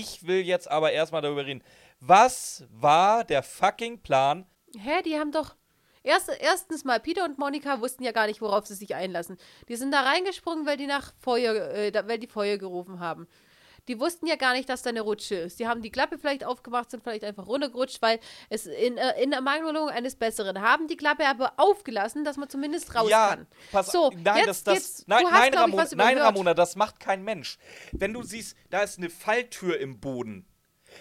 ich will jetzt aber erstmal darüber reden. Was war der fucking Plan? Hä, die haben doch. Erst, erstens mal, Peter und Monika wussten ja gar nicht, worauf sie sich einlassen. Die sind da reingesprungen, weil die nach Feuer, äh, weil die Feuer gerufen haben. Die wussten ja gar nicht, dass da eine Rutsche ist. Die haben die Klappe vielleicht aufgemacht, sind vielleicht einfach runtergerutscht, weil es in, äh, in Ermangelung eines Besseren haben die Klappe aber aufgelassen, dass man zumindest raus ja, kann. pass so, nein, jetzt, das, das, jetzt, nein, hast, nein, Ramona, nein. Ramona, das macht kein Mensch. Wenn du siehst, da ist eine Falltür im Boden,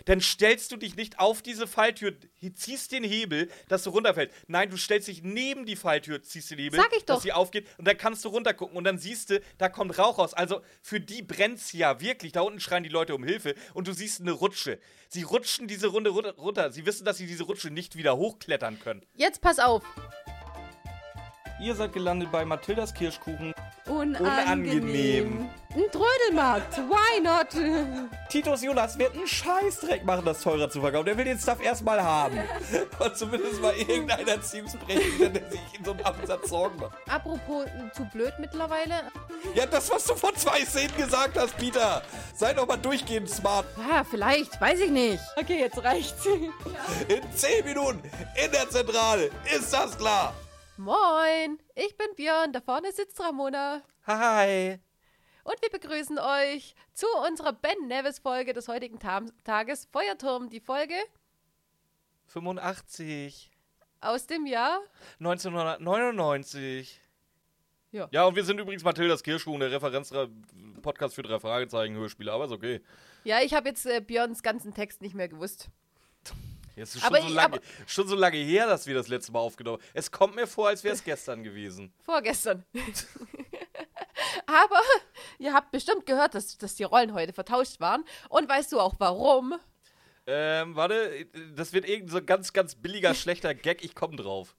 dann stellst du dich nicht auf diese Falltür, ziehst den Hebel, dass du runterfällst. Nein, du stellst dich neben die Falltür, ziehst den Hebel, Sag ich doch. dass sie aufgeht und dann kannst du runtergucken und dann siehst du, da kommt Rauch raus. Also für die brennt's ja wirklich. Da unten schreien die Leute um Hilfe und du siehst eine Rutsche. Sie rutschen diese Runde runter. Sie wissen, dass sie diese Rutsche nicht wieder hochklettern können. Jetzt pass auf. Ihr seid gelandet bei Mathildas Kirschkuchen. Unangenehm. Ein Trödelmarkt. Why not? Titus Jonas wird einen Scheißdreck machen, das teurer zu verkaufen. Der will den Stuff erstmal haben. Und zumindest mal irgendeiner Teams brechen, der sich in so einem Absatz Sorgen macht. Apropos äh, zu blöd mittlerweile. Ja, das, was du vor zwei Szenen gesagt hast, Peter. Sei doch mal durchgehend smart. Ja, vielleicht, weiß ich nicht. Okay, jetzt reicht's. In zehn Minuten in der Zentrale. Ist das klar? Moin, ich bin Björn, da vorne sitzt Ramona. Hi. Und wir begrüßen euch zu unserer Ben Nevis Folge des heutigen Tam Tages Feuerturm, die Folge 85. aus dem Jahr. 1999. Ja. Ja, und wir sind übrigens Mathildas Kirschkuchen, der Referenz-Podcast für drei Fragezeichen Hörspiele, aber ist okay. Ja, ich habe jetzt äh, Björns ganzen Text nicht mehr gewusst. Jetzt ist schon, so ich- lange, schon so lange her, dass wir das letzte Mal aufgenommen haben. Es kommt mir vor, als wäre es gestern gewesen. Vorgestern. Aber ihr habt bestimmt gehört, dass, dass die Rollen heute vertauscht waren. Und weißt du auch warum? Ähm, warte, das wird irgendein so ganz, ganz billiger, schlechter Gag. Ich komme drauf.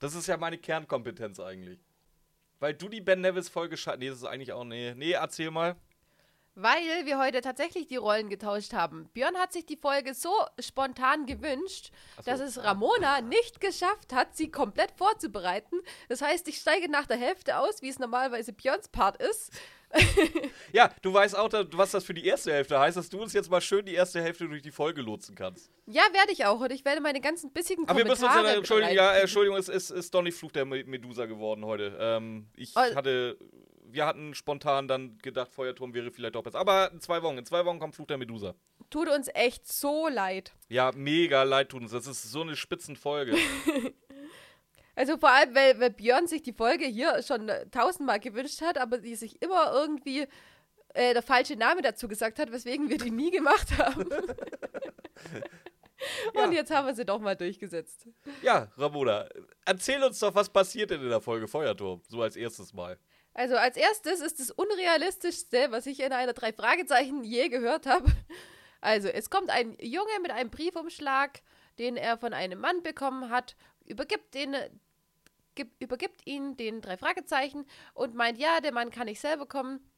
Das ist ja meine Kernkompetenz eigentlich. Weil du die Ben Nevis-Folge schreibst. Nee, das ist eigentlich auch. Nee, nee, erzähl mal. Weil wir heute tatsächlich die Rollen getauscht haben. Björn hat sich die Folge so spontan gewünscht, so. dass es Ramona nicht geschafft hat, sie komplett vorzubereiten. Das heißt, ich steige nach der Hälfte aus, wie es normalerweise Björns Part ist. Ja, du weißt auch, was das für die erste Hälfte heißt, dass du uns jetzt mal schön die erste Hälfte durch die Folge lotsen kannst. Ja, werde ich auch. Und ich werde meine ganzen bissigen Aber wir Kommentare müssen uns ja, Entschuldigung, ja. Entschuldigung, es ist, ist nicht Fluch der Me- Medusa geworden heute. Ähm, ich Oh. hatte, wir hatten spontan dann gedacht, Feuerturm wäre vielleicht doch besser. Aber in zwei Wochen, in zwei Wochen kommt Fluch der Medusa. Tut uns echt so leid. Ja, mega leid tut uns. Das ist so eine Spitzenfolge. Also vor allem, weil, weil Björn sich die Folge hier schon äh, tausendmal gewünscht hat, aber die sich immer irgendwie äh, der falsche Name dazu gesagt hat, weswegen wir die nie gemacht haben. Ja. Und jetzt haben wir sie doch mal durchgesetzt. ja, Ramona, erzähl uns doch, was passiert denn in der Folge Feuerturm? So als erstes Mal. Also als erstes ist das Unrealistischste, was ich in einer drei Fragezeichen je gehört habe. Also es kommt ein Junge mit einem Briefumschlag, den er von einem Mann bekommen hat, übergibt den gib, übergibt ihn den drei Fragezeichen und meint, ja, der Mann kann nicht selber kommen.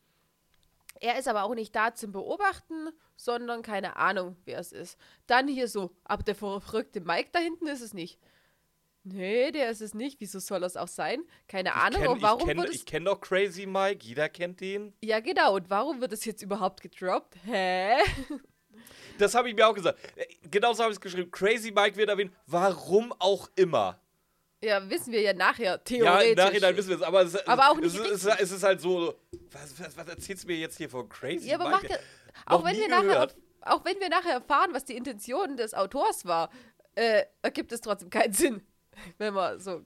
Er ist aber auch nicht da zum Beobachten, sondern keine Ahnung, wer es ist. Dann hier so, aber der verrückte Mike da hinten ist es nicht. Nee, der ist es nicht. Wieso soll das auch sein? Keine Ahnung. ich und warum ich kenn, es ich kenn doch Crazy Mike, jeder kennt den. ja, genau. Und warum wird es jetzt überhaupt gedroppt? Hä? Das habe ich mir auch gesagt. Äh, Genauso habe ich es geschrieben. Crazy Mike wird erwähnt, warum auch immer. Ja, wissen wir ja nachher, Ja, theoretisch. im Nachhinein wissen wir es, aber, es, Aber auch nicht es, es, es ist halt so, was, was, was erzählst du mir jetzt hier von Crazy Ja, aber Mike? macht ja, auch wenn, wir nachher, auch wenn wir nachher erfahren, was die Intention des Autors war, äh, ergibt es trotzdem keinen Sinn, wenn man so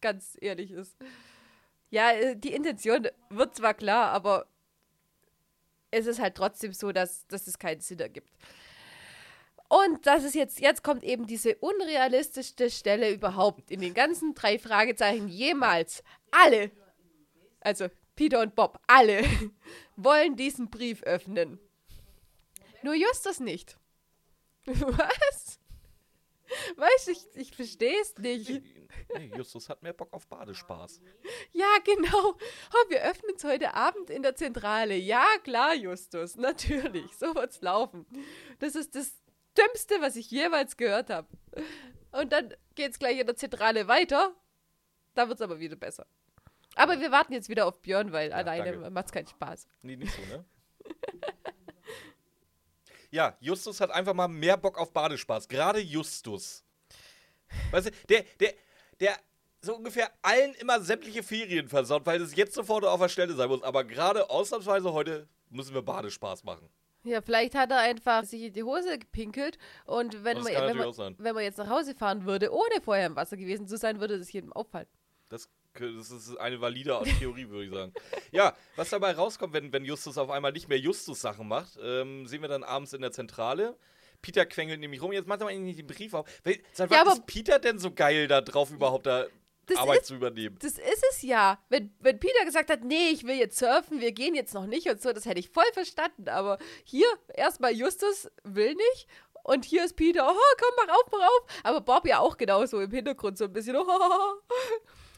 ganz ehrlich ist. Ja, äh, die Intention wird zwar klar, aber es ist halt trotzdem so, dass, dass es keinen Sinn ergibt. Und das ist jetzt, jetzt kommt eben diese unrealistischste Stelle überhaupt in den ganzen drei Fragezeichen jemals. Alle, also Peter und Bob, alle wollen diesen Brief öffnen. Nur Justus nicht. Was? Weißt du, ich, ich verstehe es nicht. Nee, Justus hat mehr Bock auf Badespaß. Ja, genau. Oh, wir öffnen es heute Abend in der Zentrale. Ja, klar, Justus. Natürlich. So wird's laufen. Das ist das Dümmste, was ich jemals gehört habe. Und dann geht's gleich in der Zentrale weiter. Da wird's aber wieder besser. Aber wir warten jetzt wieder auf Björn, weil alleine danke. macht's keinen Spaß. Nee, nicht so, ne? ja, Justus hat einfach mal mehr Bock auf Badespaß. Gerade Justus. Weißt du, der, der, der so ungefähr allen immer sämtliche Ferien versaut, weil es jetzt sofort auf der Stelle sein muss. Aber gerade ausnahmsweise heute müssen wir Badespaß machen. Ja, vielleicht hat er einfach sich in die Hose gepinkelt und wenn, man, wenn, man, wenn man jetzt nach Hause fahren würde, ohne vorher im Wasser gewesen zu sein, würde das jedem auffallen. Das, das ist eine valide Theorie, würde ich sagen. Ja, was dabei rauskommt, wenn, wenn Justus auf einmal nicht mehr Justus-Sachen macht, ähm, sehen wir dann abends in der Zentrale. Peter quengelt nämlich rum. Jetzt macht er mal nicht den Brief auf. Seit Ja, wann aber- ist Peter denn so geil da drauf, überhaupt da Arbeit ist- zu übernehmen? Das ist es ja. Wenn, wenn Peter gesagt hat, nee, ich will jetzt surfen, wir gehen jetzt noch nicht und so, das hätte ich voll verstanden. Aber hier erstmal Justus will nicht und hier ist Peter, oh, komm, mach auf, mach auf. Aber Bob ja auch genauso im Hintergrund so ein bisschen, oh.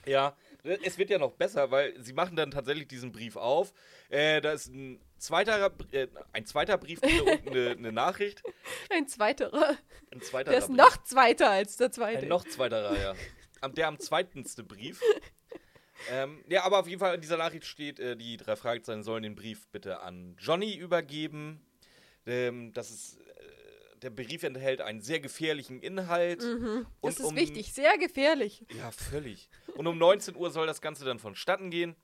Ja, es wird ja noch besser, weil sie machen dann tatsächlich diesen Brief auf. Äh, da ist ein zweiter, äh, ein zweiter Brief und eine, eine Nachricht. Ein zweiterer. Ein zweiter Der ist Brief. noch zweiter als der zweite. Ein noch zweiterer, ja. Am, der am zweitenste Brief. ähm, ja, aber auf jeden Fall in dieser Nachricht steht, äh, die drei Fragezeichen sollen den Brief bitte an Johnny übergeben. Ähm, das ist, der Brief enthält einen sehr gefährlichen Inhalt. Mhm. Und Das ist um- wichtig, sehr gefährlich. Ja, völlig. Und um 19 Uhr soll das Ganze dann vonstatten gehen.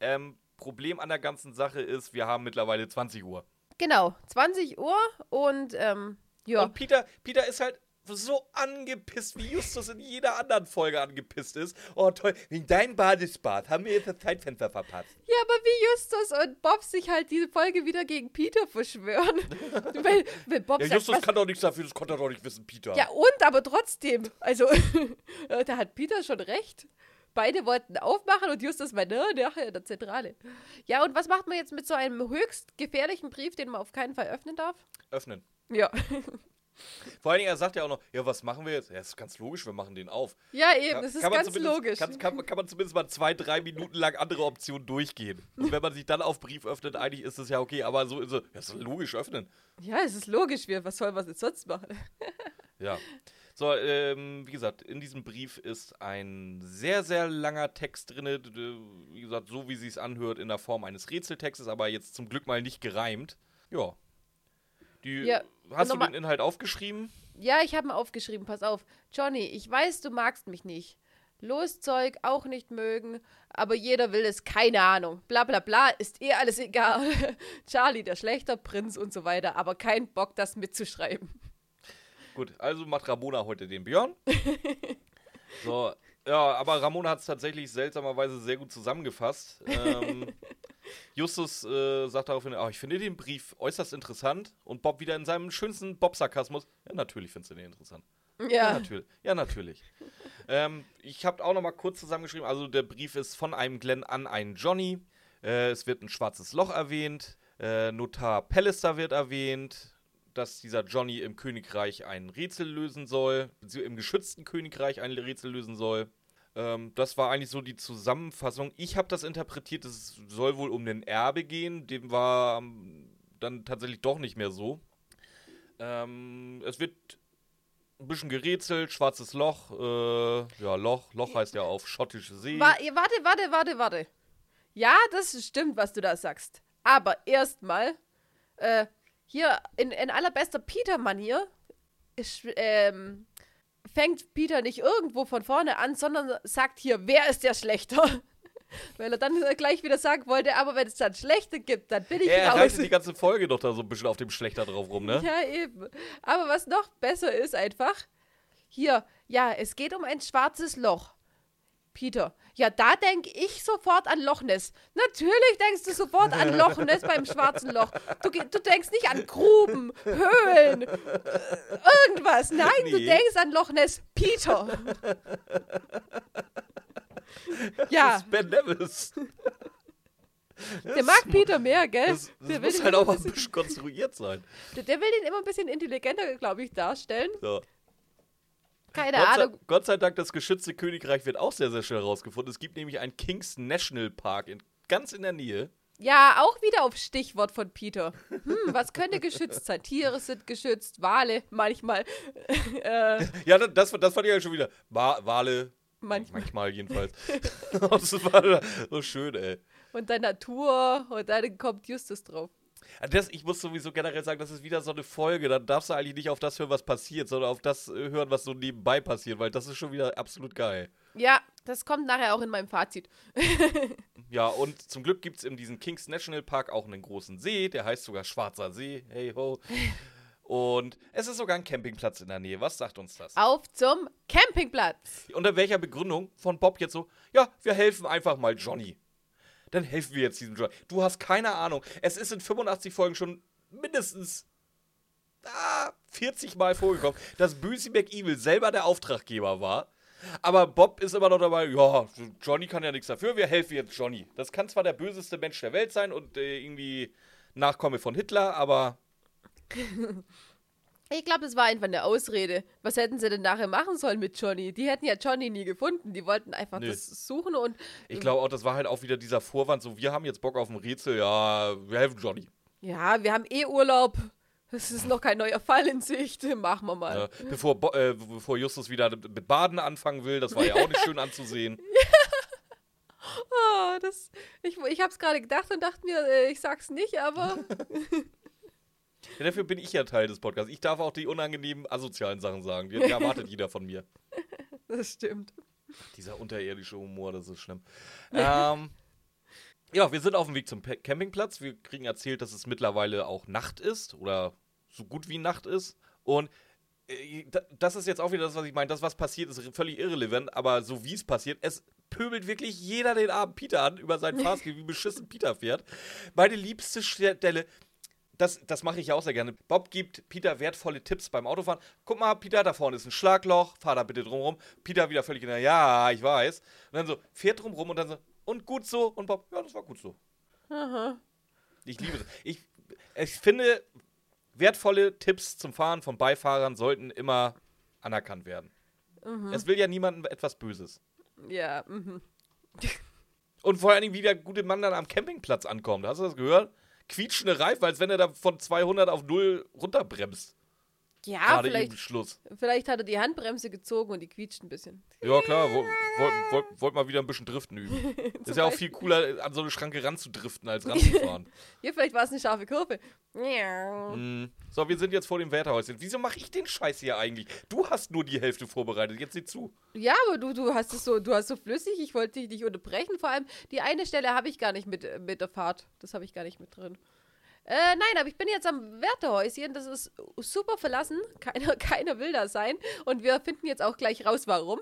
Ähm, Problem an der ganzen Sache ist, wir haben mittlerweile 20 Uhr. Genau, 20 Uhr und ähm, ja. Und Peter, Peter ist halt so angepisst, wie Justus in jeder anderen Folge angepisst ist. Oh toll, wegen deinem Badesbad haben wir jetzt das Zeitfenster verpasst. Ja, aber wie Justus und Bob sich halt diese Folge wieder gegen Peter verschwören. weil, weil Bob Ja, sagt, Justus was, kann doch nichts dafür, das konnte er doch nicht wissen, Peter. ja und, aber trotzdem. Also, da hat Peter schon recht. Beide wollten aufmachen und Justus meinte, "Ah, nachher in der Zentrale. Ja, und was macht man jetzt mit so einem höchst gefährlichen Brief, den man auf keinen Fall öffnen darf? Öffnen. Ja. Vor allen Dingen, er sagt ja auch noch, ja, was machen wir jetzt? Ja, ist ganz logisch, wir machen den auf. Ja, eben, Kann- das ist ganz logisch. Kann, kann, kann man zumindest mal zwei, drei Minuten lang andere Optionen durchgehen. Und wenn man sich dann auf Brief öffnet, eigentlich ist das ja okay, aber so, so ja, ist logisch öffnen. Ja, es ist logisch, wir, was soll man jetzt sonst machen? Ja. So, ähm, wie gesagt, in diesem Brief ist ein sehr, sehr langer Text drin. Wie gesagt, so wie sie es anhört, in der Form eines Rätseltextes, aber jetzt zum Glück mal nicht gereimt. Ja. Die, Ja, hast du den Inhalt aufgeschrieben? Ja, ich habe mir aufgeschrieben, pass auf. Johnny, ich weiß, du magst mich nicht. Loszeug auch nicht mögen, aber jeder will es, keine Ahnung. Bla bla bla, ist eh alles egal. Charlie, der schlechter Prinz und so weiter, aber kein Bock, das mitzuschreiben. Gut, also macht Ramona heute den Björn. so, ja, aber Ramona hat es tatsächlich seltsamerweise sehr gut zusammengefasst. Ähm, Justus äh, sagt daraufhin, oh, ich finde den Brief äußerst interessant. Und Bob wieder in seinem schönsten Bob-Sarkasmus. Ja, natürlich findest du den interessant. Ja, Ja, natürlich. Ja, natürlich. ähm, ich habe auch noch mal kurz zusammengeschrieben. Also der Brief ist von einem Glenn an einen Johnny. Äh, es wird ein schwarzes Loch erwähnt. Äh, Notar Pallister wird erwähnt. Dass dieser Johnny im Königreich ein Rätsel lösen soll. Im geschützten Königreich ein Rätsel lösen soll. Ähm, das war eigentlich so die Zusammenfassung. Ich habe das interpretiert, es soll wohl um den Erbe gehen. Dem war ähm, dann tatsächlich doch nicht mehr so. Ähm, es wird ein bisschen gerätselt, schwarzes Loch, äh, ja, Loch, Loch heißt ja auf schottische See. Warte, warte, warte, warte. Ja, das stimmt, was du da sagst. Aber erstmal, äh, hier in, in allerbester Peter-Manier ähm, fängt Peter nicht irgendwo von vorne an, sondern sagt hier, wer ist der Schlechter? Weil er dann gleich wieder sagen wollte, aber wenn es dann Schlechte gibt, dann bin ich er raus. reitet die ganze Folge doch da so ein bisschen auf dem Schlechter drauf rum, ne? Ja, eben. Aber was noch besser ist einfach, hier, ja, es geht um ein schwarzes Loch. Peter, ja, da denke ich sofort an Loch Ness. Natürlich denkst du sofort an Loch Ness beim schwarzen Loch. Du, du denkst nicht an Gruben, Höhlen, äh, irgendwas. Nein, du Nee. denkst an Loch Ness. Peter. Das ja, ist Ben Nevis. der mag Peter mehr, gell? Das, das der, will muss halt auch mal ein bisschen, konstruiert sein. der, der will ihn immer ein bisschen intelligenter, glaube ich, darstellen. So. Keine Gott, sei, Ahnung. Gott sei Dank, das geschützte Königreich wird auch sehr, sehr schnell rausgefunden. Es gibt nämlich einen Kings National Park in, ganz in der Nähe. Ja, auch wieder auf Stichwort von Peter. Hm, was könnte geschützt sein? Tiere sind geschützt, Wale manchmal. äh, Ja, das, das, fand ich halt schon wieder. Wa Wale, manchmal. manchmal jedenfalls. das war so schön, ey. Und dann Natur und dann kommt Justus drauf. Das, ich muss sowieso generell sagen, das ist wieder so eine Folge. Da darfst du eigentlich nicht auf das hören, was passiert, sondern auf das äh, hören, was so nebenbei passiert, weil das ist schon wieder absolut geil. Ja, das kommt nachher auch in meinem Fazit. Ja, und zum Glück gibt es in diesem Kings National Park auch einen großen See, der heißt sogar Schwarzer See. Hey ho. Und es ist sogar ein Campingplatz in der Nähe. Was sagt uns das? Auf zum Campingplatz. Unter welcher Begründung von Bob jetzt so, ja, wir helfen einfach mal Johnny. Dann helfen wir jetzt diesem Johnny. Du hast keine Ahnung. Es ist in 85 Folgen schon mindestens ah, 40 Mal vorgekommen, dass Bösy McEvil selber der Auftraggeber war. Aber Bob ist immer noch dabei, ja, Johnny kann ja nichts dafür, wir helfen jetzt Johnny. Das kann zwar der böseste Mensch der Welt sein und äh, irgendwie Nachkomme von Hitler, aber Ich glaube, das war einfach eine Ausrede. Was hätten sie denn nachher machen sollen mit Johnny? Die hätten ja Johnny nie gefunden. Die wollten einfach Nee. das suchen und. ich glaube auch, das war halt auch wieder dieser Vorwand, so, wir haben jetzt Bock auf ein Rätsel, ja, wir helfen Johnny. Ja, wir haben eh Urlaub. Es ist noch kein neuer Fall in Sicht. Machen wir mal. Ja, bevor, Bo äh, bevor Justus wieder mit Baden anfangen will, das war ja auch nicht schön anzusehen. Ah, das, ich ich habe es gerade gedacht und dachte mir, äh, ich sag's nicht, aber. Ja, dafür bin ich ja Teil des Podcasts. Ich darf auch die unangenehmen asozialen Sachen sagen. Die, die erwartet jeder von mir. das stimmt. Dieser unterirdische Humor, das ist schlimm. ähm, ja, wir sind auf dem Weg zum Pe- Campingplatz. Wir kriegen erzählt, dass es mittlerweile auch Nacht ist oder so gut wie Nacht ist. Und äh, da- das ist jetzt auch wieder das, was ich meine. Das, was passiert, ist völlig irrelevant. Aber so wie es passiert, es pöbelt wirklich jeder den armen Peter an über seinen Fahrstil, wie beschissen Peter fährt. Meine liebste Stelle, das, das mache ich ja auch sehr gerne. Bob gibt Peter wertvolle Tipps beim Autofahren. Guck mal, Peter, da vorne ist ein Schlagloch, fahr da bitte drumrum. Peter wieder völlig in der, ja, ich weiß. Und dann so, fährt drumrum und dann so, und gut so. Und Bob, ja, das war gut so. Aha. Ich liebe das. Ich, ich finde, wertvolle Tipps zum Fahren von Beifahrern sollten immer anerkannt werden. Es will ja niemandem etwas Böses. Ja, mhm. Und vor allen Dingen, wie der gute Mann dann am Campingplatz ankommt. Hast du das gehört? Quietschende Reifen, als wenn er da von 200 auf 0 runterbremst. Ja, Gerade vielleicht, eben Schluss. vielleicht hat er die Handbremse gezogen und die quietscht ein bisschen. Ja, klar, wollt wollt, wollt, mal wieder ein bisschen driften üben. ist ja auch viel cooler, an so eine Schranke ranzudriften, als ranzufahren. Hier, vielleicht war es eine scharfe Kurve. Mm. So, wir sind jetzt vor dem Wärterhäuschen. Wieso mache ich den Scheiß hier eigentlich? Du hast nur die Hälfte vorbereitet. Jetzt sieh zu. Ja, aber du, du hast es so, du hast so flüssig, ich wollte dich nicht unterbrechen. Vor allem, die eine Stelle habe ich gar nicht mit, mit der Fahrt. Das habe ich gar nicht mit drin. Äh, nein, aber ich bin jetzt am Wärterhäuschen. Das ist super verlassen. Keiner, keiner will da sein. Und wir finden jetzt auch gleich raus, warum.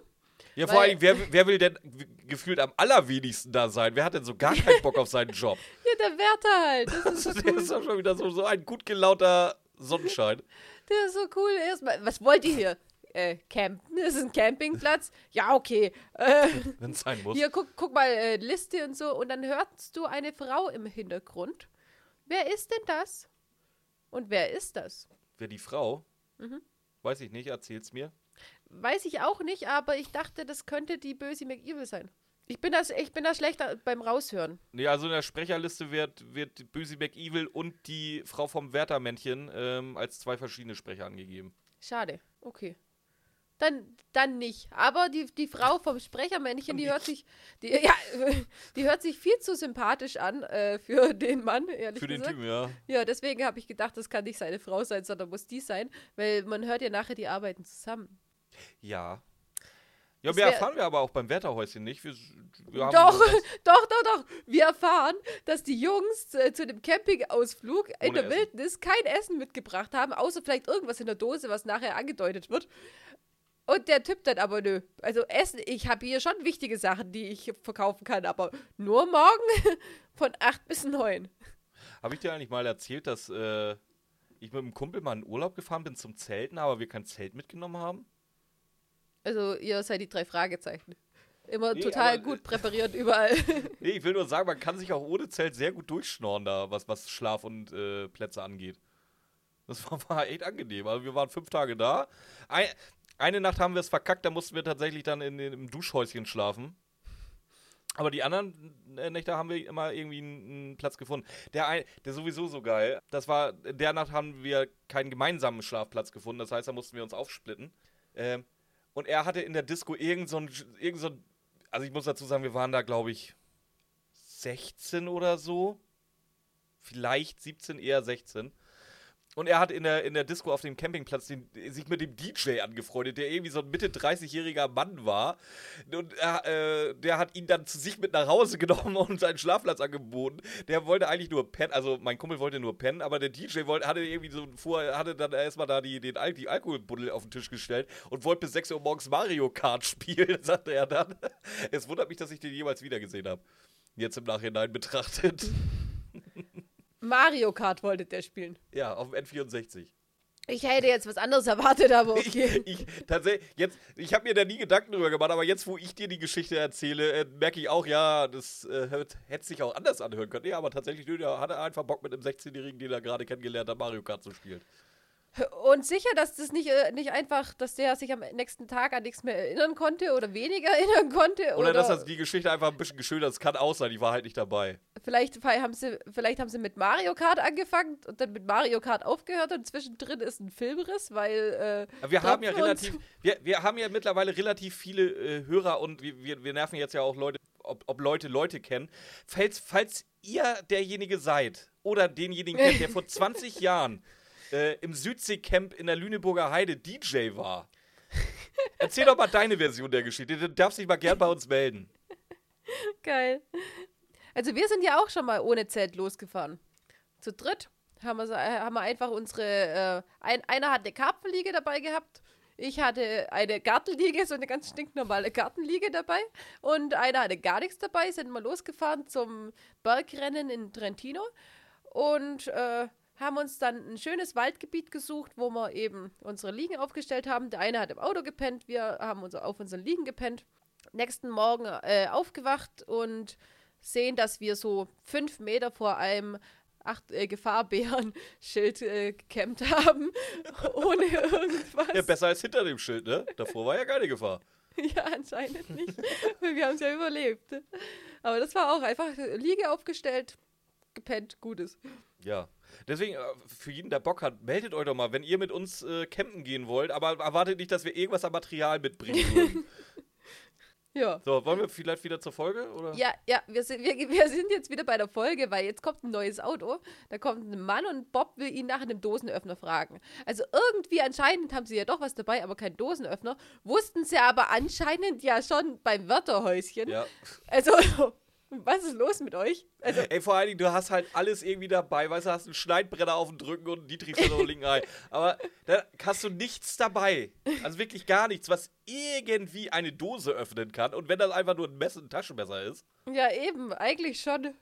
Ja, Weil- vor allem, wer, wer will denn gefühlt am allerwenigsten da sein? Wer hat denn so gar keinen Bock auf seinen Job? Ja, der Wärter halt. Das ist so Der cool. ist doch schon wieder so, so ein gut gelauter Sonnenschein. Der ist so cool. Erstmal, was wollt ihr hier? Äh, campen? Das ist ein Campingplatz? Ja, okay. Äh, Wenn es sein muss. Hier, guck, guck mal, äh, Liste und so. Und dann hörst du eine Frau im Hintergrund. Wer ist denn das? Und wer ist das? Wer die Frau? Mhm. Weiß ich nicht, erzähl's mir. Weiß ich auch nicht, aber ich dachte, das könnte die böse McEvil sein. Ich bin das, ich bin da schlechter beim Raushören. Nee, also in der Sprecherliste wird, wird Böse McEvil und die Frau vom Wärtermännchen ähm, als zwei verschiedene Sprecher angegeben. Schade. Okay. Dann, dann nicht. Aber die, die Frau vom Sprechermännchen, die hört sich, die, ja, die hört sich viel zu sympathisch an äh, für den Mann, ehrlich Für den gesagt. Typen, ja. Ja, deswegen habe ich gedacht, das kann nicht seine Frau sein, sondern muss die sein, weil man hört ja nachher, die arbeiten zusammen. Ja. Ja, Das mehr wär- erfahren wir aber auch beim Wärterhäuschen nicht. Wir, wir Doch, doch, doch, doch. Wir erfahren, dass die Jungs äh, zu dem Campingausflug in Ohne der Essen. Wildnis kein Essen mitgebracht haben, außer vielleicht irgendwas in der Dose, was nachher angedeutet wird. Und der Typ dann aber nö. Also Essen, ich habe hier schon wichtige Sachen, die ich verkaufen kann, aber nur morgen von 8 bis 9. Habe ich dir eigentlich mal erzählt, dass äh, ich mit einem Kumpel mal in Urlaub gefahren bin zum Zelten, aber wir kein Zelt mitgenommen haben? Also ihr seid die drei Fragezeichen. Immer Nee, total aber, gut äh, präpariert überall. Nee, ich will nur sagen, man kann sich auch ohne Zelt sehr gut durchschnorren da, was, was Schlaf und äh, Plätze angeht. Das war, war echt angenehm. Also wir waren fünf Tage da. Ein, eine Nacht haben wir es verkackt, da mussten wir tatsächlich dann in, den- im Duschhäuschen schlafen. Aber die anderen äh, Nächte haben wir immer irgendwie einen, einen Platz gefunden. Der, ein, der sowieso so geil. Das war, in der Nacht haben wir keinen gemeinsamen Schlafplatz gefunden. Das heißt, da mussten wir uns aufsplitten. Ähm, und er hatte in der Disco irgend so ein, irgend so ein, also ich muss dazu sagen, wir waren da, glaube ich, 16 oder so. vielleicht 17, eher 16. Und er hat in der, in der Disco auf dem Campingplatz den, sich mit dem DJ angefreundet, der irgendwie so ein Mitte 30-jähriger Mann war. Und er, äh, der hat ihn dann zu sich mit nach Hause genommen und seinen Schlafplatz angeboten. Der wollte eigentlich nur pennen, also mein Kumpel wollte nur pennen, aber der DJ wollte, hatte irgendwie so vor, hatte dann erstmal da die, den die Alkoholbuddel auf den Tisch gestellt und wollte bis 6 Uhr morgens Mario Kart spielen, sagte er dann. Es wundert mich, dass ich den jemals wiedergesehen habe. Jetzt im Nachhinein betrachtet. Mario Kart wollte der spielen. Ja, auf dem N64. Ich hätte jetzt was anderes erwartet, aber okay. Ich, ich, tatsächlich, jetzt, ich habe mir da nie Gedanken drüber gemacht, aber jetzt, wo ich dir die Geschichte erzähle, äh, merke ich auch, ja, das äh, hätte sich auch anders anhören können. Ja, aber tatsächlich, der hatte einfach Bock mit einem 16-Jährigen, den er gerade kennengelernt hat, Mario Kart zu spielen. Und sicher, dass das nicht, äh, nicht einfach, dass der sich am nächsten Tag an nichts mehr erinnern konnte oder weniger erinnern konnte. Oder, Oder, dass das die Geschichte einfach ein bisschen geschildert ist. Kann auch sein, die war halt nicht dabei. vielleicht, haben sie, vielleicht haben sie mit Mario Kart angefangen und dann mit Mario Kart aufgehört und zwischendrin ist ein Filmriss, weil. Äh, wir haben ja relativ, wir, wir haben ja mittlerweile relativ viele äh, Hörer und wir, wir, wir nerven jetzt ja auch Leute, ob, ob Leute Leute kennen. Falls, falls ihr derjenige seid oder denjenigen kennt, der vor 20 Jahren äh, im Südseecamp in der Lüneburger Heide DJ war. Erzähl doch mal deine Version der Geschichte. Du darfst dich mal gern bei uns melden. Geil. Also wir sind ja auch schon mal ohne Zelt losgefahren. Zu dritt haben wir, äh, haben wir einfach unsere, äh, ein, einer hat eine Karpfenliege dabei gehabt, ich hatte eine Gartenliege, so eine ganz stinknormale Gartenliege dabei und einer hatte gar nichts dabei, sind wir losgefahren zum Bergrennen in Trentino und äh, haben uns dann ein schönes Waldgebiet gesucht, wo wir eben unsere Liegen aufgestellt haben. Der eine hat im Auto gepennt, wir haben uns auf unseren Liegen gepennt. Nächsten Morgen äh, aufgewacht und sehen, dass wir so fünf Meter vor einem acht, äh, Gefahrbären-Schild äh, gecampt haben, ohne irgendwas. Ja, besser als hinter dem Schild, ne? Davor war ja keine Gefahr. Ja, anscheinend nicht. Wir haben es ja überlebt. Aber das war auch einfach Liege aufgestellt, gepennt, gutes. Ja. Deswegen, äh, für jeden, der Bock hat, meldet euch doch mal, wenn ihr mit uns äh, campen gehen wollt, aber erwartet nicht, dass wir irgendwas an Material mitbringen würden. Ja. so, wollen wir vielleicht wieder zur Folge? Oder? Ja, ja, wir sind, wir, wir sind jetzt wieder bei der Folge, weil jetzt kommt ein neues Auto. Da kommt ein Mann und Bob will ihn nach einem Dosenöffner fragen. Also irgendwie anscheinend haben sie ja doch was dabei, aber kein Dosenöffner. Wussten sie aber anscheinend ja schon beim Wörterhäuschen. Ja. Also, was ist los mit euch? Also, Ey, vor allen Dingen, du hast halt alles irgendwie dabei, weißt du, hast einen Schneidbrenner auf dem Drücken und einen Dietrichsender auf dem linken Ei. Aber da hast du nichts dabei. Also wirklich gar nichts, was irgendwie eine Dose öffnen kann. Und wenn das einfach nur ein Messer, ein Taschenmesser ist. ja, eben, eigentlich schon.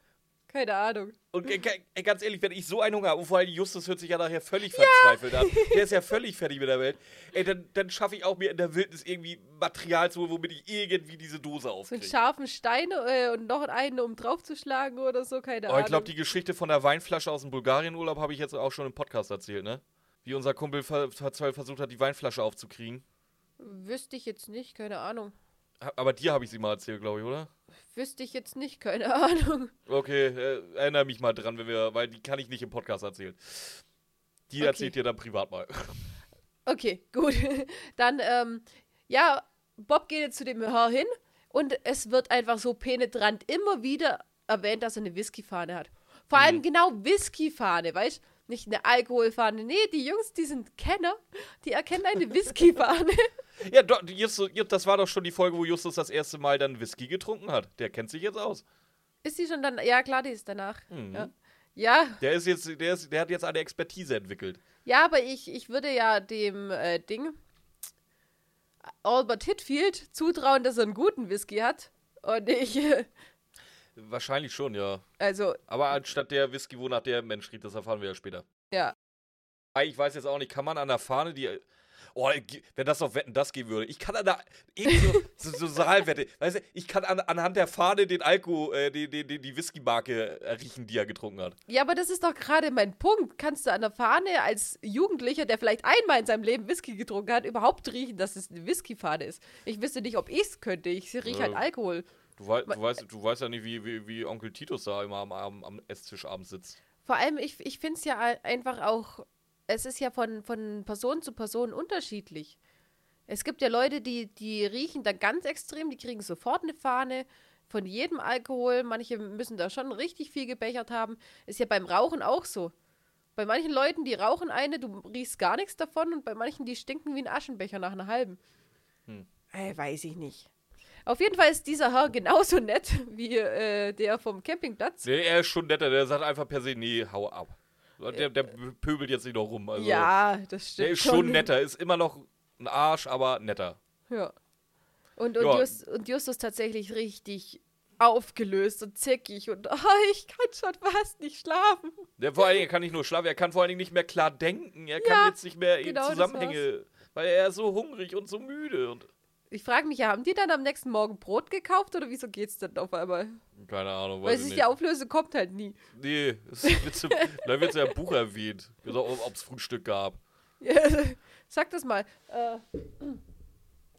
Keine Ahnung. Und ey, ganz ehrlich, wenn ich so einen Hunger habe, und vor allem Justus hört sich ja nachher völlig verzweifelt an. Der ist ja völlig fertig mit der Welt. Ey, dann, dann schaffe ich auch mir in der Wildnis irgendwie Material zu holen, womit ich irgendwie diese Dose So einen aufkriege. scharfen Stein äh, und noch einen, um draufzuschlagen oder so, keine Oh, Ahnung. ich glaube, die Geschichte von der Weinflasche aus dem Bulgarienurlaub habe ich jetzt auch schon im Podcast erzählt, ne? Wie unser Kumpel ver ver versucht hat, die Weinflasche aufzukriegen. Wüsste ich jetzt nicht, keine Ahnung. Aber dir habe ich sie mal erzählt, glaube ich, oder? Wüsste ich jetzt nicht, keine Ahnung. Okay, äh, erinnere mich mal dran, wenn wir, weil die kann ich nicht im Podcast erzählen. Die Okay. erzählt dir dann privat mal. Okay, gut. Dann, ähm, ja, Bob geht jetzt zu dem Herr hin und es wird einfach so penetrant immer wieder erwähnt, dass er eine Whiskyfahne hat. Vor allem Mhm. genau Whiskyfahne, weißt du? Nicht eine Alkoholfahne. Nee, die Jungs, die sind Kenner, die erkennen eine Whiskyfahne. Ja, Justus, das war doch schon die Folge, wo Justus das erste Mal dann Whisky getrunken hat. Der kennt sich jetzt aus. ist die schon dann? Ja, klar, die ist danach. Mhm. Ja. Ja, Der ist jetzt, der, ist, der hat jetzt eine Expertise entwickelt. ja, aber ich, ich würde ja dem äh, Ding Albert Hitfield zutrauen, dass er einen guten Whisky hat. Und ich, Wahrscheinlich schon, ja. also, Aber anstatt der Whisky, wonach der Mensch riecht, das erfahren wir ja später. ja. Ich weiß jetzt auch nicht, kann man an der Fahne die. Oh, wenn das auf Wetten das gehen würde. Ich kann an der. So, so, Saalwette. Weißt du, ich kann an, anhand der Fahne den Alkohol, äh, die, die, die, die Whisky-Marke riechen, die er getrunken hat. Ja, aber das ist doch gerade mein Punkt. Kannst du an der Fahne als Jugendlicher, der vielleicht einmal in seinem Leben Whisky getrunken hat, überhaupt riechen, dass es eine Whiskyfahne ist? Ich wüsste nicht, ob ich es könnte. Ich rieche halt Ja. Alkohol. Du, wei du, weißt, du weißt ja nicht, wie, wie, wie Onkel Titus da immer am, am, am Esstisch abends sitzt. Vor allem, ich, ich finde es ja ein- einfach auch, es ist ja von, von Person zu Person unterschiedlich. Es gibt ja Leute, die, die riechen dann ganz extrem, die kriegen sofort eine Fahne. von jedem Alkohol. Manche müssen da schon richtig viel gebechert haben. Ist ja beim Rauchen auch so. Bei manchen Leuten, die rauchen eine, du riechst gar nichts davon und bei manchen, die stinken wie ein Aschenbecher nach einer halben. Hm. Äh, weiß ich nicht. Auf jeden Fall ist dieser Herr genauso nett wie äh, der vom Campingplatz. Nee, er ist schon netter. Der sagt einfach per se, nee, hau ab. Der, der pöbelt jetzt nicht noch rum. Also, ja, das stimmt. Der ist schon netter. Ist immer noch ein Arsch, aber netter. Ja. Und, und, Ja. Just, und Justus tatsächlich richtig aufgelöst und zickig und oh, ich kann schon fast nicht schlafen. Der vor allen Dingen kann nicht nur schlafen, er kann vor allen Dingen nicht mehr klar denken. Er kann Ja, jetzt nicht mehr genau, Zusammenhänge, weil er ist so hungrig und so müde. Und Ich frage mich ja, haben die dann am nächsten Morgen Brot gekauft oder wieso geht's denn auf einmal? keine Ahnung, Weil sich die Auflösung kommt halt nie. Nee, es wird so, da wird ja im Buch erwähnt, ob es Frühstück gab. Sag das mal. Äh,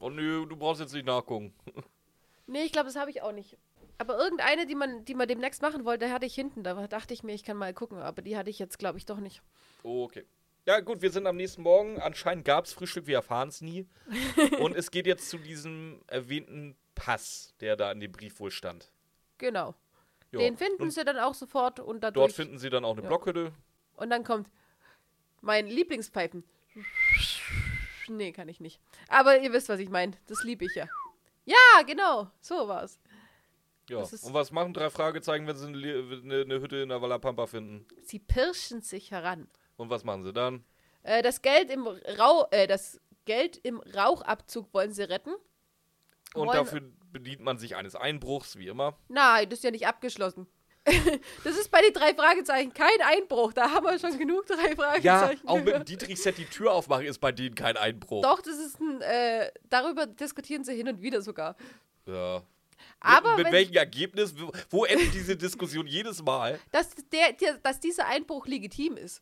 Oh nö, du brauchst jetzt nicht nachgucken. nee, ich glaube, das habe ich auch nicht. Aber irgendeine, die man, die man demnächst machen wollte, hatte ich hinten. Da dachte ich mir, ich kann mal gucken. Aber die hatte ich jetzt, glaube ich, doch nicht. Okay. Ja, gut, wir sind am nächsten Morgen. Anscheinend gab es Frühstück, wir erfahren es nie. Und es geht jetzt zu diesem erwähnten Pass, der da in dem Brief wohl stand. Genau. Ja. Den finden und sie dann auch sofort und dadurch. Dort finden sie dann auch eine Ja. Blockhütte. Und dann kommt mein Lieblingspfeifen. Nee, kann ich nicht. Aber ihr wisst, was ich meine. Das liebe ich ja. Ja, genau. So war's. Ja. Und was machen drei Fragezeichen, wenn sie eine, eine Hütte in der Wallapampa finden? Sie pirschen sich heran. Und was machen sie dann? Äh, das Geld im Rau äh, das Geld im Rauchabzug wollen sie retten. Und Wollen- dafür bedient man sich eines Einbruchs, wie immer. Nein, das ist ja nicht abgeschlossen. das ist bei den drei Fragezeichen kein Einbruch. Da haben wir schon genug drei Ja, Fragezeichen. auch mit dem. Dietrich-Set die Tür aufmachen ist bei denen kein Einbruch. Doch, das ist ein, äh, darüber diskutieren sie hin und wieder sogar. Ja. Aber mit, mit welchem Ergebnis? Wo- Wo endet diese Diskussion jedes Mal? dass, der, der, dass dieser Einbruch legitim ist.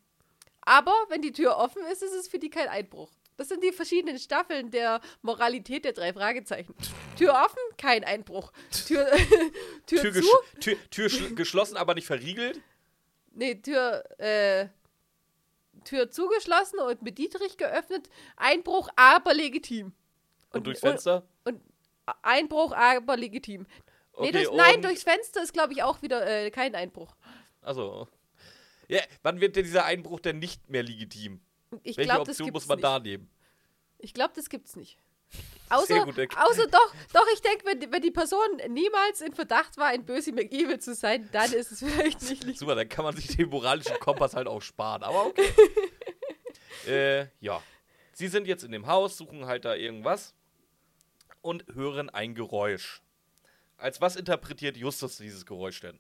Aber wenn die Tür offen ist, ist es für die kein Einbruch. Das sind die verschiedenen Staffeln der Moralität der drei Fragezeichen. Tür offen, kein Einbruch. Tür, Tür, Tür, zu, Tür, Tür schl- geschlossen, aber nicht verriegelt. nee, Tür, äh, Tür zugeschlossen und mit Dietrich geöffnet. Einbruch, aber legitim. Und, durchs Fenster. Und, und Einbruch, aber legitim. Nee, Okay, durch, nein, und- durchs Fenster ist, glaube ich, auch wieder äh, kein Einbruch. Also. Ja, wann wird denn dieser Einbruch denn nicht mehr legitim? Ich Welche glaube, das Option muss man nicht. da nehmen? Ich glaube, das gibt's nicht. Außer, außer doch, doch, ich denke, wenn, die- wenn die Person niemals in Verdacht war, ein Böse McEvil zu sein, dann ist es vielleicht nicht legitim. Super, dann kann man sich den moralischen Kompass halt auch sparen. Aber okay. äh, ja. Sie sind jetzt in dem Haus, suchen halt da irgendwas und hören ein Geräusch. Als was interpretiert Justus dieses Geräusch denn?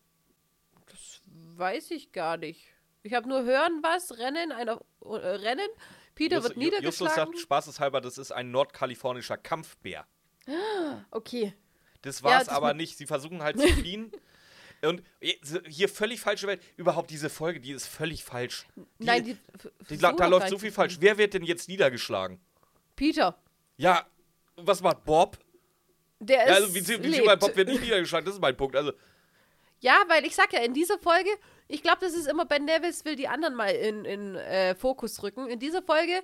Weiß ich gar nicht. Ich habe nur hören was, rennen, einer, äh, rennen. Peter Justus- wird niedergeschlagen. Justus sagt spaßeshalber, das ist ein nordkalifornischer Kampfbär. okay. Das Ja, war's das aber nicht. Sie versuchen halt zu fliehen. Und hier völlig falsche Welt. Überhaupt diese Folge, die ist völlig falsch. Die, Nein, die, die, da da läuft so viel falsch. Wer wird denn jetzt niedergeschlagen? Peter. Ja, was macht Bob? Der ist. Ja, also, wie, wie lebt. Bob wird nicht niedergeschlagen, das ist mein Punkt. Also, Ja, weil ich sag ja, in dieser Folge, ich glaube, das ist immer Ben Nevis will die anderen mal in, in äh, Fokus rücken. In dieser Folge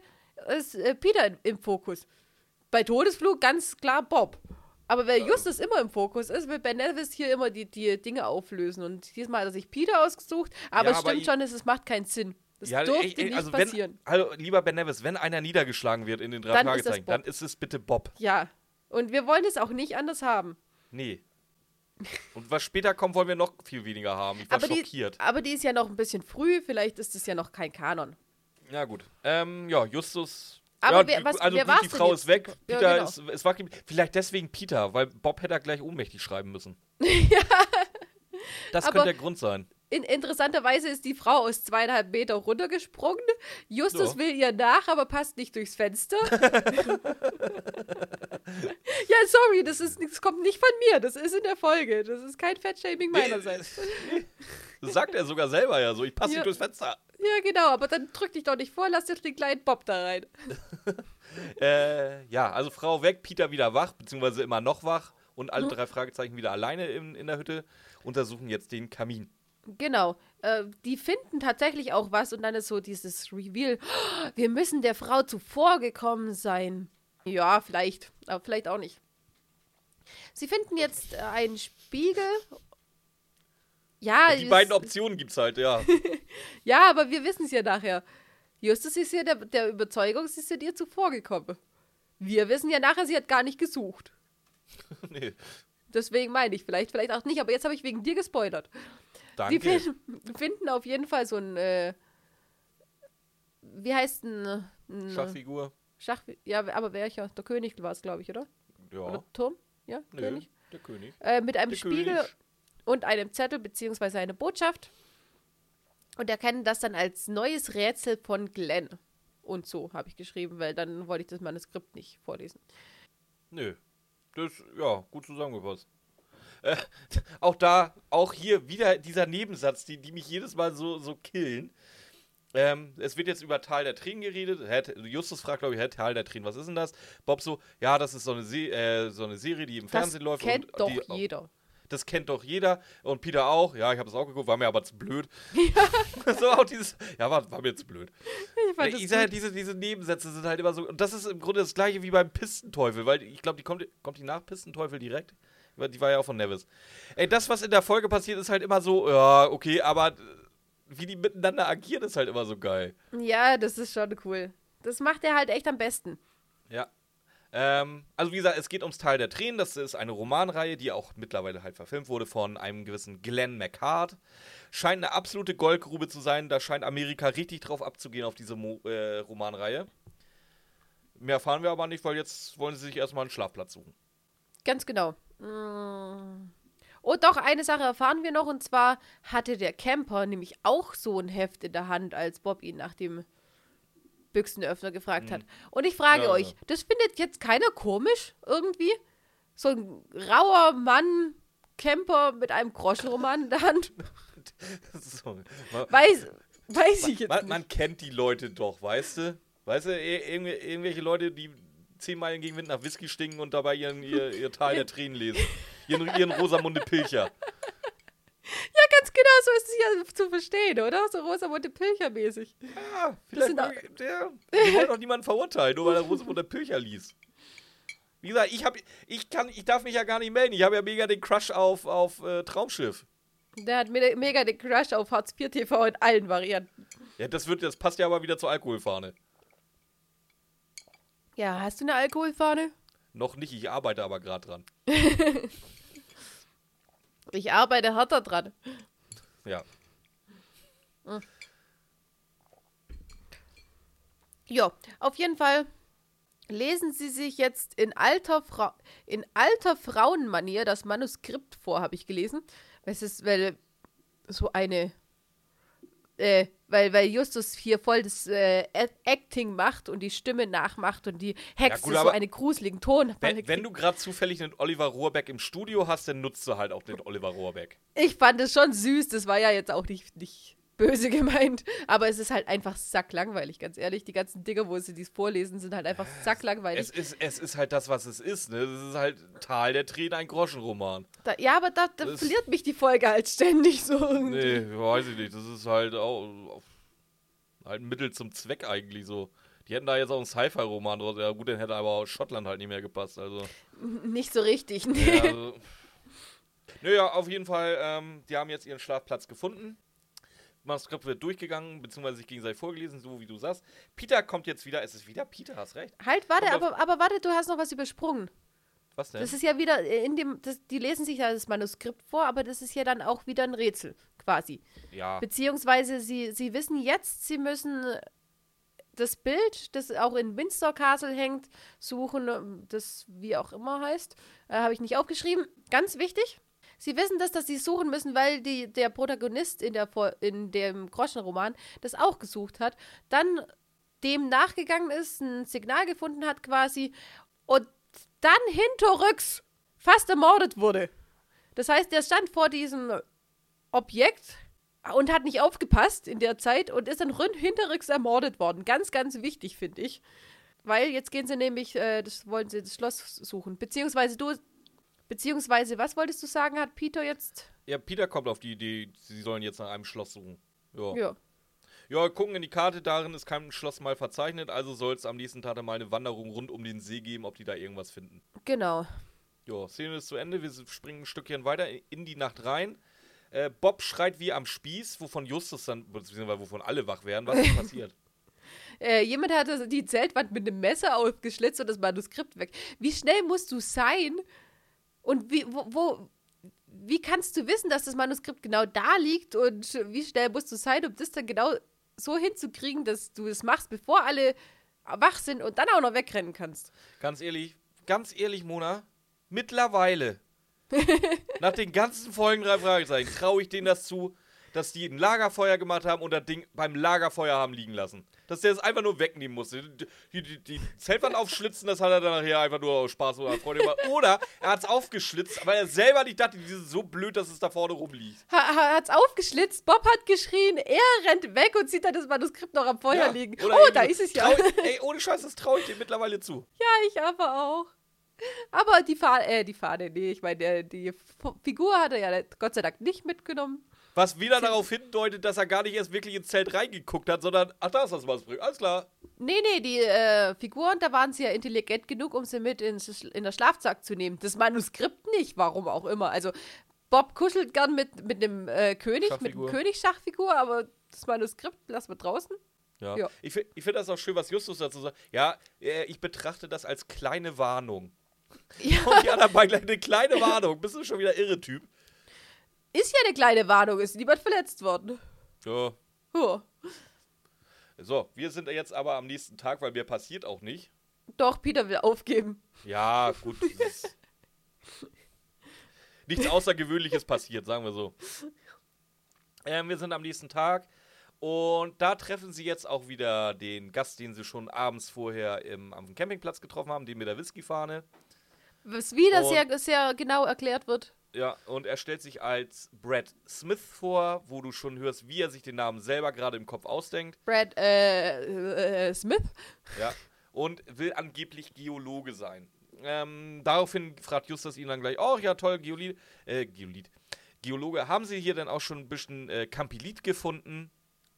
ist äh, Peter im Fokus. Bei Todesflug ganz klar Bob. Aber weil Justus immer im Fokus ist, will Ben Nevis hier immer die, die Dinge auflösen. Und diesmal hat er sich Peter ausgesucht. Aber Ja, es aber stimmt ich- schon, es, es macht keinen Sinn. Das ja, durfte ey, ey, nicht also passieren. wenn, also lieber Ben Nevis, wenn einer niedergeschlagen wird in den drei Dann Fragezeichen, dann ist es bitte Bob. Ja. Und wir wollen es auch nicht anders haben. Nee. Und was später kommt, wollen wir noch viel weniger haben. Ich war Aber die, schockiert. aber die ist ja noch ein bisschen früh. Vielleicht ist es ja noch kein Kanon. Ja, gut. Ähm, ja, Justus. Aber ja, wer- die- was- also wer gut, die Frau jetzt? ist weg. Ja, Peter genau. ist, wach. geblieben. Vielleicht deswegen Peter, weil Bob hätte er gleich ohnmächtig schreiben müssen. Das Aber- könnte der Grund sein. In, interessanterweise ist die Frau aus zweieinhalb Meter runtergesprungen. Justus Ja. will ihr nach, aber passt nicht durchs Fenster. ja, sorry, das, ist, das kommt nicht von mir. Das ist in der Folge. Das ist kein Fettshaming meinerseits. Das sagt er sogar selber ja so. Ich passe Ja. nicht durchs Fenster. Ja, genau, aber dann drück dich doch nicht vor, lass doch den kleinen Bob da rein. Äh, ja, also Frau weg, Peter wieder wach, beziehungsweise immer noch wach und alle drei Fragezeichen wieder alleine in, in der Hütte, untersuchen jetzt den Kamin. Genau. Äh, die finden tatsächlich auch was und dann ist so dieses Reveal. "Oh, Wir müssen der Frau zuvorgekommen sein. Ja, vielleicht. Aber vielleicht auch nicht. Sie finden jetzt äh, einen Spiegel. Ja, Die es- beiden Optionen gibt's halt, ja. ja, aber wir wissen es ja nachher. Justus ist ja der, der Überzeugung, sie ist ja dir zuvor gekommen. Wir wissen ja nachher, sie hat gar nicht gesucht. nee, Deswegen meine ich, vielleicht, vielleicht auch nicht, aber jetzt habe ich wegen dir gespoilert. Die danke. fin finden auf jeden Fall so ein, äh, wie heißt ein, ein Schachfigur. Schach, ja, aber welcher? Der König war es, glaube ich, oder? Ja. Oder Turm? Ja, Nö, König. der König. Äh, mit einem Der Spiegel König. und einem Zettel beziehungsweise eine Botschaft. Und erkennen das dann als neues Rätsel von Glenn. Und so habe ich geschrieben, weil dann wollte ich das Manuskript nicht vorlesen. Nö. Das, ja, gut zusammengefasst. Äh, auch da, auch hier wieder dieser Nebensatz, die, die mich jedes Mal so, so killen. Ähm, es wird jetzt über Tal der Tränen geredet. Justus fragt, glaube ich, hä, Tal der Tränen, was ist denn das? Bob so, ja, das ist so eine, Se äh, so eine Serie, die im Das Fernsehen läuft. kennt und doch die, jeder. Das kennt doch jeder. Und Peter auch. Ja, ich habe es auch geguckt, war mir aber zu blöd. so auch dieses, ja, war, war mir zu blöd. Ich fand das Ich sag, gut. diese, diese Nebensätze sind halt immer so. Und das ist im Grunde das gleiche wie beim Pistenteufel, weil ich glaube, die kommt, kommt die nach Pistenteufel direkt. Die war ja auch von Nevis. Ey, das, was in der Folge passiert, ist halt immer so, ja, okay, aber wie die miteinander agieren, ist halt immer so geil. Ja, das ist schon cool. Das macht er halt echt am besten. Ja. Ähm, also wie gesagt, es geht ums Teil der Tränen. Das ist eine Romanreihe, die auch mittlerweile halt verfilmt wurde von einem gewissen Glenn McHart. Scheint eine absolute Goldgrube zu sein. Da scheint Amerika richtig drauf abzugehen auf diese Mo äh, Romanreihe. Mehr erfahren wir aber nicht, weil jetzt wollen sie sich erstmal einen Schlafplatz suchen. Ganz genau. Mm. Oh, doch, eine Sache erfahren wir noch, und zwar hatte der Camper nämlich auch so ein Heft in der Hand, als Bob ihn nach dem Büchsenöffner gefragt hat. Und ich frage Ja, euch, ja. das findet jetzt keiner komisch irgendwie? So ein rauer Mann, Camper mit einem Groschenroman in der Hand? so. man, Weiß, weiß ich jetzt man, nicht. man kennt die Leute doch, weißt du? Weißt du, ir- irgendw- irgendwelche Leute, die zehn Meilen gegen Wind nach Whisky stinken und dabei ihren, ihr, ihr Tal der Tränen lesen. Ihren, ihren Rosamunde Pilcher. Ja, ganz genau, so ist es ja zu verstehen, oder? So Rosamunde Pilcher-mäßig. Ja, vielleicht mal, der, wir wollen doch niemanden verurteilen, nur weil er Rosamunde Pilcher liest. Wie gesagt, ich, hab, ich, kann, ich darf mich ja gar nicht melden. Ich habe ja mega den Crush auf, auf äh, Traumschiff. Der hat me- mega den Crush auf Hartz IV TV in allen Varianten. Ja, das, wird, das passt ja aber wieder zur Alkoholfahne. Ja, hast du eine Alkoholfahne? Noch nicht, ich arbeite aber gerade dran. Ich arbeite härter dran. Ja. Ja, auf jeden Fall lesen Sie sich jetzt in alter, Fra in alter Frauenmanier das Manuskript vor, habe ich gelesen. Es ist, weil so eine, äh, weil, weil Justus hier voll das äh, Acting macht und die Stimme nachmacht und die Hexe gut, so einen gruseligen Ton. Wenn, wenn du gerade zufällig einen Oliver Rohrbeck im Studio hast, dann nutzt du halt auch den Oliver Rohrbeck. Ich fand es schon süß, das war ja jetzt auch nicht, nicht böse gemeint, aber es ist halt einfach sacklangweilig, ganz ehrlich. Die ganzen Dinge, wo sie dies vorlesen, sind halt einfach sacklangweilig. Es ist, es ist halt das, was es ist. Ne? Es ist halt Tal der Tränen, ein Groschenroman. Da, ja, aber da, da Das- verliert mich die Folge halt ständig so. irgendwie. Nee, weiß ich nicht. Das ist halt auch halt ein Mittel zum Zweck eigentlich so. Die hätten da jetzt auch einen Sci-Fi-Roman draus. Ja gut, dann hätte aber auch Schottland halt nicht mehr gepasst. Also, Nicht so richtig, nee. ja, also Naja, auf jeden Fall, ähm, die haben jetzt ihren Schlafplatz gefunden. Manuskript wird durchgegangen, beziehungsweise sich gegenseitig vorgelesen, so wie du sagst. Peter kommt jetzt wieder. Es ist wieder Peter, hast recht. Halt, warte, Kommt aber, aber warte, du hast noch was übersprungen. Was denn? Das ist ja wieder in dem, das, die lesen sich ja das Manuskript vor, aber das ist ja dann auch wieder ein Rätsel, quasi. ja. Beziehungsweise sie, sie wissen jetzt, sie müssen das Bild, das auch in Windsor Castle hängt, suchen, das wie auch immer heißt. Äh, Habe ich nicht aufgeschrieben. Ganz wichtig. Sie wissen das, dass sie suchen müssen, weil die, der Protagonist in, der, in dem Groschenroman das auch gesucht hat. Dann dem nachgegangen ist, ein Signal gefunden hat quasi und dann hinterrücks fast ermordet wurde. Das heißt, er stand vor diesem Objekt und hat nicht aufgepasst in der Zeit und ist dann hinterrücks ermordet worden. Ganz, ganz wichtig, finde ich. Weil jetzt gehen sie nämlich, äh, das wollen sie das Schloss suchen. Beziehungsweise du, beziehungsweise, was wolltest du sagen, hat Peter jetzt? ja, Peter kommt auf die Idee, sie sollen jetzt nach einem Schloss suchen. Ja. Ja. Ja, gucken in die Karte, darin ist kein Schloss mal verzeichnet, also soll es am nächsten Tag dann mal eine Wanderung rund um den See geben, ob die da irgendwas finden. Genau. Ja, Szene ist zu Ende. Wir springen ein Stückchen weiter in die Nacht rein. Äh, Bob schreit wie am Spieß, wovon Justus dann, beziehungsweise wovon alle wach werden. Was ist passiert? Äh, jemand hat die Zeltwand mit einem Messer aufgeschlitzt und das Manuskript weg. Wie schnell musst du sein? Und wie, wo, wo, wie kannst du wissen, dass das Manuskript genau da liegt? Und wie schnell musst du sein, um das dann genau so hinzukriegen, dass du es machst, bevor alle wach sind und dann auch noch wegrennen kannst? Ganz ehrlich, ganz ehrlich, Mona, mittlerweile, nach den ganzen Folgen drei Fragezeichen, traue ich denen das zu, dass die ein Lagerfeuer gemacht haben und das Ding beim Lagerfeuer haben liegen lassen. Dass der es einfach nur wegnehmen musste. Die, die, die Zeltwand aufschlitzen, das hat er dann nachher einfach nur aus Spaß oder Freude gemacht. Oder er hat es aufgeschlitzt, weil er selber nicht dachte, die sind so blöd, dass es da vorne rumliegt. Ha, ha, hat's aufgeschlitzt, Bob hat geschrien, er rennt weg und sieht dann das Manuskript noch am Feuer Ja, liegen. Oh, da ist es ja. trau- Ey, ohne Scheiß, das traue ich dir mittlerweile zu. Ja, ich aber auch. Aber die Fahne, äh, die Fahne, nee, ich meine, äh, die F Figur hat er ja Gott sei Dank nicht mitgenommen. Was wieder darauf hindeutet, dass er gar nicht erst wirklich ins Zelt reingeguckt hat, sondern, ach, da ist das Manuskript. Alles klar. Nee, nee, die äh, Figuren, da waren sie ja intelligent genug, um sie mit ins, in der Schlafsack zu nehmen. Das Manuskript nicht, warum auch immer. Also, Bob kuschelt gern mit, mit dem äh, König, mit dem Schachfigur. König-Schachfigur, aber das Manuskript lassen wir draußen. Ja. Ja. Ich, ich finde das auch schön, was Justus dazu sagt. Ja, äh, ich betrachte das als kleine Warnung. Ja, Und die anderen beiden, eine kleine Warnung. Bist du schon wieder irre Typ? Ist ja eine kleine Warnung, ist niemand verletzt worden. Ja. Huh. So, wir sind jetzt aber am nächsten Tag, weil mir passiert auch nicht. Doch, Peter will aufgeben. Ja, gut. Nichts Außergewöhnliches passiert, sagen wir so. Ähm, wir sind am nächsten Tag und da treffen sie jetzt auch wieder den Gast, den sie schon abends vorher im, am Campingplatz getroffen haben, den mit der Whiskyfahne. Was wieder Und- sehr, sehr genau erklärt wird. Ja, und er stellt sich als Brad Smith vor, wo du schon hörst, wie er sich den Namen selber gerade im Kopf ausdenkt. Brad äh, äh, Smith. Ja, und will angeblich Geologe sein. Ähm, daraufhin fragt Justus ihn dann gleich, oh ja, toll, Geolid, äh, Geolid. Geologe, haben sie hier denn auch schon ein bisschen äh, Campilit gefunden?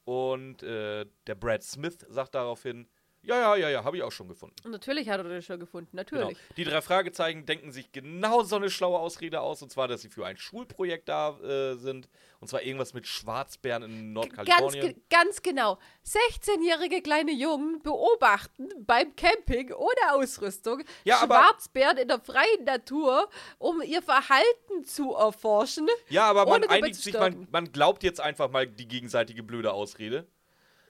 Und äh, der Brad Smith sagt daraufhin, ja, ja, ja, ja, habe ich auch schon gefunden. Und natürlich hat er das schon gefunden, Genau. natürlich. Die drei Fragezeichen denken sich genau so eine schlaue Ausrede aus, und zwar, dass sie für ein Schulprojekt da äh, sind. Und zwar irgendwas mit Schwarzbären in Ganz, Nordkalifornien. ge ganz genau. 16-jährige kleine Jungen beobachten beim Camping ohne Ausrüstung Ja, Schwarzbären in der freien Natur, um ihr Verhalten zu erforschen. Ja, aber man einigt sich, man, man glaubt jetzt einfach mal die gegenseitige blöde Ausrede.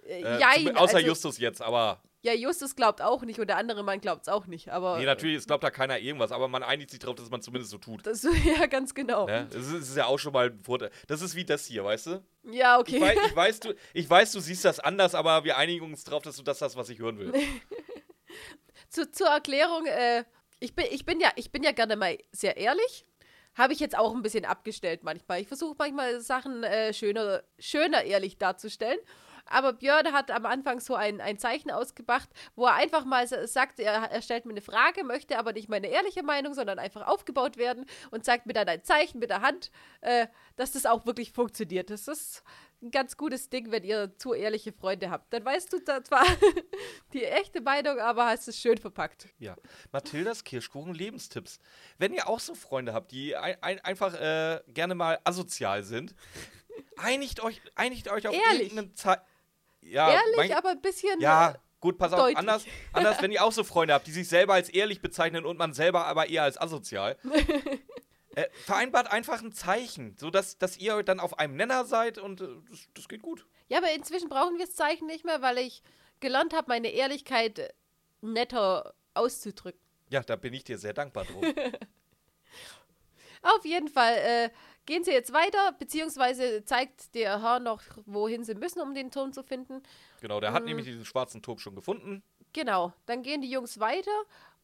Äh, Äh, jein, zum- außer also, Justus jetzt, aber. Ja, Justus glaubt auch nicht und der andere Mann glaubt es auch nicht. Aber Nee, natürlich, es glaubt da keiner irgendwas, aber man einigt sich darauf, dass man zumindest so tut. Das, ja, ganz genau. Ne? Das, ist, das ist ja auch schon mal ein Vorteil. Das ist wie das hier, weißt du? Ja, okay. Ich, weiß, ich, weiß, du? ich weiß, du siehst das anders, aber wir einigen uns darauf, dass du das hast, was ich hören will. Zu, zur Erklärung, äh, ich, bin, ich, bin ja, ich bin ja gerne mal sehr ehrlich. Habe ich jetzt auch ein bisschen abgestellt manchmal. Ich versuche manchmal Sachen äh, schöner, schöner ehrlich darzustellen. Aber Björn hat am Anfang so ein, ein Zeichen ausgebracht, wo er einfach mal sa- sagt, er, er stellt mir eine Frage, möchte aber nicht meine ehrliche Meinung, sondern einfach aufgebaut werden und zeigt mir dann ein Zeichen mit der Hand, äh, dass das auch wirklich funktioniert. Das ist ein ganz gutes Ding, wenn ihr zu ehrliche Freunde habt. Dann weißt du zwar die echte Meinung, aber hast es schön verpackt. Ja. Mathildas Kirschkuchen Lebenstipps. Wenn ihr auch so Freunde habt, die ein, ein, einfach äh, gerne mal asozial sind, einigt euch, einigt euch auf Ehrlich. irgendeinen Zeit. Ja, Ehrlich, mein- aber ein bisschen. Ja, gut, pass auf. deutlich. Anders, anders, wenn ihr auch so Freunde habt, die sich selber als ehrlich bezeichnen und man selber aber eher als asozial. äh, vereinbart einfach ein Zeichen, sodass dass ihr dann auf einem Nenner seid und äh, das, das geht gut. Ja, aber inzwischen brauchen wir das Zeichen nicht mehr, weil ich gelernt habe, meine Ehrlichkeit äh, netter auszudrücken. Ja, da bin ich dir sehr dankbar drum. Auf jeden Fall äh, gehen sie jetzt weiter, beziehungsweise zeigt der Herr noch, wohin sie müssen, um den Turm zu finden. genau, der hat nämlich diesen schwarzen Turm schon gefunden. Genau, dann gehen die Jungs weiter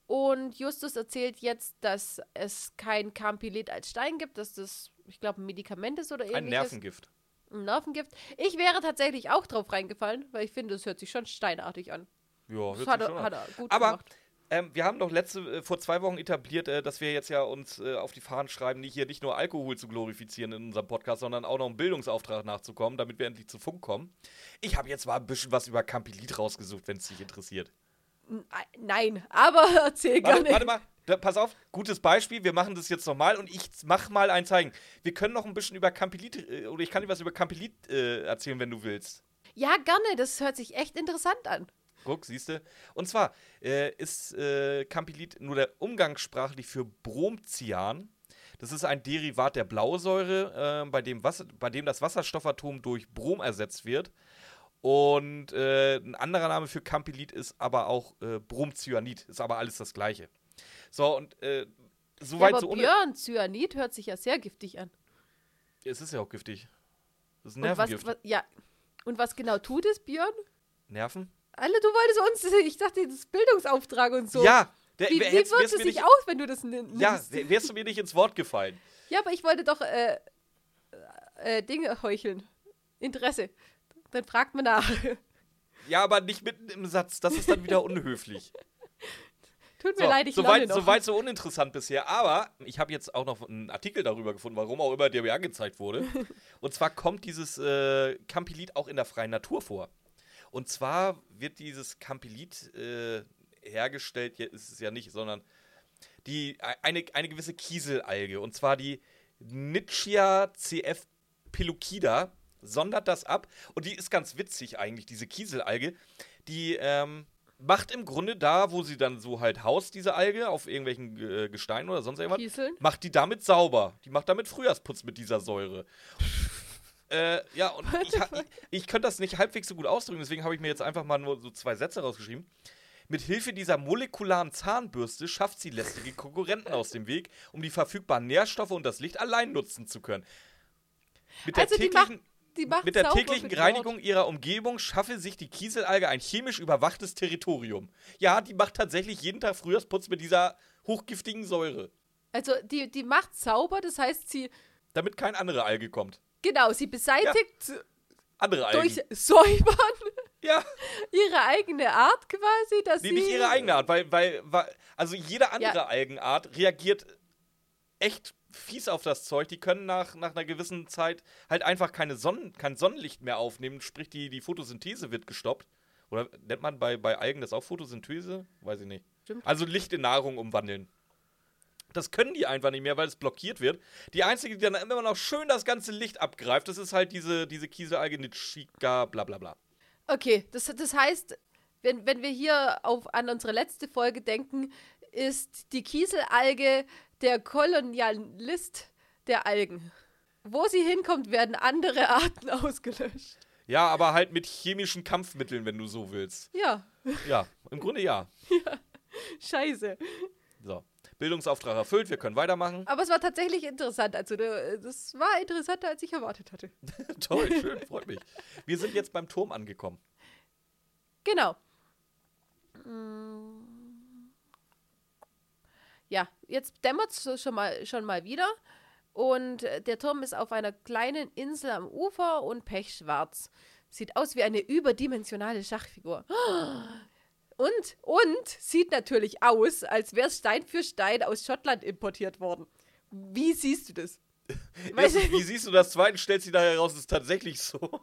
und Justus erzählt jetzt, dass es kein Campilit als Stein gibt, dass das, ich glaube, ein Medikament ist oder ähnliches. Ein Nervengift. Ein Nervengift. Ich wäre tatsächlich auch drauf reingefallen, weil ich finde, es hört sich schon steinartig an. Ja, Das hört hat sich er, schon hat an. er gut Aber gemacht. Ähm, wir haben doch letzte, äh, vor zwei Wochen etabliert, äh, dass wir jetzt ja uns äh, auf die Fahnen schreiben, nicht hier nicht nur Alkohol zu glorifizieren in unserem Podcast, sondern auch noch einen Bildungsauftrag nachzukommen, damit wir endlich zu Funk kommen. Ich habe jetzt mal ein bisschen was über Campilit rausgesucht, wenn es dich interessiert. Nein, aber erzähl Warte, gerne. warte mal, Da, pass auf, gutes Beispiel. Wir machen das jetzt nochmal und ich mach mal ein Zeigen. Wir können noch ein bisschen über Campelit, äh, oder ich kann dir was über Campelit äh, erzählen, wenn du willst. Ja, gerne. Das hört sich echt interessant an. Guck, siehst du? Und zwar äh, ist äh, Campelit nur der umgangssprachlich für Bromcyan. Das ist ein Derivat der Blausäure, äh, bei, dem Wasser, bei dem das Wasserstoffatom durch Brom ersetzt wird. Und äh, ein anderer Name für Campelit ist aber auch äh, Bromcyanid. Ist aber alles das Gleiche. So, und äh, soweit ja, aber so. Björn, Cyanid hört sich ja sehr giftig an. Es ist ja auch giftig. Das ist ein Und was, Nervengift. was, ja. Und was genau tut es, Björn? Nerven? Alle, du wolltest uns, ich dachte, das Bildungsauftrag und so. Ja! Der, Wie, wär- wie wirkt es sich aus, wenn du das nimmst? Ja, wär- wärst du mir nicht ins Wort gefallen. Ja, aber ich wollte doch äh, äh, Dinge heucheln. Interesse. Dann fragt man nach. Ja, aber nicht mitten im Satz. Das ist dann wieder unhöflich. Tut mir So, leid, ich soweit, noch. soweit so uninteressant bisher. Aber ich habe jetzt auch noch einen Artikel darüber gefunden, warum auch immer der mir angezeigt wurde. Und zwar kommt dieses äh, Campilit auch in der freien Natur vor. Und zwar wird dieses Campilit äh, hergestellt, ja, ist es ja nicht, sondern die, eine, eine gewisse Kieselalge. Und zwar die Nitschia cf pellucida sondert das ab. Und die ist ganz witzig eigentlich, diese Kieselalge. Die ähm, macht im Grunde da, wo sie dann so halt haust, diese Alge, auf irgendwelchen äh, Gesteinen oder sonst irgendwas, Kieseln? macht die damit sauber. Die macht damit Frühjahrsputz mit dieser Säure. Äh, ja, und ich, ich, ich könnte das nicht halbwegs so gut ausdrücken, deswegen habe ich mir jetzt einfach mal nur so zwei Sätze rausgeschrieben. Mit Hilfe dieser molekularen Zahnbürste schafft sie lästige Konkurrenten aus dem Weg, um die verfügbaren Nährstoffe und das Licht allein nutzen zu können. Mit der Also macht, täglichen, mit der täglichen Reinigung ihrer Umgebung schaffe sich die Kieselalge ein chemisch überwachtes Territorium. Ja, die macht tatsächlich jeden Tag Frühjahrsputz mit dieser hochgiftigen Säure. Also die, die macht sauber, das heißt, sie, damit keine andere Alge kommt. Genau, sie beseitigt Andere Algen. durch Säubern ja, ihre eigene Art quasi, dass nee, sie... nicht ihre eigene Art, weil, weil, weil also jede andere Ja. Algenart reagiert echt fies auf das Zeug. Die können nach, nach einer gewissen Zeit halt einfach keine Sonnen, kein Sonnenlicht mehr aufnehmen, sprich die, die Photosynthese wird gestoppt. Oder nennt man bei, bei Algen das auch Photosynthese? Weiß ich nicht. Stimmt. Also Licht in Nahrung umwandeln. Das können die einfach nicht mehr, weil es blockiert wird. Die einzige, die dann immer noch schön das ganze Licht abgreift, das ist halt diese, diese Kieselalge Nitschika, bla bla bla. Okay, das, das heißt, wenn, wenn wir hier auf, an unsere letzte Folge denken, ist die Kieselalge der Kolonialist der Algen. Wo sie hinkommt, werden andere Arten ausgelöscht. Ja, aber halt mit chemischen Kampfmitteln, wenn du so willst. Ja, Ja, im Grunde ja. scheiße. So. Bildungsauftrag erfüllt, wir können weitermachen. Aber es war tatsächlich interessant. Also, äh, das war interessanter, als ich erwartet hatte. Toll, schön, freut mich. Wir sind jetzt beim Turm angekommen. Genau. Mm. Ja, jetzt dämmert es schon mal, schon mal wieder. Und äh, der Turm ist auf einer kleinen Insel am Ufer und pechschwarz. Sieht aus wie eine überdimensionale Schachfigur. Und, und sieht natürlich aus, als wäre Stein für Stein aus Schottland importiert worden. Wie siehst du das? Erstens, wie siehst du das? Zweitens stellt sich nachher heraus, es ist tatsächlich so.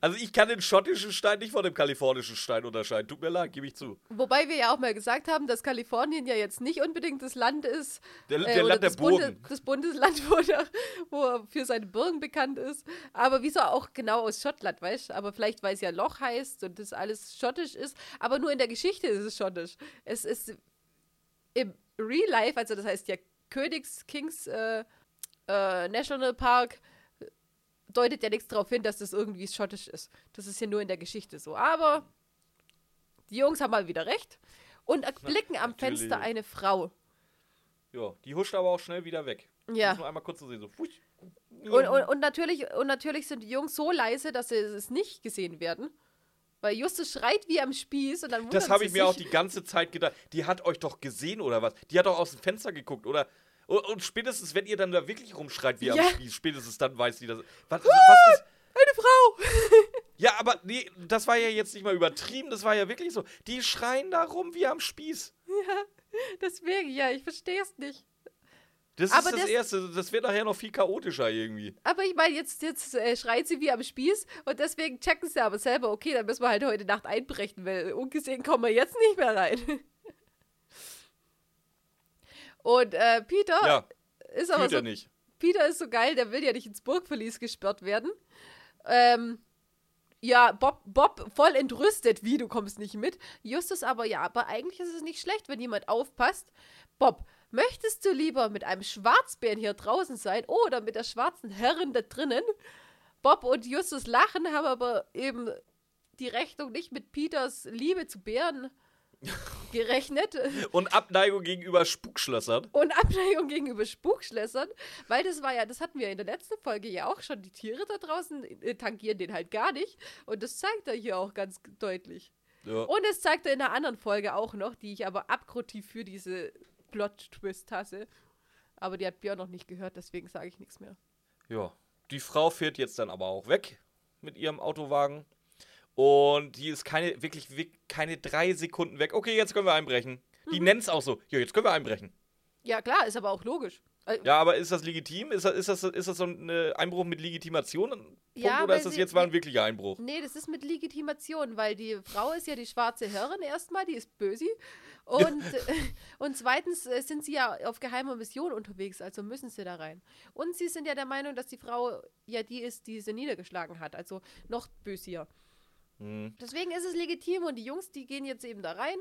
Also ich kann den schottischen Stein nicht von dem kalifornischen Stein unterscheiden. Tut mir leid, gebe ich zu. Wobei wir ja auch mal gesagt haben, dass Kalifornien ja jetzt nicht unbedingt das Land ist. Der, äh, der oder Land der das, Bunde, das Bundesland, wo er, wo er für seine Burgen bekannt ist. Aber wieso auch genau aus Schottland, weißt du? Aber vielleicht, weil es ja Loch heißt und das alles schottisch ist. Aber nur in der Geschichte ist es schottisch. Es ist im Real Life, also das heißt ja Königs, Kings äh, äh, National Park, deutet ja nichts darauf hin, dass das irgendwie schottisch ist. Das ist ja nur in der Geschichte so. Aber die Jungs haben mal wieder recht und blicken am natürlich. Fenster eine Frau. Ja, die huscht aber auch schnell wieder weg. Ja. Man einmal kurz so sehen. So. Und, und, und, natürlich, und natürlich sind die Jungs so leise, dass sie es nicht gesehen werden. Weil Justus schreit wie am Spieß und dann Das habe ich mir auch die ganze Zeit gedacht. Die hat euch doch gesehen oder was? Die hat doch aus dem Fenster geguckt oder. Und, und spätestens, wenn ihr dann da wirklich rumschreit wie Ja. am Spieß, spätestens dann weiß die das. Was, was ist. Eine Frau! Ja, aber nee, das war ja jetzt nicht mal übertrieben, das war ja wirklich so. Die schreien da rum wie am Spieß. Deswegen, ja, ich verstehe es nicht. Das Aber ist das, das- Erste. Das wird nachher noch viel chaotischer irgendwie. Aber ich meine, jetzt, jetzt äh, schreit sie wie am Spieß und deswegen checken sie aber selber, okay, dann müssen wir halt heute Nacht einbrechen, weil ungesehen kommen wir jetzt nicht mehr rein. Und äh, Peter Ja, ist aber so nicht. Peter ist so geil, der will ja nicht ins Burgverlies gesperrt werden. Ähm, ja, Bob, Bob voll entrüstet, wie du kommst nicht mit. Justus aber ja, aber eigentlich ist es nicht schlecht, wenn jemand aufpasst. Bob, möchtest du lieber mit einem Schwarzbären hier draußen sein oder mit der schwarzen Herrin da drinnen? Bob und Justus lachen, haben aber eben die Rechnung nicht mit Peters Liebe zu Bären gerechnet. Und Abneigung gegenüber Spukschlössern. Und Abneigung gegenüber Spukschlössern, weil das war ja, das hatten wir in der letzten Folge ja auch schon, die Tiere da draußen äh, tangieren den halt gar nicht und das zeigt er hier auch ganz deutlich. Ja. Und es zeigt er in einer anderen Folge auch noch, die ich aber abgrundtief für diese Plot-Twist hasse. Aber die hat Björn noch nicht gehört, deswegen sage ich nichts mehr. ja. Die Frau fährt jetzt dann aber auch weg mit ihrem Autowagen. Und die ist keine, wirklich, keine drei Sekunden weg. Okay, jetzt können wir einbrechen. Die Mhm. nennt es auch so. Ja, jetzt können wir einbrechen. Ja, klar, ist aber auch logisch. Äh, Ja, aber ist das legitim? Ist das, ist das, ist das so ein äh, Einbruch mit Legitimation? Punkt, Ja, oder ist das sie- jetzt mal ein wirklicher Einbruch? Nee, das ist mit Legitimation, weil die Frau ist ja die schwarze Herrin erstmal, die ist böse. Und, äh, und zweitens sind sie ja auf geheimer Mission unterwegs, also müssen sie da rein. Und sie sind ja der Meinung, dass die Frau ja die ist, die sie niedergeschlagen hat, also noch bösier. Hm. Deswegen ist es legitim und die Jungs, die gehen jetzt eben da rein.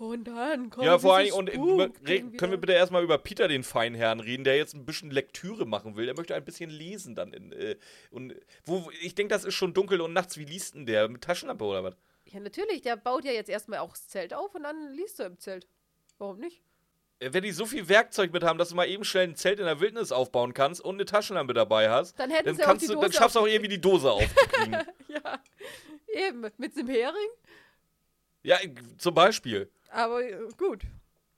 Und dann kommt Ja, vor allem, und können wir bitte erstmal über Peter, den Feinherrn, reden, der jetzt ein bisschen Lektüre machen will. Der möchte ein bisschen lesen dann. In, äh, und wo, ich denke, das ist schon dunkel und nachts. Wie liest denn der? Mit Taschenlampe oder was? Ja, natürlich, der baut ja jetzt erstmal auch das Zelt auf und dann liest er im Zelt. Warum nicht? Wenn die so viel Werkzeug mit haben, dass du mal eben schnell ein Zelt in der Wildnis aufbauen kannst und eine Taschenlampe dabei hast, Dann dann, kannst du, dann schaffst du auch irgendwie die Dose aufzukriegen. Ja, eben, mit dem Hering. ja, zum Beispiel. Aber äh, gut.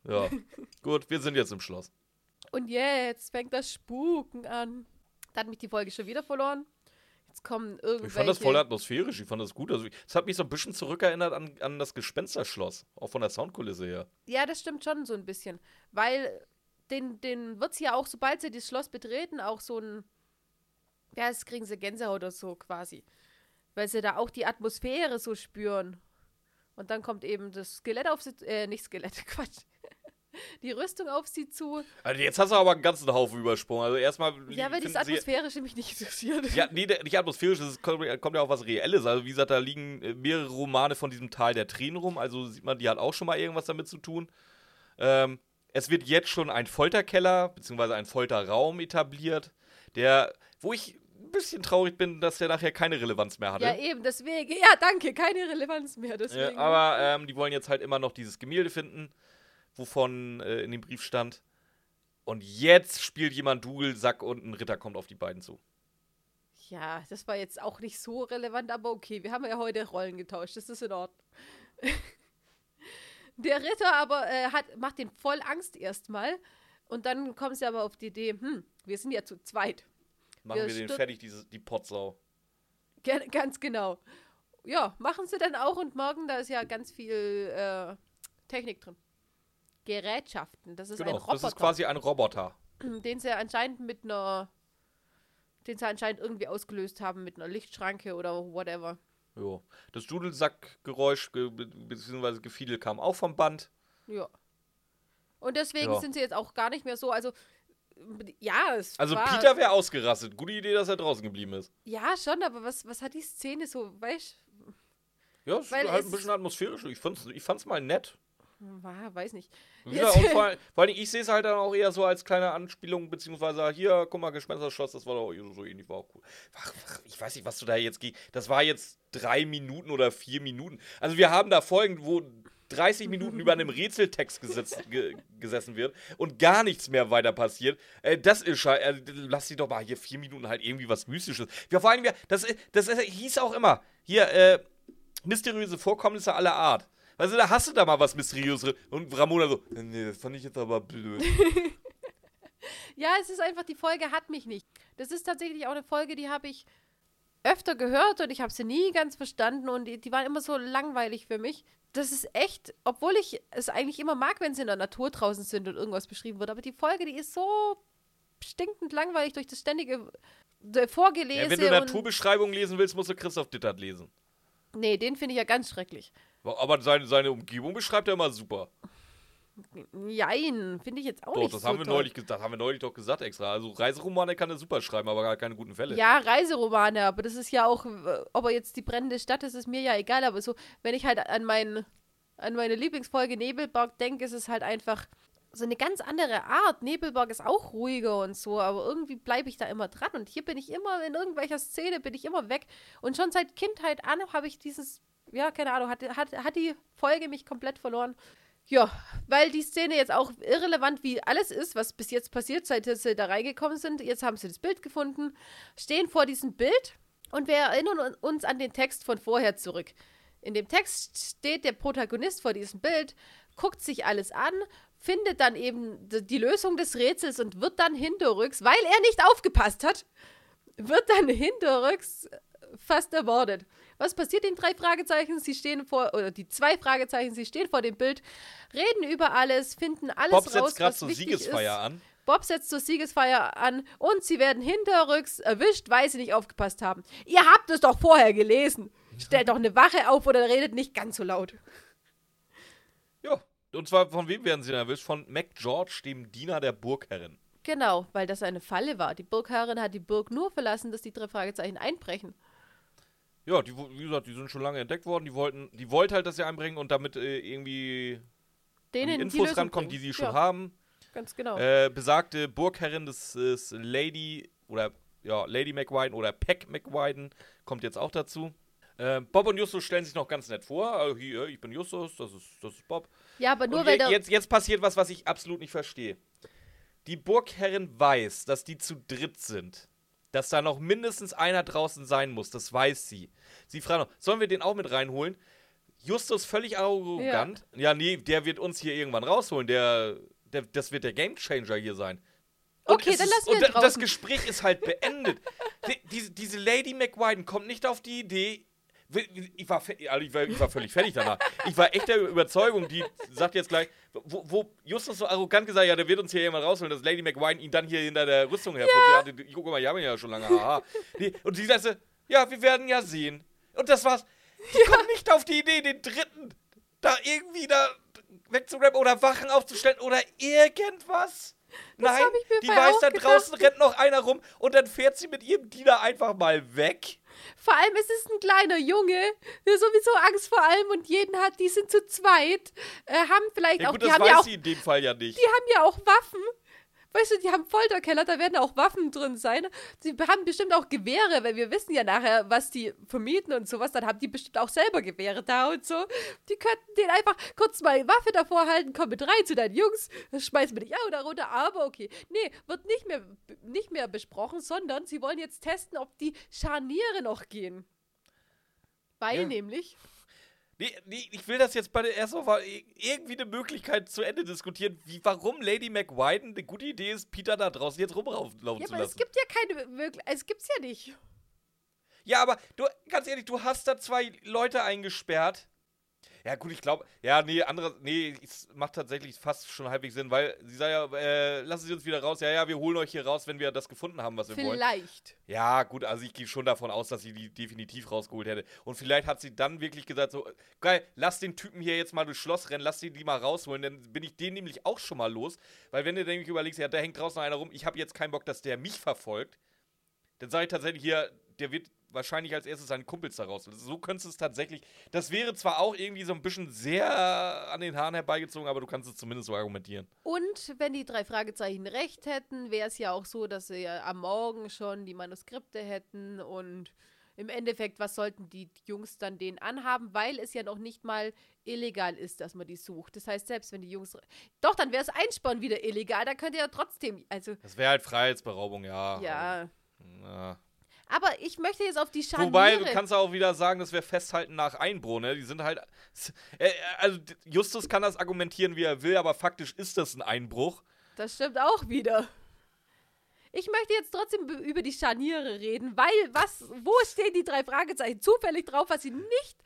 Ja. Gut, wir sind jetzt im Schloss. Und jetzt fängt das Spuken an. Da hat mich die Folge schon wieder verloren. Kommen irgendwelche... Ich fand das voll atmosphärisch, ich fand das gut. Also, es hat mich so ein bisschen zurückerinnert an, an das Gespensterschloss, auch von der Soundkulisse her. Ja, das stimmt schon so ein bisschen. Weil den, den wird es ja auch, sobald sie das Schloss betreten, auch so ein... Ja, das kriegen sie Gänsehaut oder so quasi. Weil sie da auch die Atmosphäre so spüren. Und dann kommt eben das Skelett auf sie... Äh, nicht Skelett, Quatsch. Die Rüstung auf sie zu. Also jetzt hast du aber einen ganzen Haufen übersprungen. Also erstmal. Ja, weil das Atmosphärische mich nicht interessiert. Ja, nee, nicht atmosphärisch, es kommt, kommt ja auch was Reelles. Also, wie gesagt, da liegen äh, mehrere Romane von diesem Tal der Tränen rum. Also sieht man, die hat auch schon mal irgendwas damit zu tun. Ähm, es wird jetzt schon ein Folterkeller, beziehungsweise ein Folterraum etabliert, der, wo ich ein bisschen traurig bin, dass der nachher keine Relevanz mehr hatte. Ja, eben, deswegen. Ja, danke, keine Relevanz mehr. Ja, Deswegen. aber ähm, die wollen jetzt halt immer noch dieses Gemälde finden, wovon äh, in dem Brief stand. Und jetzt spielt jemand Dudelsack und ein Ritter kommt auf die beiden zu. ja, das war jetzt auch nicht so relevant, aber okay, wir haben ja heute Rollen getauscht, das ist in Ordnung. Der Ritter aber äh, hat, macht den voll Angst erstmal. Und dann kommen sie aber auf die Idee, hm, wir sind ja zu zweit. Machen Ja, wir den fertig, diese, die Potsau. Ganz genau. Ja, machen sie dann auch und morgen, da ist ja ganz viel äh, Technik drin. Gerätschaften, das ist ein Genau, Roboter. das ist quasi ein Roboter. den sie anscheinend mit einer, den sie anscheinend irgendwie ausgelöst haben mit einer Lichtschranke oder whatever. Jo. Das Dudelsackgeräusch bzw. Gefiedel kam auch vom Band. Ja. Und deswegen Ja. sind sie jetzt auch gar nicht mehr so, also ja, es Also war, Peter wäre ausgerastet. Gute Idee, dass er draußen geblieben ist. Ja, schon, aber was, was hat die Szene so, weißt Ja, es ist Weil halt es- ein bisschen atmosphärisch. Ich fand's, ich fand's mal nett. War, weiß nicht. Ja, und vor, all- vor allem, ich sehe es halt dann auch eher so als kleine Anspielung, beziehungsweise hier, guck mal, Gespensterschloss, das war doch so so ähnlich, war auch cool. Ich weiß nicht, was du da jetzt gehst. Das war jetzt drei Minuten oder vier Minuten. Also wir haben da Folgen, wo 30 Minuten über einem Rätseltext gesetzt, ge, gesessen wird und gar nichts mehr weiter passiert. Äh, das ist schei- äh, lass sie doch mal hier vier Minuten halt irgendwie was Mystisches. Ja, vor allem, wir- das, das, das hieß auch immer, hier, äh, mysteriöse Vorkommnisse aller Art. Also da hast du da mal was Mysteriöses. Und Ramona so, nee, das fand ich jetzt aber blöd. Ja, es ist einfach, die Folge hat mich nicht. Das ist tatsächlich auch eine Folge, die habe ich öfter gehört und ich habe sie nie ganz verstanden und die, die waren immer so langweilig für mich. Das ist echt, obwohl ich es eigentlich immer mag, wenn sie in der Natur draußen sind und irgendwas beschrieben wird, aber die Folge, die ist so stinkend langweilig durch das ständige äh, Vorgelese. Ja, wenn du Naturbeschreibungen lesen willst, musst du Christoph Dittert lesen. nee, den finde ich ja ganz schrecklich. Aber seine, seine Umgebung beschreibt er immer super. Jein, finde ich jetzt auch Doch, nicht das so haben wir toll. neulich das haben wir neulich doch gesagt extra. Also Reiseromane kann er super schreiben, aber gar keine guten Fälle. Ja, Reiseromane, aber das ist ja auch, äh, ob er jetzt die brennende Stadt ist, ist mir ja egal. Aber so, wenn ich halt an, mein, an meine Lieblingsfolge Nebelberg denke, ist es halt einfach so eine ganz andere Art. Nebelberg ist auch ruhiger und so, aber irgendwie bleibe ich da immer dran. Und hier bin ich immer, in irgendwelcher Szene bin ich immer weg. Und schon seit Kindheit an habe ich dieses, ja, keine Ahnung, hat, hat, hat die Folge mich komplett verloren. Ja, weil die Szene jetzt auch irrelevant wie alles ist, was bis jetzt passiert, seit sie da reingekommen sind. Jetzt haben sie das Bild gefunden, stehen vor diesem Bild und wir erinnern uns an den Text von vorher zurück. In dem Text steht der Protagonist vor diesem Bild, guckt sich alles an, findet dann eben die Lösung des Rätsels und wird dann hinterrücks, weil er nicht aufgepasst hat, wird dann hinterrücks fast ermordet. Was passiert den drei Fragezeichen? Sie stehen vor, oder die zwei Fragezeichen, sie stehen vor dem Bild, reden über alles, finden alles Bob raus, setzt gerade zur wichtig Siegesfeier ist. an. Bob setzt zur Siegesfeier an und sie werden hinterrücks erwischt, weil sie nicht aufgepasst haben. Ihr habt es doch vorher gelesen. Stellt doch eine Wache auf oder redet nicht ganz so laut. Ja. Und zwar von wem werden sie erwischt? Von Mac George, dem Diener der Burgherrin. Genau, weil das eine Falle war. Die Burgherrin hat die Burg nur verlassen, dass die drei Fragezeichen einbrechen. Ja, die, wie gesagt, die sind schon lange entdeckt worden. Die wollten, die wollte halt, dass sie einbringen und damit äh, irgendwie Denen die die Infos Lösung rankommen, die bringen. sie schon ja, haben. Ganz genau. Äh, besagte Burgherrin des, des Lady oder ja, Lady McWiden oder Peck McWiden kommt jetzt auch dazu. Äh, Bob und Justus stellen sich noch ganz nett vor. Also hier, ich bin Justus, das ist, das ist Bob. ja, aber nur und weil je, jetzt, jetzt passiert was, was ich absolut nicht verstehe. Die Burgherrin weiß, dass die zu dritt sind. Dass da noch mindestens einer draußen sein muss, das weiß sie. Sie fragt noch, sollen wir den auch mit reinholen? Justus völlig arrogant. Ja, nee, der wird uns hier irgendwann rausholen. Der, der, das wird der Gamechanger hier sein. Okay, es dann lassen wir Und da- das. Gespräch ist halt beendet. Die- diese, diese Lady McWiden kommt nicht auf die Idee. Ich war, also ich, war, ich war völlig fertig danach. Ich war echt der Überzeugung, die sagt jetzt gleich, wo, wo Justus so arrogant gesagt ja, der wird uns hier jemand rausholen, dass Lady McWine ihn dann hier hinter der Rüstung hervor. Ja. Guck mal, die haben ihn ja schon lange. Die, und sie sagte, ja, wir werden ja sehen. Und das war's. Die kommen nicht auf die Idee, den dritten da irgendwie da wegzurappen oder Wachen aufzustellen oder irgendwas. Nein, ich mir die weiß, da draußen rennt noch einer rum und dann fährt sie mit ihrem Diener einfach mal weg. Vor allem ist es ein kleiner Junge, der sowieso Angst vor allem und jeden hat. Die sind zu zweit, äh, haben vielleicht Ja auch. gut, die das haben weiß ja auch sie in dem Fall ja nicht. Die haben ja auch Waffen. Weißt du, die haben Folterkeller, da werden auch Waffen drin sein. Sie haben bestimmt auch Gewehre, weil wir wissen ja nachher, was die vermieten und sowas. Dann haben die bestimmt auch selber Gewehre da und so. Die könnten den einfach kurz mal Waffe davor halten, komm mit rein zu deinen Jungs, das schmeißen wir dich auch da runter. Aber okay, nee, wird nicht mehr, nicht mehr besprochen, sondern sie wollen jetzt testen, ob die Scharniere noch gehen. Weil Ja. nämlich, Nee, nee, ich will das jetzt bei der ersten Mal irgendwie eine Möglichkeit zu Ende diskutieren, wie, warum Lady McWiden eine gute Idee ist, Peter da draußen jetzt rumlaufen ja, zu aber es lassen. gibt ja keine Möglichkeit, es gibt's ja nicht. Ja, aber du, ganz ehrlich, du hast da zwei Leute eingesperrt. Ja, gut, ich glaube, ja, nee, andere, nee, es macht tatsächlich fast schon halbwegs Sinn, weil sie sagt ja, äh, lassen Sie uns wieder raus. Ja, ja, wir holen euch hier raus, wenn wir das gefunden haben, was wir wollen. Vielleicht. Ja, gut, also ich gehe schon davon aus, dass sie die definitiv rausgeholt hätte. Und vielleicht hat sie dann wirklich gesagt, so, geil, lass den Typen hier jetzt mal durchs Schloss rennen, lass den die mal rausholen, dann bin ich den nämlich auch schon mal los. Weil wenn du nämlich überlegst, ja, da hängt draußen noch einer rum, ich habe jetzt keinen Bock, dass der mich verfolgt, dann sage ich tatsächlich hier, der wird wahrscheinlich als erstes seinen Kumpels da raus. So könntest du es tatsächlich, das wäre zwar auch irgendwie so ein bisschen sehr an den Haaren herbeigezogen, aber du kannst es zumindest so argumentieren. Und wenn die drei Fragezeichen recht hätten, wäre es ja auch so, dass sie ja am Morgen schon die Manuskripte hätten und im Endeffekt, was sollten die Jungs dann denen anhaben, weil es ja noch nicht mal illegal ist, dass man die sucht. Das heißt, selbst wenn die Jungs. Doch, dann wäre es Einspannen wieder illegal. Da könnt ihr ja trotzdem. Also, Das wäre halt Freiheitsberaubung, ja. ja. ja. Aber ich möchte jetzt auf die Scharniere. Wobei, du kannst auch wieder sagen, das wäre Festhalten nach Einbruch, ne? Die sind halt. Äh, also, Justus kann das argumentieren, wie er will, aber faktisch ist das ein Einbruch. Das stimmt auch wieder. Ich möchte jetzt trotzdem be- über die Scharniere reden, weil was, wo stehen die drei Fragezeichen zufällig drauf, was sie nicht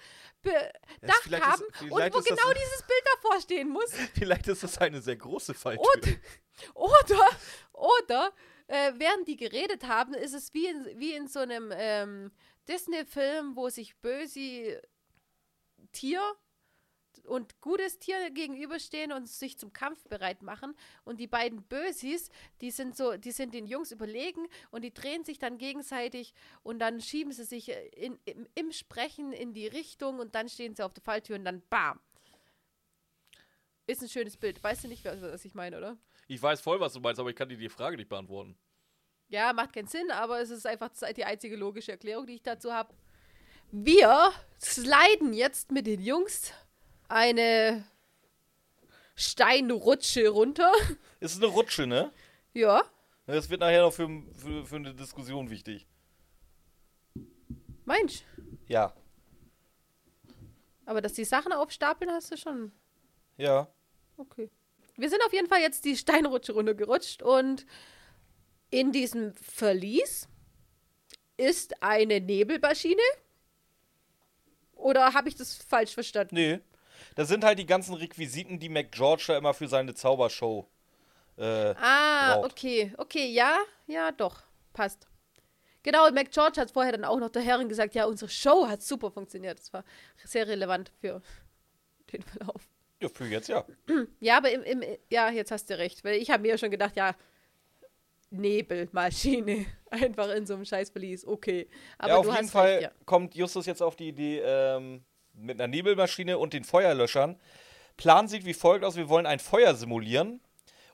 bedacht ist- haben und vielleicht wo ist genau dieses Bild davor stehen muss. Vielleicht ist das eine sehr große Falltür. Und, oder, oder, äh, während die geredet haben, ist es wie in, wie in so einem ähm, Disney-Film, wo sich böse Tier und gutes Tier gegenüberstehen und sich zum Kampf bereit machen. Und die beiden Bösis, die sind so, die sind den Jungs überlegen und die drehen sich dann gegenseitig und dann schieben sie sich äh, in, im, im Sprechen in die Richtung und dann stehen sie auf der Falltür und dann BAM! Ist ein schönes Bild. Weißt du nicht, was, was ich meine, oder? Ich weiß voll, was du meinst, aber ich kann dir die Frage nicht beantworten. Ja, macht keinen Sinn, aber es ist einfach die einzige logische Erklärung, die ich dazu habe. Wir sliden jetzt mit den Jungs eine Steinrutsche runter. Ist eine Rutsche, ne? Ja. Das wird nachher noch für, für, für eine Diskussion wichtig. Mensch. Ja. Aber dass die Sachen aufstapeln, hast du schon. Ja. Okay. Wir sind auf jeden Fall jetzt die Steinrutsche runtergerutscht und in diesem Verlies ist eine Nebelmaschine. Oder habe ich das falsch verstanden? Nee. Das sind halt die ganzen Requisiten, die McGeorge da immer für seine Zaubershow. Äh, Ah, braucht. okay. Okay, ja, ja, doch. Passt. Genau, McGeorge hat vorher dann auch noch der Herrin gesagt, ja, unsere Show hat super funktioniert. Das war sehr relevant für den Verlauf. Ja, für jetzt ja. Ja, aber im, im ja, jetzt hast du recht. Weil ich habe mir ja schon gedacht, ja, Nebelmaschine. Einfach in so einem Scheißverlies. Okay. Aber ja, auf du jeden hast Fall recht, ja. kommt Justus jetzt auf die Idee, ähm, mit einer Nebelmaschine und den Feuerlöschern. Plan sieht wie folgt aus: Wir wollen ein Feuer simulieren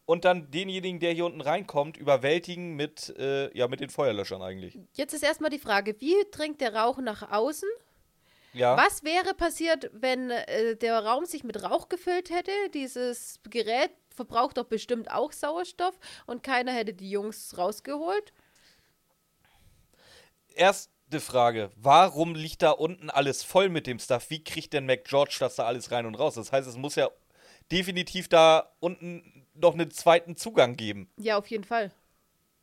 und dann denjenigen, der hier unten reinkommt, überwältigen mit, äh, ja, mit den Feuerlöschern eigentlich. Jetzt ist erstmal die Frage, wie dringt der Rauch nach außen? Ja. Was wäre passiert, wenn äh, der Raum sich mit Rauch gefüllt hätte? Dieses Gerät verbraucht doch bestimmt auch Sauerstoff und keiner hätte die Jungs rausgeholt. Erste Frage: Warum liegt da unten alles voll mit dem Stuff? Wie kriegt denn McGeorge das da alles rein und raus? Das heißt, es muss ja definitiv da unten noch einen zweiten Zugang geben. Ja, auf jeden Fall.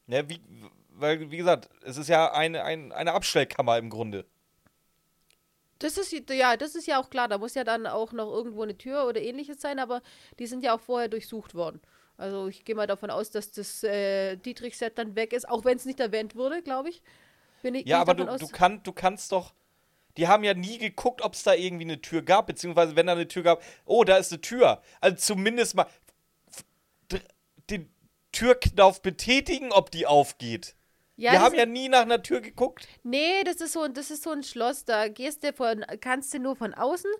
Ne, wie, weil, wie gesagt, es ist ja eine, ein, eine Abstellkammer im Grunde. Das ist ja, das ist ja auch klar. Da muss ja dann auch noch irgendwo eine Tür oder ähnliches sein, aber die sind ja auch vorher durchsucht worden. Also ich gehe mal davon aus, dass das äh, Dietrich-Set dann weg ist, auch wenn es nicht erwähnt wurde, glaube ich. Bin ich Ja, aber du, du, kann, du kannst doch. Die haben ja nie geguckt, ob es da irgendwie eine Tür gab, beziehungsweise wenn da eine Tür gab, oh, da ist eine Tür. Also zumindest mal den Türknauf betätigen, ob die aufgeht. Ja, Wir haben ja nie nach einer Tür geguckt. Nee, das ist so, das ist so ein Schloss. Da gehst du von, kannst du nur von außen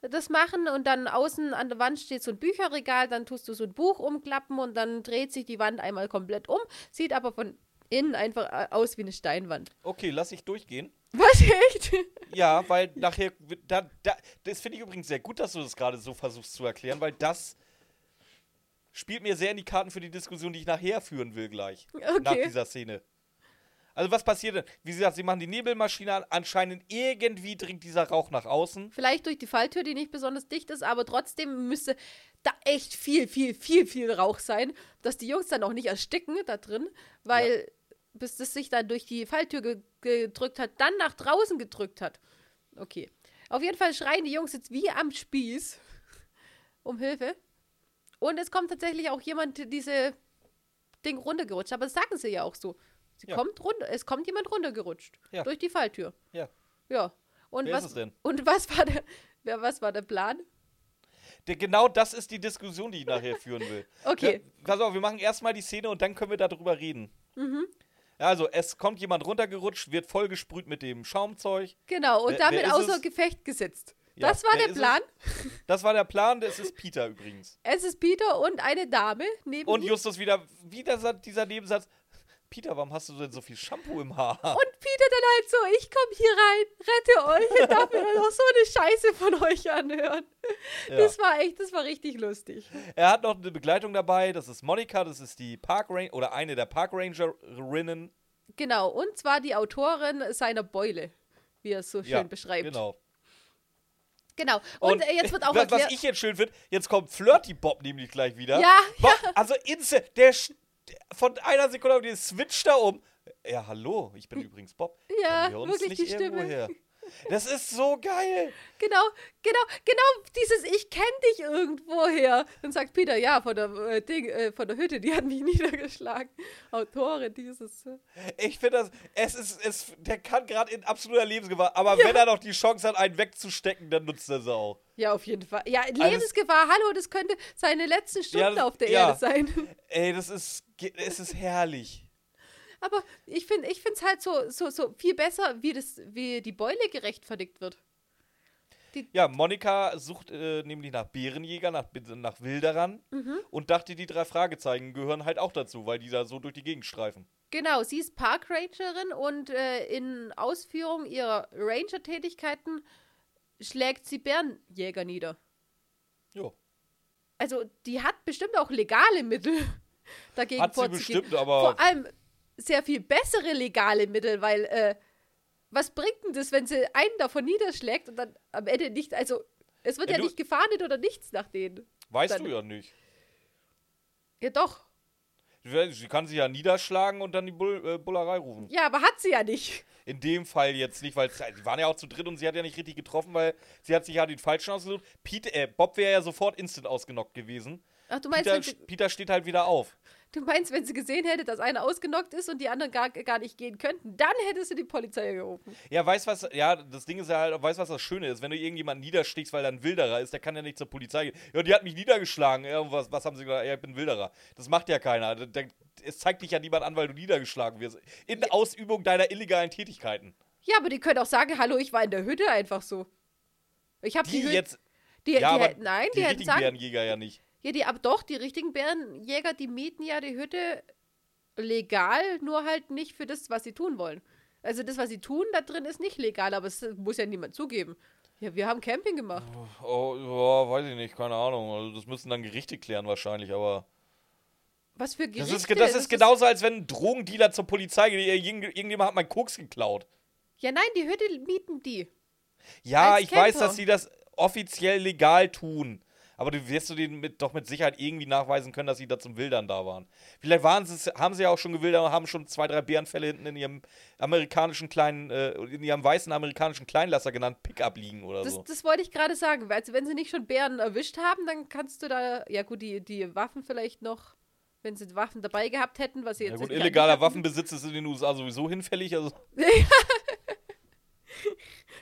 das machen und dann außen an der Wand steht so ein Bücherregal, dann tust du so ein Buch umklappen und dann dreht sich die Wand einmal komplett um, sieht aber von innen einfach äh, aus wie eine Steinwand. Okay, lass ich durchgehen. Was echt? Ja, weil nachher. Da, da, das finde ich übrigens sehr gut, dass du das gerade so versuchst zu erklären, weil das spielt mir sehr in die Karten für die Diskussion, die ich nachher führen will, gleich. Nach Okay. dieser Szene. Also, was passiert denn? Wie gesagt, sie machen die Nebelmaschine an. Anscheinend irgendwie dringt dieser Rauch nach außen. Vielleicht durch die Falltür, die nicht besonders dicht ist, aber trotzdem müsste da echt viel, viel, viel, viel Rauch sein, dass die Jungs dann auch nicht ersticken da drin, weil bis das sich dann durch die Falltür ge gedrückt hat, dann nach draußen gedrückt hat. Okay. Auf jeden Fall schreien die Jungs jetzt wie am Spieß um Hilfe. Und es kommt tatsächlich auch jemand diese Ding runtergerutscht. Aber das sagen sie ja auch so. Sie Ja. kommt runter, es kommt jemand runtergerutscht. Ja. Durch die Falltür. Ja. Ja. Und Wer was, ist es denn? Und was war der, wer, was war der Plan? Der, genau das ist die Diskussion, die ich nachher führen will. Okay. Ja, pass auf, wir machen erstmal die Szene und dann können wir darüber reden. Ja, also, es kommt jemand runtergerutscht, wird vollgesprüht mit dem Schaumzeug. Genau, und Wer- damit wer außer es? Gefecht gesetzt. Ja, das war der ist es? Plan. Das war der Plan, das ist Peter übrigens. Es ist Peter und eine Dame neben Und. Justus wieder, wieder sa- dieser Nebensatz. Peter, warum hast du denn so viel Shampoo im Haar? Und Peter dann halt so, ich komme hier rein, rette euch und darf mir dann noch so eine Scheiße von euch anhören. Das war echt, das war richtig lustig. Er hat noch eine Begleitung dabei, das ist Monika, das ist die Parkranger oder eine der Parkrangerinnen. Genau, und zwar die Autorin seiner Beule, wie er es so schön Ja, beschreibt. Genau. Genau. Und, äh, jetzt wird auch was, erklärt. was ich jetzt schön finde, jetzt kommt Flirty Bob nämlich gleich wieder. Ja, Bob, Also instant, der von einer Sekunde auf die switcht da um. Ja, hallo, ich bin übrigens Bob. Ja, wirklich nicht die Stimme. irgendwoher? Das ist so geil. Genau, genau, genau dieses Ich kenne dich irgendwoher. Dann sagt Peter, ja, von der, äh, Ding, äh, von der Hütte, die hat mich niedergeschlagen. Autorin dieses. Äh. Ich finde das, es ist, es, der kann gerade in absoluter Lebensgefahr, aber ja. wenn er noch die Chance hat, einen wegzustecken, dann nutzt er es auch. Ja, auf jeden Fall. Ja, also Lebensgefahr, also, hallo, das könnte seine letzten Stunden ja, auf der ja. Erde sein. Ey, das ist, es ist herrlich. Aber ich finde ich es halt so, so, so viel besser, wie, das, wie die Beule gerechtfertigt wird. Die ja, Monika sucht äh, nämlich nach Bärenjäger, nach, nach Wilderern mhm. und dachte, die drei Fragezeichen gehören halt auch dazu, weil die da so durch die Gegend streifen. Genau, sie ist Parkrangerin und äh, in Ausführung ihrer Ranger-Tätigkeiten schlägt sie Bärenjäger nieder. Jo. Also, die hat bestimmt auch legale Mittel dagegen hat vorzugehen. Sie bestimmt, aber Vor allem sehr viel bessere legale Mittel, weil äh, was bringt denn das, wenn sie einen davon niederschlägt und dann am Ende nicht, also es wird ja, ja nicht gefahndet oder nichts nach denen. Weißt dann, du ja nicht. Ja, doch. Sie kann sie ja niederschlagen und dann die Bull äh, Bullerei rufen. Ja, aber hat sie ja nicht. In dem Fall jetzt nicht, weil sie waren ja auch zu dritt und sie hat ja nicht richtig getroffen, weil sie hat sich ja den falschen ausgesucht. Pete, äh, Bob wäre ja sofort instant ausgenockt gewesen. Ach, du meinst, Peter, Peter steht halt wieder auf. Du meinst, wenn sie gesehen hätte, dass einer ausgenockt ist und die anderen gar, gar nicht gehen könnten, dann hätte sie die Polizei gerufen. Ja, weißt was, ja, das Ding ist ja halt, weißt was das Schöne ist, wenn du irgendjemanden niederstichst, weil er ein Wilderer ist, der kann ja nicht zur Polizei gehen. Ja, die hat mich niedergeschlagen. Ja, was, was haben sie gesagt? Ja, ich bin Wilderer. Das macht ja keiner. Der, es zeigt dich ja niemand an, weil du niedergeschlagen wirst. In ja. Ausübung deiner illegalen Tätigkeiten. Ja, aber die können auch sagen, hallo, ich war in der Hütte einfach so. Ich habe die, die Hütte. Jetzt, die, ja, die, aber nein, die, die hätten sagen, ja nicht. Ja, die, aber doch, die richtigen Bärenjäger, die mieten ja die Hütte legal, nur halt nicht für das, was sie tun wollen. Also das, was sie tun, da drin ist nicht legal, aber es muss ja niemand zugeben. Ja, wir haben Camping gemacht. Oh, oh weiß ich nicht, keine Ahnung. Also das müssen dann Gerichte klären wahrscheinlich, aber. Was für Gerichte? Das ist, das, das ist genauso, als wenn ein Drogendealer zur Polizei geht. Irgend, irgendjemand hat meinen Koks geklaut. Ja, nein, die Hütte mieten die. Ja, ich Camper. weiß, dass sie das offiziell legal tun. Aber du wirst du denen mit, doch mit Sicherheit irgendwie nachweisen können, dass sie da zum Wildern da waren. Vielleicht waren sie, haben sie ja auch schon gewildert und haben schon zwei, drei Bärenfälle hinten in ihrem amerikanischen kleinen, äh, in ihrem weißen amerikanischen Kleinlasser genannt Pickup liegen oder das, so. Das wollte ich gerade sagen. Also wenn sie nicht schon Bären erwischt haben, dann kannst du da, ja gut, die, die Waffen vielleicht noch wenn sie Waffen dabei gehabt hätten, was sie jetzt. Ja gut, illegaler Waffenbesitz ist in den USA sowieso hinfällig. Also.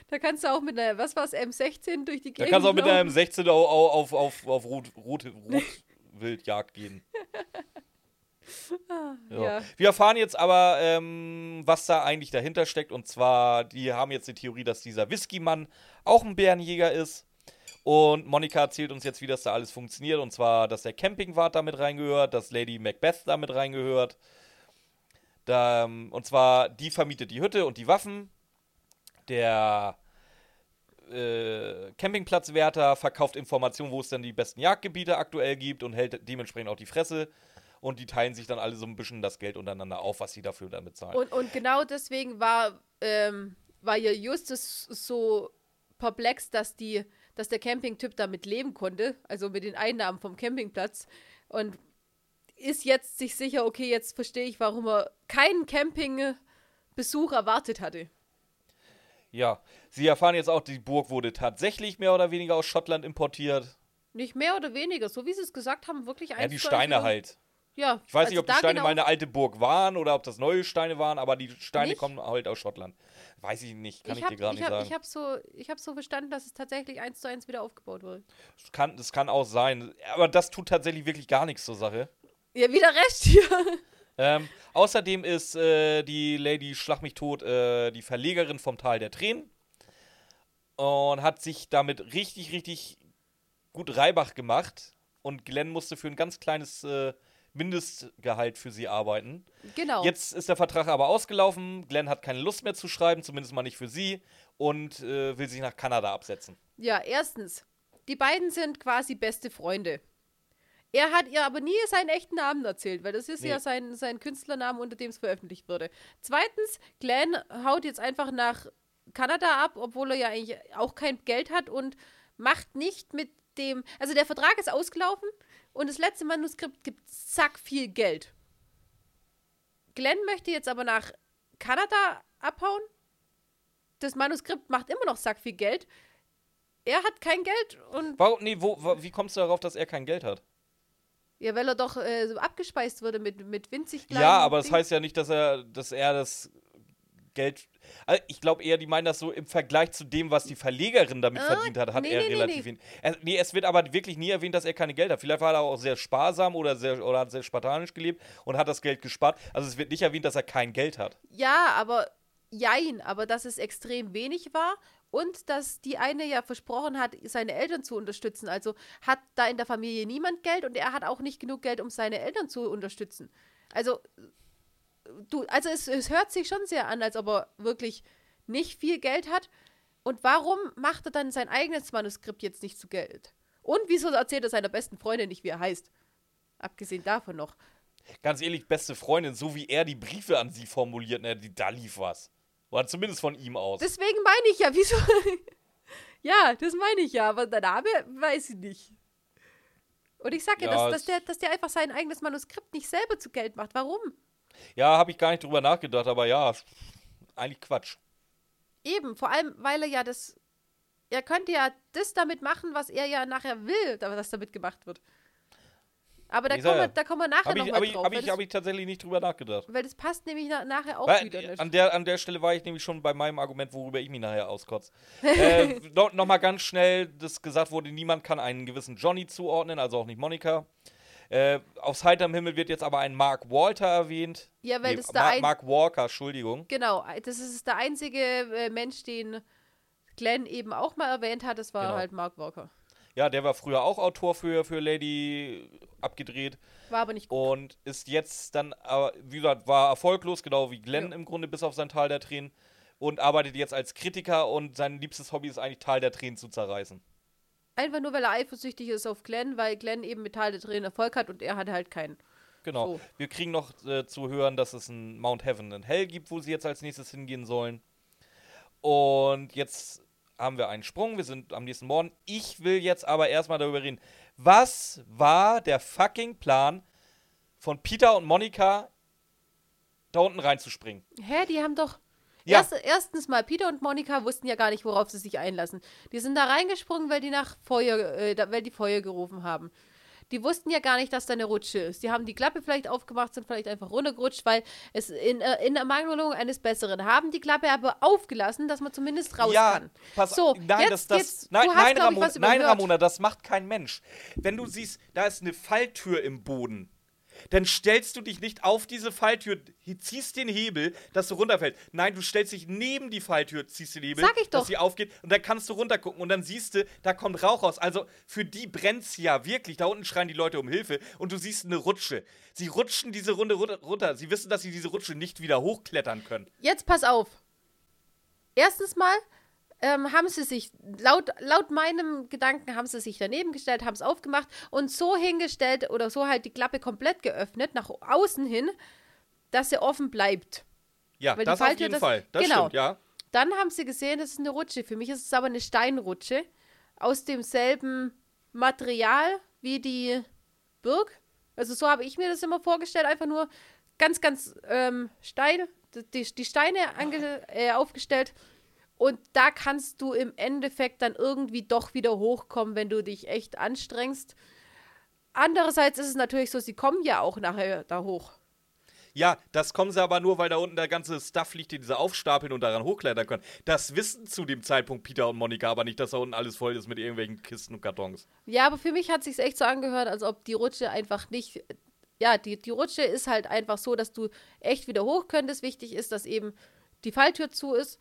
Da kannst du auch mit einer, was war es, M16 durch die Gegend Da kannst du auch mit einer M16 auf, auf, auf, auf Rot, Rot, Rotwildjagd gehen. Ah, ja. ja. Wir erfahren jetzt aber, ähm, was da eigentlich dahinter steckt. Und zwar, die haben jetzt die Theorie, dass dieser Whisky-Mann auch ein Bärenjäger ist. Und Monika erzählt uns jetzt, wie das da alles funktioniert. Und zwar, dass der Campingwart damit reingehört, dass Lady Macbeth damit reingehört. Da, ähm, und zwar, die vermietet die Hütte und die Waffen der äh, Campingplatzwärter verkauft Informationen, wo es dann die besten Jagdgebiete aktuell gibt und hält dementsprechend auch die Fresse. Und die teilen sich dann alle so ein bisschen das Geld untereinander auf, was sie dafür dann bezahlen. Und, und genau deswegen war, ähm, war ja Justus so perplex, dass, die, dass der Campingtyp damit leben konnte, also mit den Einnahmen vom Campingplatz. Und ist jetzt sich sicher, okay, jetzt verstehe ich, warum er keinen Campingbesuch erwartet hatte. Ja, Sie erfahren jetzt auch, die Burg wurde tatsächlich mehr oder weniger aus Schottland importiert. Nicht mehr oder weniger, so wie Sie es gesagt haben, wirklich eins Ja, die Steine halt. Ja. Ich weiß also nicht, ob die Steine genau mal eine alte Burg waren oder ob das neue Steine waren, aber die Steine nicht? kommen halt aus Schottland. Weiß ich nicht, kann ich, ich dir gerade nicht hab, sagen. Ich habe so, hab so verstanden, dass es tatsächlich eins zu eins wieder aufgebaut wurde. Das kann, das kann auch sein, aber das tut tatsächlich wirklich gar nichts zur Sache. Ja, wieder recht hier. Ähm, außerdem ist äh, die Lady Schlag mich tot äh, die Verlegerin vom Tal der Tränen und hat sich damit richtig, richtig gut Reibach gemacht. Und Glenn musste für ein ganz kleines äh, Mindestgehalt für sie arbeiten. Genau. Jetzt ist der Vertrag aber ausgelaufen. Glenn hat keine Lust mehr zu schreiben, zumindest mal nicht für sie, und äh, will sich nach Kanada absetzen. Ja, erstens, die beiden sind quasi beste Freunde. Er hat ihr aber nie seinen echten Namen erzählt, weil das ist nee. ja sein, sein Künstlername, unter dem es veröffentlicht wurde. Zweitens, Glenn haut jetzt einfach nach Kanada ab, obwohl er ja eigentlich auch kein Geld hat und macht nicht mit dem. Also der Vertrag ist ausgelaufen und das letzte Manuskript gibt zack viel Geld. Glenn möchte jetzt aber nach Kanada abhauen das Manuskript macht immer noch sack viel Geld. Er hat kein Geld und. Warum, nee, wo, wo, wie kommst du darauf, dass er kein Geld hat? Ja, weil er doch äh, so abgespeist wurde mit, mit winzig kleinen. Ja, aber das Ding. heißt ja nicht, dass er, dass er das Geld. Also ich glaube eher, die meinen das so im Vergleich zu dem, was die Verlegerin damit Ah, verdient hat, hat nee, er nee, relativ nee. wenig. Nee, es wird aber wirklich nie erwähnt, dass er keine Geld hat. Vielleicht war er auch sehr sparsam oder, sehr, oder hat sehr spartanisch gelebt und hat das Geld gespart. Also es wird nicht erwähnt, dass er kein Geld hat. Ja, aber jein, aber dass es extrem wenig war und dass die eine ja versprochen hat, seine Eltern zu unterstützen. Also hat da in der Familie niemand Geld und er hat auch nicht genug Geld, um seine Eltern zu unterstützen. Also du, also es, es hört sich schon sehr an, als ob er wirklich nicht viel Geld hat. Und warum macht er dann sein eigenes Manuskript jetzt nicht zu Geld? Und wieso erzählt er seiner besten Freundin nicht, wie er heißt? Abgesehen davon noch. Ganz ehrlich, beste Freundin, so wie er die Briefe an sie formuliert, ne, die, da lief was. Oder zumindest von ihm aus. Deswegen meine ich ja, wieso? ja, das meine ich ja, aber der Name weiß ich nicht. Und ich sage ja, Ja, dass, dass, der, dass der einfach sein eigenes Manuskript nicht selber zu Geld macht. Warum? ja, habe ich gar nicht drüber nachgedacht, aber ja, eigentlich Quatsch. Eben, vor allem, weil er ja das. Er könnte ja das damit machen, was er ja nachher will, da- dass damit gemacht wird. Aber da kommen, wir, da kommen wir nachher Habe ich, nochmal drauf. hab weil, ich, das, hab ich tatsächlich nicht drüber nachgedacht. weil das passt nämlich na, nachher auch Weil, wieder äh, nicht. an, der, an der Stelle war ich nämlich schon bei meinem Argument, worüber ich mich nachher auskotze. äh, no, Nochmal ganz schnell, das gesagt wurde, niemand kann einen gewissen Johnny zuordnen, also auch nicht Monika. Äh, aus heiterem Himmel wird jetzt aber ein Mark Walter erwähnt. Ja, weil Nee, das der Mark, ein- Mark Walker, Entschuldigung. Genau, das ist der einzige äh, Mensch, den Glenn eben auch mal erwähnt hat. Das war Genau. halt Mark Walker. Ja, der war früher auch Autor für, für Lady abgedreht War aber nicht gut. und ist jetzt dann, wie gesagt, war erfolglos, genau wie Glenn Ja. im Grunde, bis auf sein Tal der Tränen. Und arbeitet jetzt als Kritiker und sein liebstes Hobby ist eigentlich Tal der Tränen zu zerreißen. Einfach nur, weil er eifersüchtig ist auf Glenn, weil Glenn eben mit Teil der Tränen Erfolg hat und er hat halt keinen. Genau. So. Wir kriegen noch äh, zu hören, dass es ein Mount Heaven and Hell gibt, wo sie jetzt als nächstes hingehen sollen. Und jetzt haben wir einen Sprung. Wir sind am nächsten Morgen. Ich will jetzt aber erstmal darüber reden. Was war der fucking Plan von Peter und Monika, da unten reinzuspringen? Hä, die haben doch. Ja. Erst, erstens mal, Peter und Monika wussten ja gar nicht, worauf sie sich einlassen. Die sind da reingesprungen, weil die nach Feuer, äh, weil die Feuer gerufen haben. Die wussten ja gar nicht, dass da eine Rutsche ist. Die haben die Klappe vielleicht aufgemacht, sind vielleicht einfach runtergerutscht, weil es in, äh, in Ermangelung eines Besseren haben die Klappe aber aufgelassen, dass man zumindest raus ja, kann. pass so, nein, jetzt, das, das, jetzt, nein, hast, nein, ich, Ramona, nein. Ramona, das macht kein Mensch. Wenn du siehst, da ist eine Falltür im Boden, dann stellst du dich nicht auf diese Falltür, ziehst den Hebel, dass du runterfällst. Nein, du stellst dich neben die Falltür, ziehst den Hebel, Sag ich doch. dass sie aufgeht und dann kannst du runtergucken und dann siehst du, da kommt Rauch raus. Also für die brennt's ja wirklich. Da unten schreien die Leute um Hilfe und du siehst eine Rutsche. Sie rutschen diese Runde runter- runter. Sie wissen, dass sie diese Rutsche nicht wieder hochklettern können. Jetzt pass auf. Erstens mal ähm, haben sie sich, laut, laut meinem Gedanken, haben sie sich daneben gestellt, haben es aufgemacht und so hingestellt oder so halt die Klappe komplett geöffnet, nach außen hin, dass sie offen bleibt. Ja, Weil das auf jeden das- Fall. Das genau. stimmt, ja. Dann haben sie gesehen, das ist eine Rutsche. Für mich ist es aber eine Steinrutsche aus demselben Material wie die Burg. Also so habe ich mir das immer vorgestellt, einfach nur ganz, ganz ähm, steil, die, die Steine äh, aufgestellt. Und da kannst du im Endeffekt dann irgendwie doch wieder hochkommen, wenn du dich echt anstrengst. Andererseits ist es natürlich so, sie kommen ja auch nachher da hoch. Ja, das kommen sie aber nur, weil da unten der ganze Stuff liegt, den sie aufstapeln und daran hochklettern können. Das wissen zu dem Zeitpunkt Peter und Monika aber nicht, dass da unten alles voll ist mit irgendwelchen Kisten und Kartons. Ja, aber für mich hat sich echt so angehört, als ob die Rutsche einfach nicht. Ja, die, die Rutsche ist halt einfach so, dass du echt wieder hoch könntest. Wichtig ist, dass eben die Falltür zu ist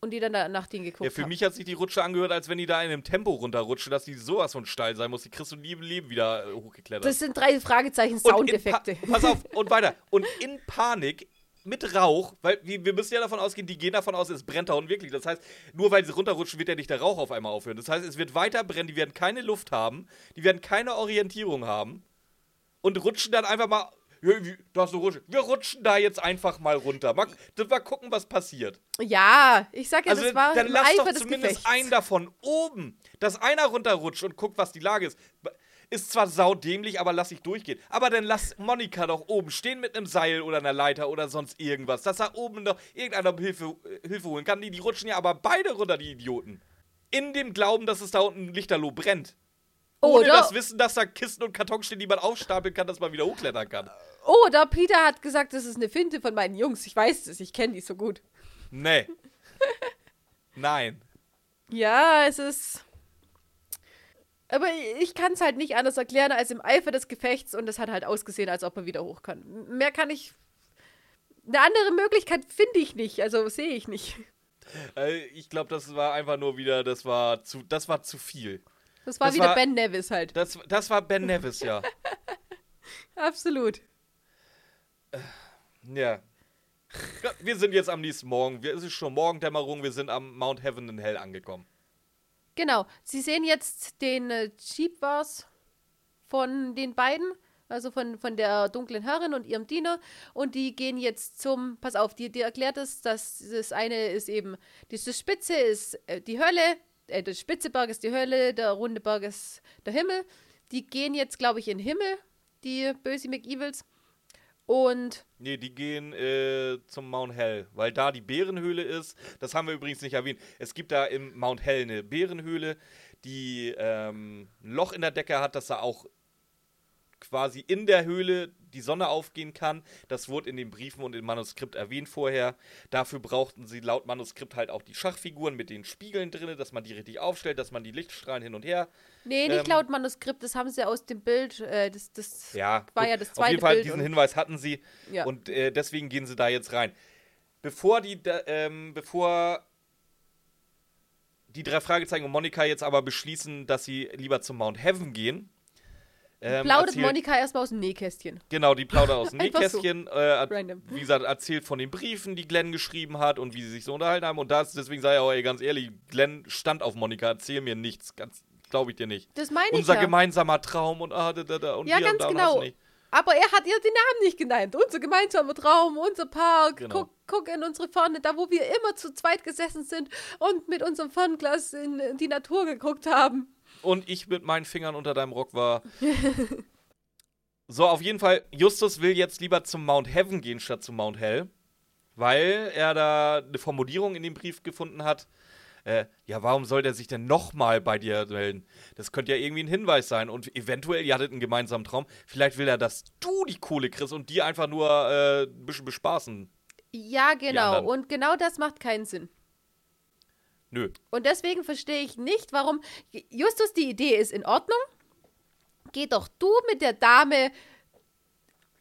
und die dann da nach denen geguckt Ja, für haben. mich hat sich die Rutsche angehört, als wenn die da in einem Tempo runterrutschen, dass die sowas von steil sein muss. Die kriegst du nie im Leben wieder äh, hochgeklettert. Das sind drei Fragezeichen Und Soundeffekte. Pa- Pass auf, und weiter. Und in Panik mit Rauch, weil wir, müssen ja davon ausgehen, die gehen davon aus, es brennt da unten wirklich. Das heißt, nur weil sie runterrutschen, wird ja nicht der Rauch auf einmal aufhören. Das heißt, es wird weiter brennen, die werden keine Luft haben, die werden keine Orientierung haben und rutschen dann einfach mal. Da ist eine Rutsche. Wir rutschen da jetzt einfach mal runter. Mal, mal gucken, was passiert. Ja, ich sag ja, Also das war dann lass Eifer doch des zumindest Gefechts. einen davon oben, dass einer runterrutscht und guckt, was die Lage ist. ist zwar saudämlich, aber lass ich durchgehen. Aber dann lass Monika doch oben stehen mit einem Seil oder einer Leiter oder sonst irgendwas. Dass da oben noch irgendeiner Hilfe, äh, Hilfe holen kann. Die, die rutschen ja aber beide runter, die Idioten. In dem Glauben, dass es da unten lichterloh brennt. Ohne Oder, das Wissen, dass da Kisten und Kartons stehen, die man aufstapeln kann, dass man wieder hochklettern kann. oder Peter hat gesagt, das ist eine Finte von meinen Jungs. Ich weiß es, ich kenne die so gut. Nee. Nein. Ja, es ist. Aber ich kann es halt nicht anders erklären als im Eifer des Gefechts und es hat halt ausgesehen, als ob er wieder hoch kann. Mehr kann ich. Eine andere Möglichkeit finde ich nicht, also sehe ich nicht. Äh, ich glaube, das war einfach nur wieder, das war zu, das war zu viel. Das war Das wieder war- Ben Nevis halt. Das, das war Ben Nevis, ja. Absolut. Ja. Ja, Wir sind jetzt am nächsten Morgen. Wir, es ist schon Morgendämmerung. Wir sind am Mount Heaven in Hell angekommen. Genau. Sie sehen jetzt den äh, Jeep war's von den beiden, also von, von der dunklen Herrin und ihrem Diener. Und die gehen jetzt zum, pass auf, die, die erklärt es, dass das eine ist eben, diese Spitze ist äh, die Hölle, äh, der spitze Berg ist die Hölle, der runde Berg ist der Himmel. Die gehen jetzt, glaube ich, in den Himmel, die böse McEvils. Und Nee, die gehen äh, zum Mount Hell, weil da die Bärenhöhle ist. Das haben wir übrigens nicht erwähnt. Es gibt da im Mount Hell eine Bärenhöhle, die ähm, ein Loch in der Decke hat, dass da auch quasi in der Höhle die Sonne aufgehen kann. Das wurde in den Briefen und im Manuskript erwähnt vorher. Dafür brauchten sie laut Manuskript halt auch die Schachfiguren mit den Spiegeln drin, dass man die richtig aufstellt, dass man die Lichtstrahlen hin und her. nee, nicht Ähm, laut Manuskript, das haben sie aus dem Bild, äh, das, das Ja, war gut. ja das Auf zweite jeden Fall, Bild. diesen Hinweis hatten sie. Ja. Und äh, deswegen gehen sie da jetzt rein. Bevor die, da, ähm, bevor die drei Fragezeichen und Monika jetzt aber beschließen, dass sie lieber zum Mount Heaven gehen. Ähm, plaudert erzählt- Monika erstmal aus dem Nähkästchen. Genau, die plaudert aus dem Einfach so. Nähkästchen. Äh, Random. wie gesagt, erzählt von den Briefen, die Glenn geschrieben hat und wie sie sich so unterhalten haben. Und das, deswegen sei ich auch ey, ganz ehrlich, Glenn stand auf Monika, erzähl mir nichts, ganz glaube ich dir nicht. Das meine ich Unser ja. gemeinsamer Traum und ah, da, da, da, und Ja, ganz und genau. Aber er hat ihr den Namen nicht genannt. Unser gemeinsamer Traum, unser Park. Genau. Guck, guck in unsere Ferne, da wo wir immer zu zweit gesessen sind und mit unserem Fernglas in die Natur geguckt haben. Und ich mit meinen Fingern unter deinem Rock war. so, auf jeden Fall, Justus will jetzt lieber zum Mount Heaven gehen statt zum Mount Hell, weil er da eine Formulierung in dem Brief gefunden hat. Äh, ja, warum soll der sich denn nochmal bei dir melden? Das könnte ja irgendwie ein Hinweis sein. Und eventuell, ihr hattet einen gemeinsamen Traum. Vielleicht will er, dass du die Kohle kriegst und die einfach nur äh, ein bisschen bespaßen. Ja, genau. Und genau das macht keinen Sinn. Nö. Und deswegen verstehe ich nicht, warum. Justus, die Idee ist in Ordnung. Geh doch du mit der Dame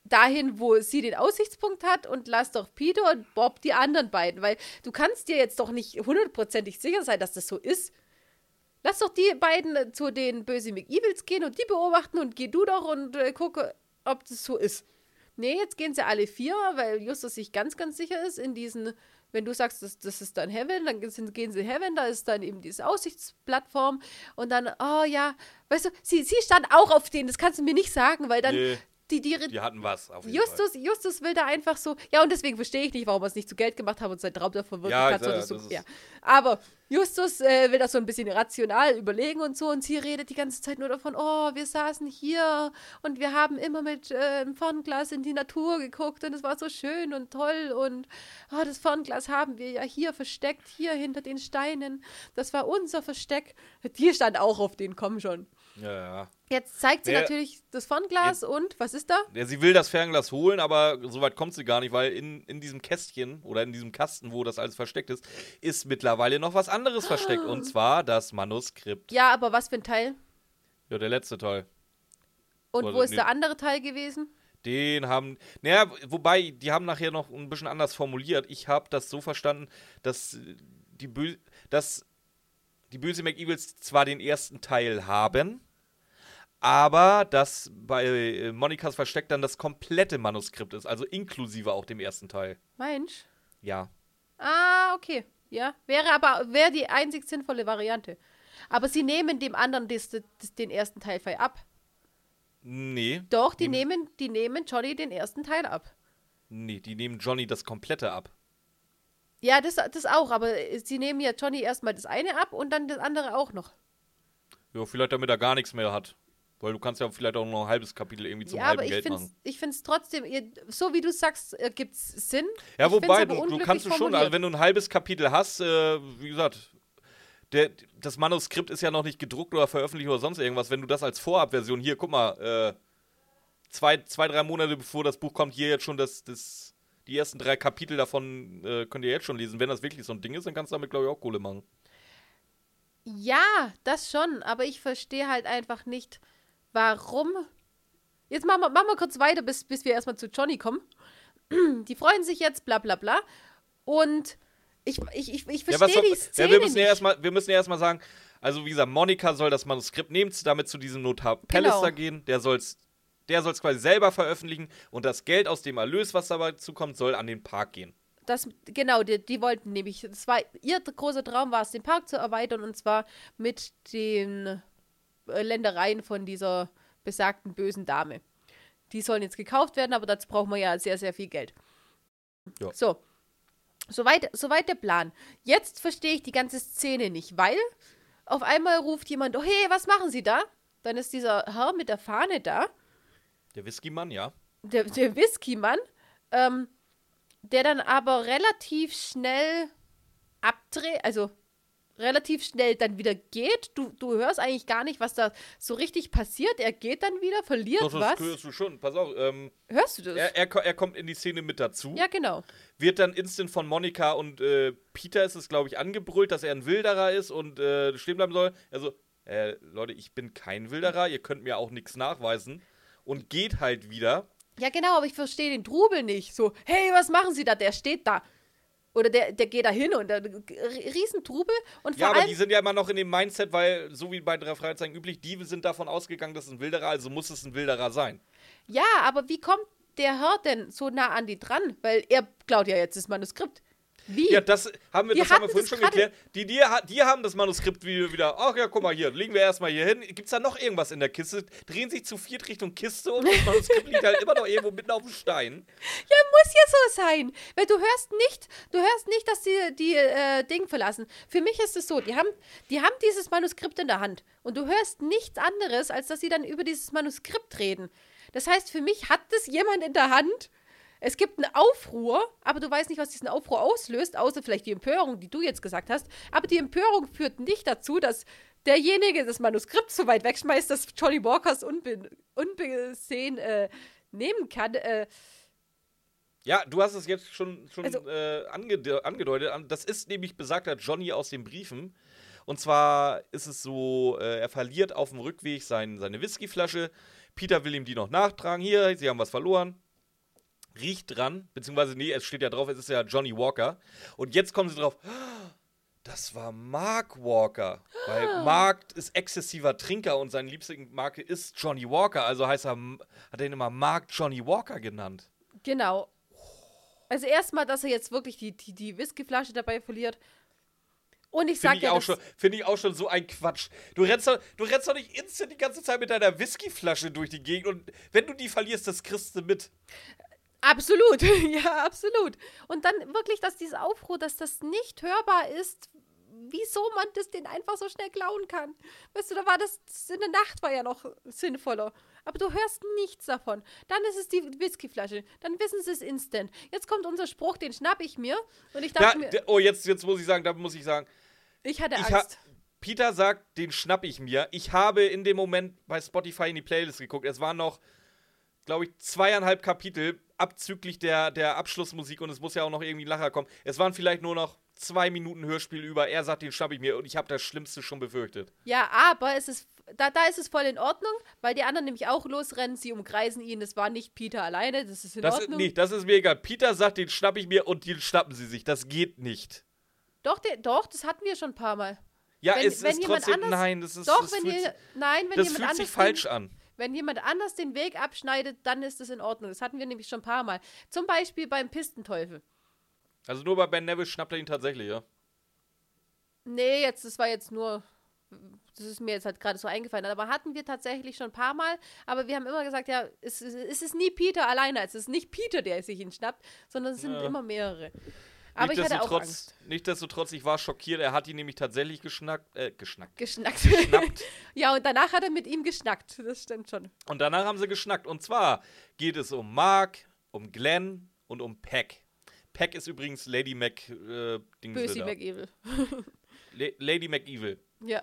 dahin, wo sie den Aussichtspunkt hat und lass doch Peter und Bob die anderen beiden, weil du kannst dir jetzt doch nicht hundertprozentig sicher sein, dass das so ist. Lass doch die beiden zu den bösen McEvils gehen und die beobachten und geh du doch und äh, gucke, ob das so ist. Nee, jetzt gehen sie alle vier, weil Justus sich ganz, ganz sicher ist in diesen, wenn du sagst, das, das ist dann Heaven, dann sind, gehen sie Heaven, da ist dann eben diese Aussichtsplattform und dann, oh ja, weißt du, sie, sie stand auch auf denen, das kannst du mir nicht sagen, weil dann Nee. Die, die, Die hatten was. Auf jeden Fall. Justus, Justus will da einfach so, ja, und deswegen verstehe ich nicht, warum er es nicht zu Geld gemacht hat und seinen Traum da verwirklicht Ja, hat. ja, so, ja. Aber Justus äh, will das so ein bisschen rational überlegen und so und sie redet die ganze Zeit nur davon, oh, wir saßen hier und wir haben immer mit äh, dem Fernglas in die Natur geguckt und es war so schön und toll und oh, das Fernglas haben wir ja hier versteckt, hier hinter den Steinen. Das war unser Versteck. Die stand auch auf den, komm schon. Ja, ja. Jetzt zeigt sie Der- natürlich das Fernglas und was ist da? Ja, sie will das Fernglas holen, aber so weit kommt sie gar nicht, weil in, in diesem Kästchen oder in diesem Kasten, wo das alles versteckt ist, ist mittlerweile noch was anderes versteckt. Und zwar das Manuskript. Ja, aber was für ein Teil? Ja, der letzte Teil. Und Oder wo ist nee. der andere Teil gewesen? Den haben. Naja, wobei, die haben nachher noch ein bisschen anders formuliert. Ich habe das so verstanden, dass die, Bö dass die böse McEvils zwar den ersten Teil haben, aber dass bei äh, Monikas Versteck dann das komplette Manuskript ist, also inklusive auch dem ersten Teil. Mensch. Ja. Ah, okay. Ja, wäre aber wäre die einzig sinnvolle Variante. Aber sie nehmen dem anderen das, das, den ersten Teil frei ab. Nee. Doch, die Nehmen- nehmen, die nehmen Johnny den ersten Teil ab. Nee, die nehmen Johnny das komplette ab. Ja, das, das auch, aber sie nehmen ja Johnny erstmal das eine ab und dann das andere auch noch. Ja, vielleicht damit er gar nichts mehr hat. Weil du kannst ja vielleicht auch noch ein halbes Kapitel irgendwie zum ja, halben aber ich Geld find's, machen. ich finde es trotzdem, ihr- so wie du sagst, äh, gibt's Sinn. Ja, Ich wobei, du, du kannst es schon, also wenn du ein halbes Kapitel hast, äh, wie gesagt, der, das Manuskript ist ja noch nicht gedruckt oder veröffentlicht oder sonst irgendwas. Wenn du das als Vorabversion, hier, guck mal, äh, zwei, zwei, drei Monate bevor das Buch kommt, hier jetzt schon das, das, die ersten drei Kapitel davon äh, könnt ihr jetzt schon lesen. Wenn das wirklich so ein Ding ist, dann kannst du damit, glaube ich, auch Kohle machen. Ja, das schon, aber ich verstehe halt einfach nicht, warum. Jetzt machen wir, machen wir kurz weiter, bis, bis wir erstmal zu Johnny kommen. Die freuen sich jetzt, bla bla bla. Und ich, ich, ich, ich Ja, verstehe soll, die Szene ja, wir müssen ja erstmal, wir müssen ja erstmal sagen, also wie gesagt, Monika soll das Manuskript nehmen, damit zu diesem Notar Pallister gehen. Der soll's, der soll's quasi selber veröffentlichen und das Geld aus dem Erlös, was dabei zukommt, soll an den Park gehen. Das, genau, die, die wollten nämlich, das war ihr großer Traum war es, den Park zu erweitern und zwar mit den Ländereien von dieser besagten bösen Dame. Die sollen jetzt gekauft werden, aber dazu brauchen wir ja sehr, sehr viel Geld. Ja. So. Soweit, soweit der Plan. Jetzt verstehe ich die ganze Szene nicht, weil auf einmal ruft jemand, oh hey, was machen Sie da? Dann ist dieser Herr mit der Fahne da Der Whisky-Mann, ja. der, der Whisky-Mann, ähm, der dann aber relativ schnell abdreht, also relativ schnell dann wieder geht. Du, du hörst eigentlich gar nicht, was da so richtig passiert. Er geht dann wieder, verliert Doch, das was. hörst du schon. Pass auf, ähm, Hörst du das? er, er, er kommt in die Szene mit dazu, ja, genau. wird dann instant von Monika und äh, Peter ist es, glaube ich, angebrüllt, dass er ein Wilderer ist und äh, stehen bleiben soll. Also, äh, Leute, ich bin kein Wilderer, ihr könnt mir auch nichts nachweisen. Und geht halt wieder. Ja, genau, aber ich verstehe den Trubel nicht. So, hey, was machen Sie da? Der steht da. Oder der, der geht da hin und der Riesentrubel und Ja, aber die sind ja immer noch in dem Mindset, weil, so wie bei drei Fragezeichen üblich, die sind davon ausgegangen, dass es ein Wilderer, also muss es ein Wilderer sein. Ja, aber wie kommt der Herr denn so nah an die dran? Weil er klaut ja jetzt das Manuskript. Wie? Ja, das haben wir, Wir das haben wir vorhin schon geklärt. Die, die, die haben das Manuskript wie- wieder. Ach ja, guck mal hier, legen wir erstmal hier hin. Gibt's da noch irgendwas in der Kiste? Drehen sich zu viert Richtung Kiste und das Manuskript liegt halt immer noch irgendwo mitten auf dem Stein. Ja, muss ja so sein. Weil du hörst nicht, du hörst nicht, dass die die äh, Ding verlassen. Für mich ist es so, die haben, die haben dieses Manuskript in der Hand. Und du hörst nichts anderes, als dass sie dann über dieses Manuskript reden. Das heißt, für mich hat das jemand in der Hand. Es gibt einen Aufruhr, aber du weißt nicht, was diesen Aufruhr auslöst, außer vielleicht die Empörung, die du jetzt gesagt hast. Aber die Empörung führt nicht dazu, dass derjenige das Manuskript so weit wegschmeißt, dass Johnny Walkers unbe unbesehen äh, nehmen kann. Äh, Ja, du hast es jetzt schon, schon Also- äh, angede angedeutet. An- Das ist nämlich besagter Johnny aus den Briefen. Und zwar ist es so, äh, er verliert auf dem Rückweg sein, seine Whiskyflasche. Peter will ihm die noch nachtragen. Hier, sie haben was verloren. Riecht dran, beziehungsweise, nee, es steht ja drauf, es ist ja Johnny Walker. Und jetzt kommen sie drauf, "Ah, das war Mark Walker. Weil Mark ist exzessiver Trinker und seine liebste Marke ist Johnny Walker. Also heißt er, hat er ihn immer Mark Johnny Walker genannt. Genau. Also erstmal, dass er jetzt wirklich die, die, die Whiskyflasche dabei verliert. Und ich sag Finde ich, ja, auch das, schon- find ich auch schon so ein Quatsch. Du rennst, doch, du rennst doch nicht instant die ganze Zeit mit deiner Whiskyflasche durch die Gegend und wenn du die verlierst, das kriegst du mit. Absolut, ja, absolut. Und dann wirklich, dass dieser Aufruhr, dass das nicht hörbar ist, wieso man das den einfach so schnell klauen kann. Weißt du, da war das, in der Nacht war ja noch sinnvoller. Aber du hörst nichts davon. Dann ist es die Whiskyflasche. Dann wissen sie es instant. Jetzt kommt unser Spruch, den schnapp ich mir. Und ich Da, dachte mir, d- oh, jetzt, jetzt muss ich sagen, da muss ich sagen, ich hatte ich ha Angst. Peter sagt, den schnapp ich mir. Ich habe in dem Moment bei Spotify in die Playlist geguckt. Es waren noch, glaube ich, zweieinhalb Kapitel abzüglich der, der Abschlussmusik und es muss ja auch noch irgendwie ein Lacher kommen. Es waren vielleicht nur noch zwei Minuten Hörspiel über. Er sagt, den schnapp ich mir und ich habe das Schlimmste schon befürchtet. Ja, aber es ist, da, da ist es voll in Ordnung, weil die anderen nämlich auch losrennen, sie umkreisen ihn. Das war nicht Peter alleine, das ist in Das ist, Ordnung. nee, das ist mir egal. Peter sagt, den schnapp ich mir und den schnappen sie sich. Das geht nicht. Doch, der, doch, das hatten wir schon ein paar Mal. Ja, Wenn- es wenn ist jemand trotzdem, anders- nein, das ist, Doch, das wenn fühlt, ihr, sich- nein, wenn das jemand fühlt sich falsch den, an. Wenn jemand anders den Weg abschneidet, dann ist es in Ordnung. Das hatten wir nämlich schon ein paar Mal. Zum Beispiel beim Pistenteufel. Also nur bei Ben Neville schnappt er ihn tatsächlich, ja. Nee, jetzt, das war jetzt nur, das ist mir jetzt halt gerade so eingefallen. Aber hatten wir tatsächlich schon ein paar Mal. Aber wir haben immer gesagt, ja, es, es, ist nie Peter alleine. Es ist nicht Peter, der sich ihn schnappt, sondern es sind Ja. immer mehrere. Aber ich hatte auch Nichtsdestotrotz, Angst. nichtsdestotrotz, ich war schockiert. Er hat ihn nämlich tatsächlich geschnackt, äh, geschnackt. Geschnackt. Geschnappt. ja, und danach hat er mit ihm geschnackt. Das stimmt schon. Und danach haben sie geschnackt. Und zwar geht es um Mark, um Glenn und um Peck. Peck ist übrigens Lady Mac. Äh, da. McEvil. La Lady McEvil. Ja.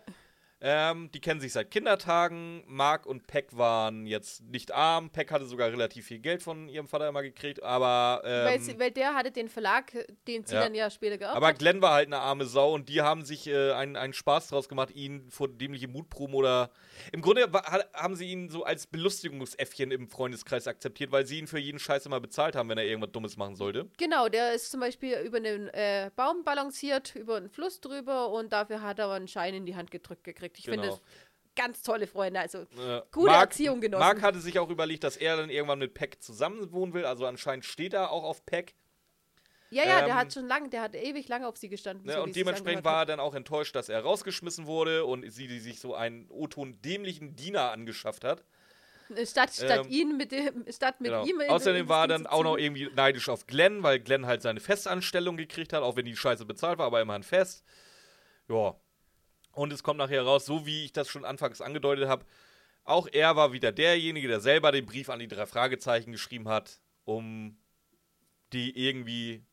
Ähm, die kennen sich seit Kindertagen. Mark und Peck waren jetzt nicht arm. Peck hatte sogar relativ viel Geld von ihrem Vater immer gekriegt, aber. weil, Ähm, sie, weil der hatte den Verlag, den sie ja. dann ja später geerbt aber. Glenn war halt eine arme Sau und die haben sich äh, einen, einen Spaß draus gemacht, ihn vor dämliche Mutproben oder. Im Grunde haben sie ihn so als Belustigungsäffchen im Freundeskreis akzeptiert, weil sie ihn für jeden Scheiß immer bezahlt haben, wenn er irgendwas Dummes machen sollte. Genau, der ist zum Beispiel über einen äh, Baum balanciert, über einen Fluss drüber und dafür hat er einen Schein in die Hand gedrückt gekriegt. Ich finde Genau. das ganz tolle Freunde. Also Äh, Gute Erziehung genossen. Mark hatte sich auch überlegt, dass er dann irgendwann mit Peck zusammen wohnen will. Also anscheinend steht er auch auf Peck. Ja, ja, Ähm, der hat schon lange, der hat ewig lange auf sie gestanden. Ne, so und dementsprechend war er dann auch enttäuscht, dass er rausgeschmissen wurde und sie die sich so einen O-Ton dämlichen Diener angeschafft hat. Statt, statt ähm, ihn mit dem, statt mit Genau. ihm. Außerdem war er dann auch noch irgendwie neidisch auf Glenn, weil Glenn halt seine Festanstellung gekriegt hat, auch wenn die Scheiße bezahlt war, aber immerhin fest. Ja. Und es kommt nachher raus, so wie ich das schon anfangs angedeutet habe, auch er war wieder derjenige, der selber den Brief an die drei Fragezeichen geschrieben hat, um die irgendwie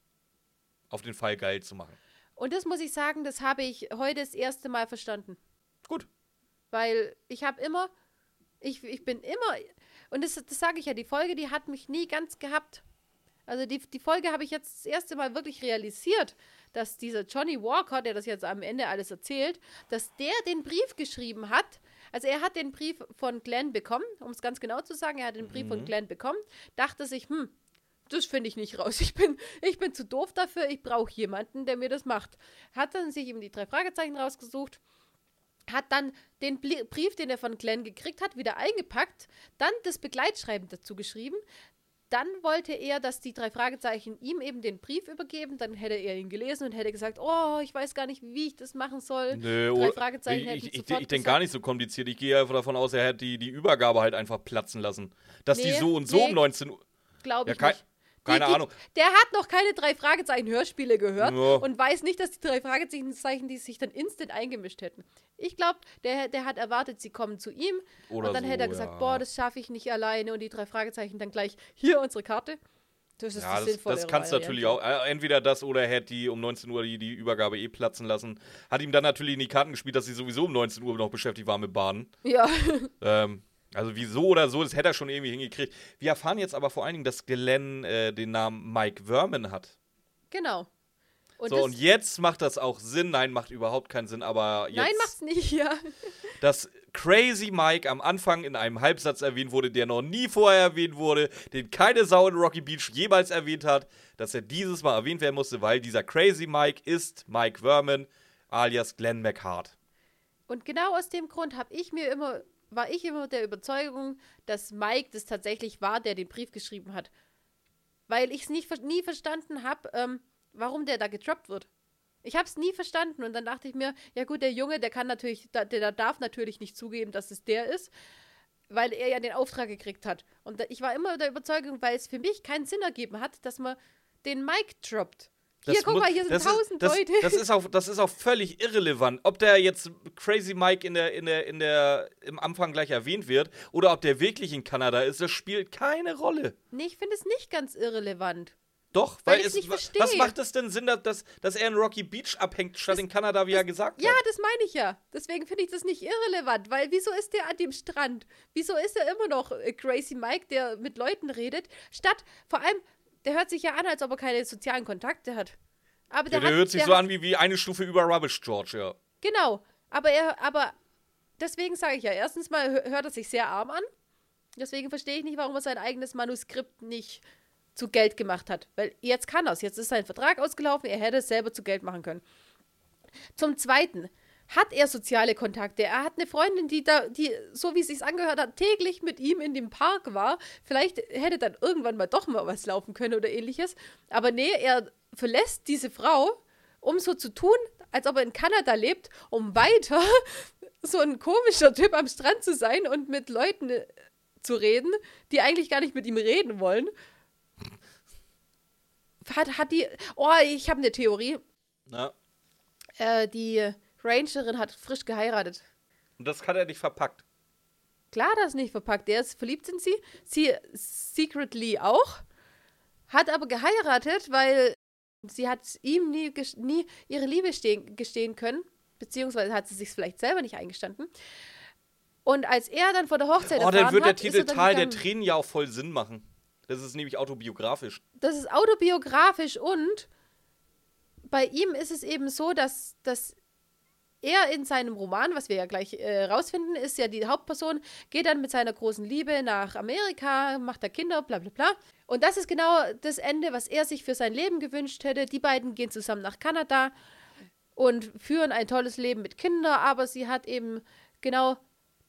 auf den Fall geil zu machen. Und das muss ich sagen, das habe ich heute das erste Mal verstanden. Gut. Weil ich habe immer, ich, ich bin immer, und das, das sage ich ja, die Folge, die hat mich nie ganz gehabt. Also die, die Folge habe ich jetzt das erste Mal wirklich realisiert, dass dieser Johnny Walker, der das jetzt am Ende alles erzählt, dass der den Brief geschrieben hat. Also er hat den Brief von Glenn bekommen, um es ganz genau zu sagen, er hat den Brief von Glenn bekommen, dachte sich, hm, das finde ich nicht raus. Ich bin, ich bin zu doof dafür, ich brauche jemanden, der mir das macht. Hat dann sich eben die drei Fragezeichen rausgesucht, hat dann den Brief, den er von Glenn gekriegt hat, wieder eingepackt, dann das Begleitschreiben dazu geschrieben. Dann wollte er, dass die drei Fragezeichen ihm eben den Brief übergeben. Dann hätte er ihn gelesen und hätte gesagt, oh, ich weiß gar nicht, wie ich das machen soll. Nö, drei oder- Fragezeichen ich, hätten ich, ich, sofort ich denke gar nicht so kompliziert. Ich gehe einfach davon aus, er hätte die, die Übergabe halt einfach platzen lassen. Dass die Nee, so und so nee. um 19 Uhr. Glaube Ja, ich nicht. Keine die, Ahnung. Der hat noch keine drei Fragezeichen Hörspiele gehört Ja. und weiß nicht, dass die drei Fragezeichen, die sich dann instant eingemischt hätten. Ich glaube, der, der hat erwartet, sie kommen zu ihm Oder und dann so, hätte er gesagt, ja. boah, das schaffe ich nicht alleine und die drei Fragezeichen dann gleich hier unsere Karte. Das ist Ja, die das, das kannst du natürlich auch. Äh, Entweder das oder er hätte die um 19 Uhr die, die Übergabe eh platzen lassen. Hat ihm dann natürlich in die Karten gespielt, dass sie sowieso um 19 Uhr noch beschäftigt waren mit Baden. Ja, Ähm, also wieso oder so, das hätte er schon irgendwie hingekriegt. Wir erfahren jetzt aber vor allen Dingen, dass Glenn äh, den Namen Mike Verman hat. genau. Und so, und jetzt macht das auch Sinn. Nein, macht überhaupt keinen Sinn, aber jetzt. nein, macht's nicht, ja. dass Crazy Mike am Anfang in einem Halbsatz erwähnt wurde, der noch nie vorher erwähnt wurde, den keine Sau in Rocky Beach jemals erwähnt hat, dass er dieses Mal erwähnt werden musste, weil dieser Crazy Mike ist Mike Verman alias Glenn McHart. Und genau aus dem Grund habe ich mir immer, war ich immer der Überzeugung, dass Mike das tatsächlich war, der den Brief geschrieben hat. Weil ich es nie verstanden habe, ähm, warum der da getroppt wird. Ich habe es nie verstanden und dann dachte ich mir, ja gut, der Junge, der kann natürlich, der, der darf natürlich nicht zugeben, dass es der ist, weil er ja den Auftrag gekriegt hat. Und ich war immer der Überzeugung, weil es für mich keinen Sinn ergeben hat, dass man den Mike droppt. Hier, Das guck muss- mal, hier sind das tausend ist, das, Leute. Das ist, auch, das ist auch völlig irrelevant, ob der jetzt Crazy Mike in der, in der, in der, im Anfang gleich erwähnt wird oder ob der wirklich in Kanada ist, das spielt keine Rolle. nee, ich finde es nicht ganz irrelevant. Doch, Weil weil, es, nicht verstehe. was macht es denn Sinn, dass, dass, er in Rocky Beach abhängt, statt in Kanada, wie er gesagt Ja, hat? das meine ich ja. Deswegen finde ich das nicht irrelevant, weil wieso ist der an dem Strand? Wieso ist er immer noch äh, Crazy Mike, der mit Leuten redet? Statt, vor allem, der hört sich ja an, als ob er keine sozialen Kontakte hat. Aber Ja, der, der hat, hört sich der so hat, an wie, wie eine Stufe über Rubbish George, ja. Genau. Aber er, aber deswegen sage ich ja, erstens mal hö- hört er sich sehr arm an. Deswegen verstehe ich nicht, warum er sein eigenes Manuskript nicht zu Geld gemacht hat. Weil jetzt kann er es. Jetzt ist sein Vertrag ausgelaufen, er hätte es selber zu Geld machen können. Zum Zweiten hat er soziale Kontakte. Er hat eine Freundin, die da, die, so wie es sich angehört hat, täglich mit ihm in dem Park war. Vielleicht hätte dann irgendwann mal doch mal was laufen können oder ähnliches. Aber nee, er verlässt diese Frau, um so zu tun, als ob er in Kanada lebt, um weiter so ein komischer Typ am Strand zu sein und mit Leuten äh, zu reden, die eigentlich gar nicht mit ihm reden wollen. hat, hat die. Oh, ich habe eine Theorie. Na? Äh, die Rangerin hat frisch geheiratet. Und das hat er nicht verpackt. Klar, das ist nicht verpackt. Der ist verliebt in sie. Sie secretly auch. Hat aber geheiratet, weil sie hat ihm nie, nie ihre Liebe stehen, gestehen können. Beziehungsweise hat sie sich vielleicht selber nicht eingestanden. Und als er dann vor der Hochzeit Oh, dann wird der Titel er Tal der. Tränen ja auch voll Sinn machen. Das ist nämlich autobiografisch. Das ist autobiografisch und bei ihm ist es eben so, dass, dass er in seinem Roman, was wir ja gleich äh, rausfinden, ist ja die Hauptperson, geht dann mit seiner großen Liebe nach Amerika, macht da Kinder, bla bla bla. Und das ist genau das Ende, was er sich für sein Leben gewünscht hätte. Die beiden gehen zusammen nach Kanada und führen ein tolles Leben mit Kindern, aber sie hat eben genau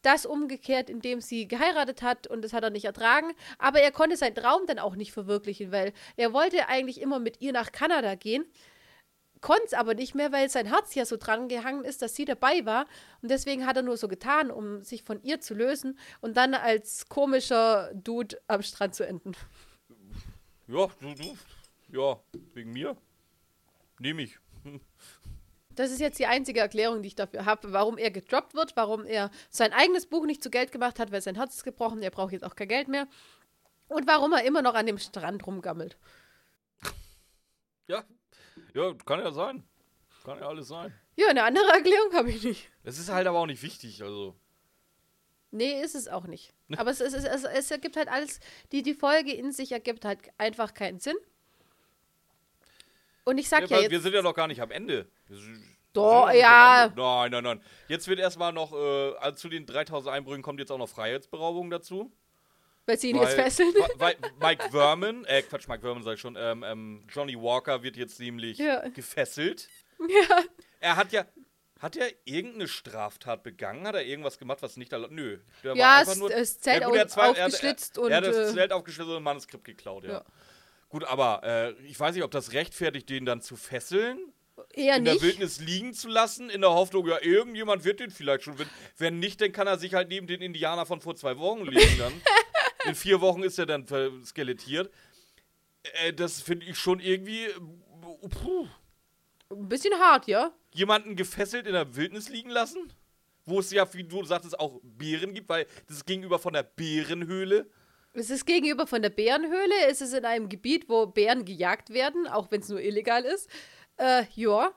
das umgekehrt, indem sie geheiratet hat und das hat er nicht ertragen. Aber er konnte seinen Traum dann auch nicht verwirklichen, weil er wollte eigentlich immer mit ihr nach Kanada gehen, konnte es aber nicht mehr, weil sein Herz ja so dran gehangen ist, dass sie dabei war. Und deswegen hat er nur so getan, um sich von ihr zu lösen und dann als komischer Dude am Strand zu enden. Ja, du, du. Ja, wegen mir. Nehme ich. Das ist jetzt die einzige Erklärung, die ich dafür habe, warum er gedroppt wird, warum er sein eigenes Buch nicht zu Geld gemacht hat, weil sein Herz ist gebrochen, er braucht jetzt auch kein Geld mehr. Und warum er immer noch an dem Strand rumgammelt. Ja. Ja, kann ja sein. Kann ja alles sein. Ja, eine andere Erklärung habe ich nicht. Das ist halt aber auch nicht wichtig, also. Nee, ist es auch nicht. Aber es, es, es, es, ergibt halt alles, die, die Folge in sich ergibt halt einfach keinen Sinn. Und ich sag Ja, ja, jetzt. wir sind ja noch gar nicht am Ende. Doch, ja. Ende. Nein, nein, nein. Jetzt wird erstmal noch, äh, also zu den 3000 Einbrüchen kommt jetzt auch noch Freiheitsberaubung dazu. Weil sie ihn jetzt Weil- fesseln. Weil Mike Verman, äh, Quatsch, Mike Verman sag ich schon, ähm, ähm, Johnny Walker wird jetzt nämlich Ja. gefesselt. ja. Er hat ja, hat er irgendeine Straftat begangen? Hat er irgendwas gemacht, was nicht erlaubt? Nö. Der Ja, einfach das- nur, das Zelt Ja, gut, er zwei- er hat- aufgeschlitzt er, und, Er hat das äh, Zelt aufgeschlitzt und ein Manuskript geklaut, ja. Ja. Gut, aber äh, ich weiß nicht, ob das rechtfertigt, den dann zu fesseln, Eher in der nicht. Wildnis liegen zu lassen, in der Hoffnung, ja, irgendjemand wird den vielleicht schon. Wenn, wenn nicht, dann kann er sich halt neben den Indianer von vor zwei Wochen legen dann. in vier Wochen ist er dann skelettiert. Äh, das finde ich schon irgendwie. äh, Puh. Ein bisschen hart, ja? Jemanden gefesselt in der Wildnis liegen lassen? Wo es ja, wie du sagtest, auch Bären gibt, weil das ist gegenüber von der Bärenhöhle. Es ist gegenüber von der Bärenhöhle. Es ist in einem Gebiet, wo Bären gejagt werden, auch wenn es nur illegal ist. Äh, ja.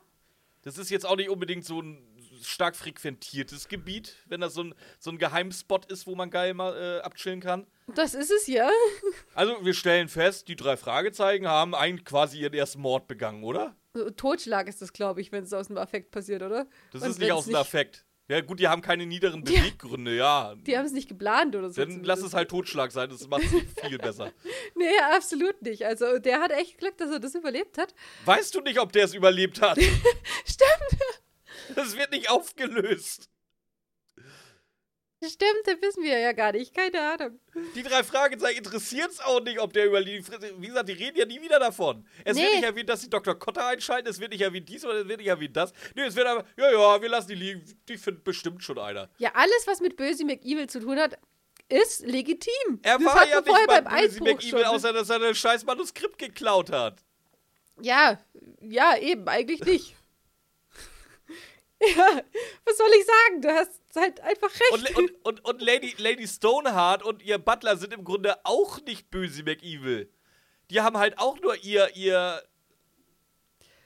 Das ist jetzt auch nicht unbedingt so ein stark frequentiertes Gebiet, wenn das so ein, so ein Geheimspot ist, wo man geil mal äh, abchillen kann. Das ist es ja. Also, wir stellen fest, die drei Fragezeichen haben eigentlich quasi ihren ersten Mord begangen, oder? Totschlag ist das, glaube ich, wenn es aus dem Affekt passiert, oder? Das Und ist nicht aus dem Affekt. Ja, gut, die haben keine niederen Beweggründe, ja. Die haben es nicht geplant oder so. Dann lass es halt Totschlag sein, das macht es viel besser. Nee, absolut nicht. Also, der hat echt Glück, dass er das überlebt hat. Weißt du nicht, ob der es überlebt hat? Stimmt, Das wird nicht aufgelöst. stimmt, das wissen wir ja gar nicht. Keine Ahnung. Die drei Fragezeichen interessiert es auch nicht, ob der überlebt. Wie gesagt, die reden ja nie wieder davon. Es wird Nee. nicht erwähnt, dass sie Dr. Kotter einschalten, es wird nicht erwähnt dies oder es wird nicht erwähnt das. Nee, es wird aber, ja, ja, wir lassen die liegen. Die findet bestimmt schon einer. Ja, alles, was mit Böse McEvil zu tun hat, ist legitim. Er das war ja nicht vorher mal beim böse McEvil, schon. außer dass er ein scheiß Manuskript geklaut hat. Ja, ja, eben, eigentlich nicht. Ja, was soll ich sagen? Du hast halt einfach recht. Und, und, und, und Lady, Lady Stoneheart und ihr Butler sind im Grunde auch nicht böse McEvil. Die haben halt auch nur ihr, ihr,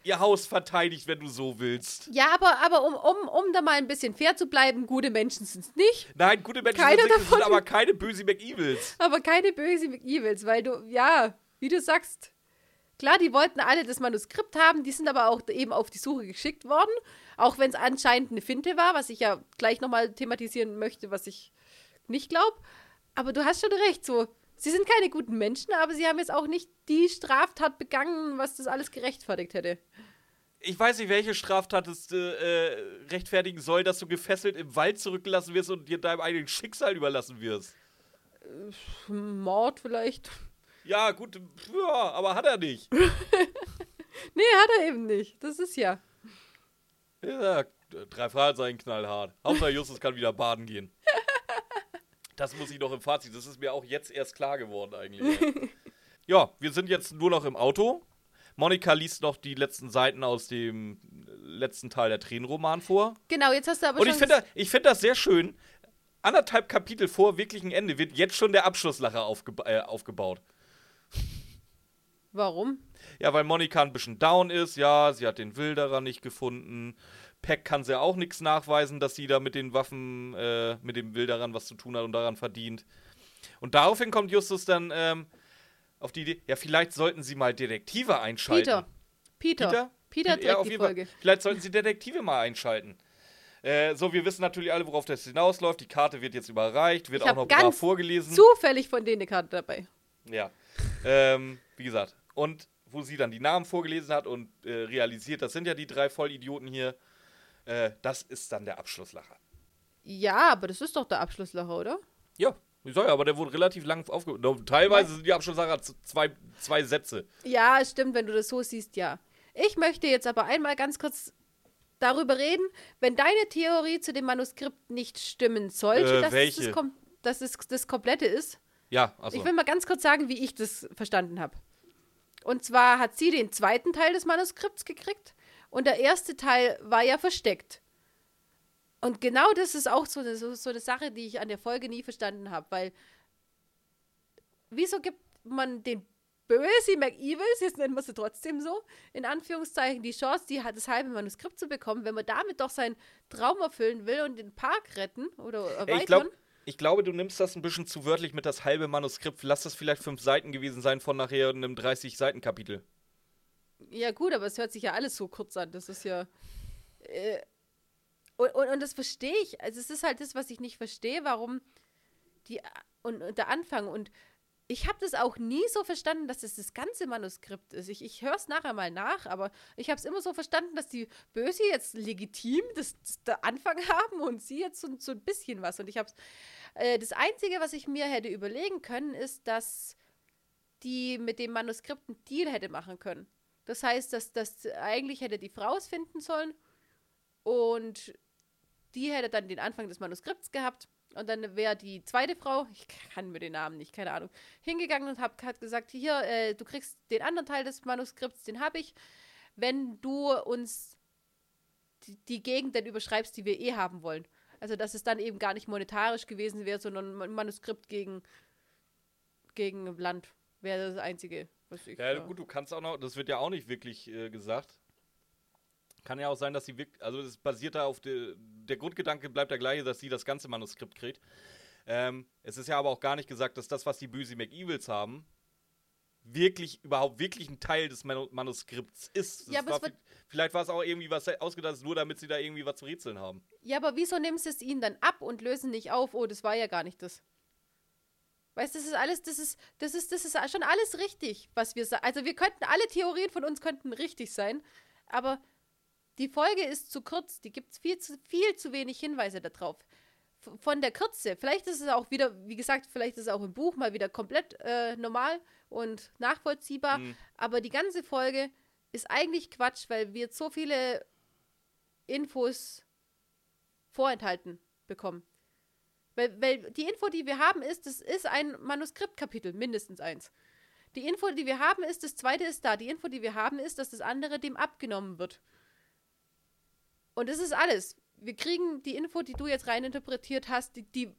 ihr Haus verteidigt, wenn du so willst. ja, aber, aber um, um, um da mal ein bisschen fair zu bleiben, gute Menschen sind es nicht, Nein, gute Menschen Keiner sind, davon- sind aber keine böse McEvils. aber keine böse McEvils, weil du, ja, wie du sagst, klar, die wollten alle das Manuskript haben, die sind aber auch eben auf die Suche geschickt worden, auch wenn es anscheinend eine Finte war, was ich ja gleich nochmal thematisieren möchte, was ich nicht glaube. Aber du hast schon recht, so, sie sind keine guten Menschen, aber sie haben jetzt auch nicht die Straftat begangen, was das alles gerechtfertigt hätte. Ich weiß nicht, welche Straftat es äh, rechtfertigen soll, dass du gefesselt im Wald zurückgelassen wirst und dir deinem eigenen Schicksal überlassen wirst. Mord vielleicht. Ja, gut, ja, aber hat er nicht. Nee, hat er eben nicht. Das ist ja. Ja, drei Fragezeichen knallhart. Hauptsache Justus kann wieder baden gehen. Das muss ich noch im Fazit. Das ist mir auch jetzt erst klar geworden eigentlich. Ja, wir sind jetzt nur noch im Auto. Monika liest noch die letzten Seiten aus dem letzten Teil der Tränenroman vor. Genau, jetzt hast du aber Und schon. ich finde das, find das sehr schön. Anderthalb Kapitel vor wirklichen Ende wird jetzt schon der Abschlusslacher aufgeba äh, aufgebaut. Warum? Ja, weil Monika ein bisschen down ist. Ja, sie hat den Wilderer nicht gefunden. Peck kann sie auch nichts nachweisen, dass sie da mit den Waffen, äh, mit dem Wilderern was zu tun hat und daran verdient. Und daraufhin kommt Justus dann ähm, auf die Idee, ja, vielleicht sollten sie mal Detektive einschalten. Peter. Peter. Peter? Peter Ja, trägt auf die jeden Fall. Folge. Vielleicht sollten sie Detektive mal einschalten. Äh, so, wir wissen natürlich alle, worauf das hinausläuft. Die Karte wird jetzt überreicht, wird Ich auch noch brav vorgelesen. Zufällig von denen eine Karte dabei. Ja. Ähm, wie gesagt. Und wo sie dann die Namen vorgelesen hat und äh, realisiert, das sind ja die drei Vollidioten hier, äh, das ist dann der Abschlusslacher. Ja, aber das ist doch der Abschlusslacher, oder? Ja, ich sag ja, aber der wurde relativ lang aufgehoben. Teilweise sind die Abschlusslacher zwei, zwei Sätze. Ja, stimmt, wenn du das so siehst, ja. Ich möchte jetzt aber einmal ganz kurz darüber reden, wenn deine Theorie zu dem Manuskript nicht stimmen sollte, Äh, dass, es das, dass es das Komplette ist. Ja, also. Ich will mal ganz kurz sagen, wie ich das verstanden habe. Und zwar hat sie den zweiten Teil des Manuskripts gekriegt und der erste Teil war ja versteckt. Und genau das ist auch so eine, so, so eine Sache, die ich an der Folge nie verstanden habe, weil wieso gibt man den Böse McEvils, jetzt nennen wir sie trotzdem so, in Anführungszeichen, die Chance, die hat das halbe Manuskript zu bekommen, wenn man damit doch seinen Traum erfüllen will und den Park retten oder erweitern. Ich, glaub, ich glaube, du nimmst das ein bisschen zu wörtlich mit das halbe Manuskript. Lass das vielleicht fünf Seiten gewesen sein von nachher einem 30-Seiten-Kapitel. Ja, gut, aber es hört sich ja alles so kurz an. Das ist ja. Äh, und, und, und das verstehe ich. Also, es ist halt das, was ich nicht verstehe, warum die. Und, und der Anfang. Und ich habe das auch nie so verstanden, dass das das ganze Manuskript ist. Ich, ich höre es nachher mal nach, aber ich habe es immer so verstanden, dass die Böse jetzt legitim das, das der Anfang haben und sie jetzt so, so ein bisschen was. Und ich habe äh, das Einzige, was ich mir hätte überlegen können, ist, dass die mit dem Manuskript einen Deal hätte machen können. Das heißt, dass das eigentlich hätte die Frau es finden sollen und die hätte dann den Anfang des Manuskripts gehabt und dann wäre die zweite Frau, ich kann mir den Namen nicht, keine Ahnung, hingegangen und hab, hat gesagt, hier, äh, du kriegst den anderen Teil des Manuskripts, den habe ich, wenn du uns die, die Gegenden überschreibst, die wir eh haben wollen. Also, dass es dann eben gar nicht monetarisch gewesen wäre, sondern ein Manuskript gegen, gegen Land wäre das Einzige, was ich. Ja, gut, du kannst auch noch, das wird ja auch nicht wirklich äh, gesagt. Kann ja auch sein, dass sie wirklich, also das basiert da auf, de, der Grundgedanke bleibt der gleiche, dass sie das ganze Manuskript kriegt. Ähm, es ist ja aber auch gar nicht gesagt, dass das, was die böse McEvils haben, wirklich, überhaupt wirklich ein Teil des Manu Manuskripts ist. Ja, war wird- vi- vielleicht war es auch irgendwie was ausgedacht, nur damit sie da irgendwie was zu rätseln haben. Ja, aber wieso nimmst du es ihnen dann ab und lösen nicht auf? Oh, das war ja gar nicht das. Weißt du, das ist alles, das ist, das ist, das ist schon alles richtig, was wir sagen. Also wir könnten, alle Theorien von uns könnten richtig sein, aber die Folge ist zu kurz, die gibt viel zu, viel zu wenig Hinweise darauf. Von der Kürze, vielleicht ist es auch wieder, wie gesagt, vielleicht ist es auch im Buch mal wieder komplett äh, normal und nachvollziehbar, Mhm. aber die ganze Folge ist eigentlich Quatsch, weil wir so viele Infos vorenthalten bekommen. Weil, weil die Info, die wir haben, ist, es ist ein Manuskriptkapitel, mindestens eins. Die Info, die wir haben, ist, das zweite ist da. Die Info, die wir haben, ist, dass das andere dem abgenommen wird. Und das ist alles. Wir kriegen die Info, die du jetzt reininterpretiert hast, die, die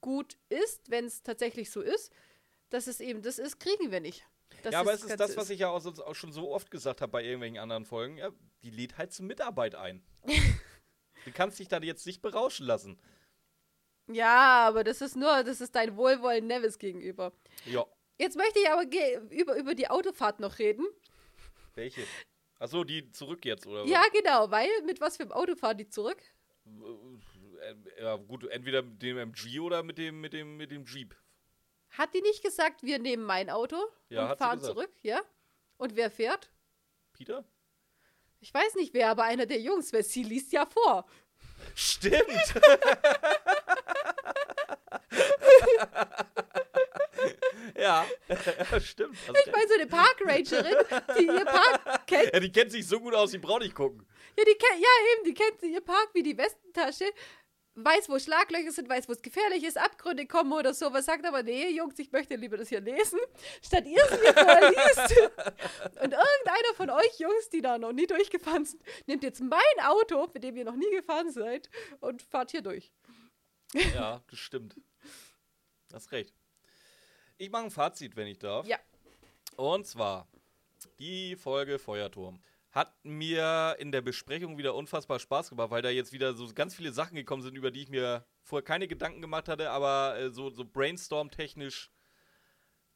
gut ist, wenn es tatsächlich so ist, dass es eben das ist, kriegen wir nicht. Das ja, aber es ist das, was ich ja auch, auch schon so oft gesagt habe bei irgendwelchen anderen Folgen. Ja, die lädt halt zur Mitarbeit ein. du kannst dich da jetzt nicht berauschen lassen. Ja, aber das ist nur, das ist dein Wohlwollen Nevis gegenüber. Ja. Jetzt möchte ich aber über, über die Autofahrt noch reden. Welche? Achso, die zurück jetzt, oder Ja, genau, weil mit was für einem Auto fahren die zurück? Was? Äh, Ja, gut, entweder mit dem MG oder mit dem, mit dem, mit dem Jeep. Hat die nicht gesagt, wir nehmen mein Auto Ja, und fahren zurück? Ja. Und wer fährt? Peter? Ich weiß nicht wer, aber einer der Jungs, weil sie liest ja vor. Stimmt! ja, stimmt. Also, Ich meine, so eine Parkrangerin, die ihr Park kennt. ja, die kennt sich so gut aus, die braucht nicht gucken. Ja, die kennt, ja eben, die kennt ihr Park wie die Westentasche. weiß, wo Schlaglöcher sind, weiß, wo es gefährlich ist, Abgründe kommen oder sowas, sagt aber, nee, Jungs, ich möchte lieber das hier lesen, statt ihr es mir vorliest. Und irgendeiner von euch Jungs, die da noch nie durchgefahren sind, nimmt jetzt mein Auto, mit dem ihr noch nie gefahren seid, und fahrt hier durch. Ja, das stimmt. Hast recht. Ich mache ein Fazit, wenn ich darf. Ja. Und zwar, die Folge Feuerturm hat mir in der Besprechung wieder unfassbar Spaß gemacht, weil da jetzt wieder so ganz viele Sachen gekommen sind, über die ich mir vorher keine Gedanken gemacht hatte, aber äh, so, so brainstorm-technisch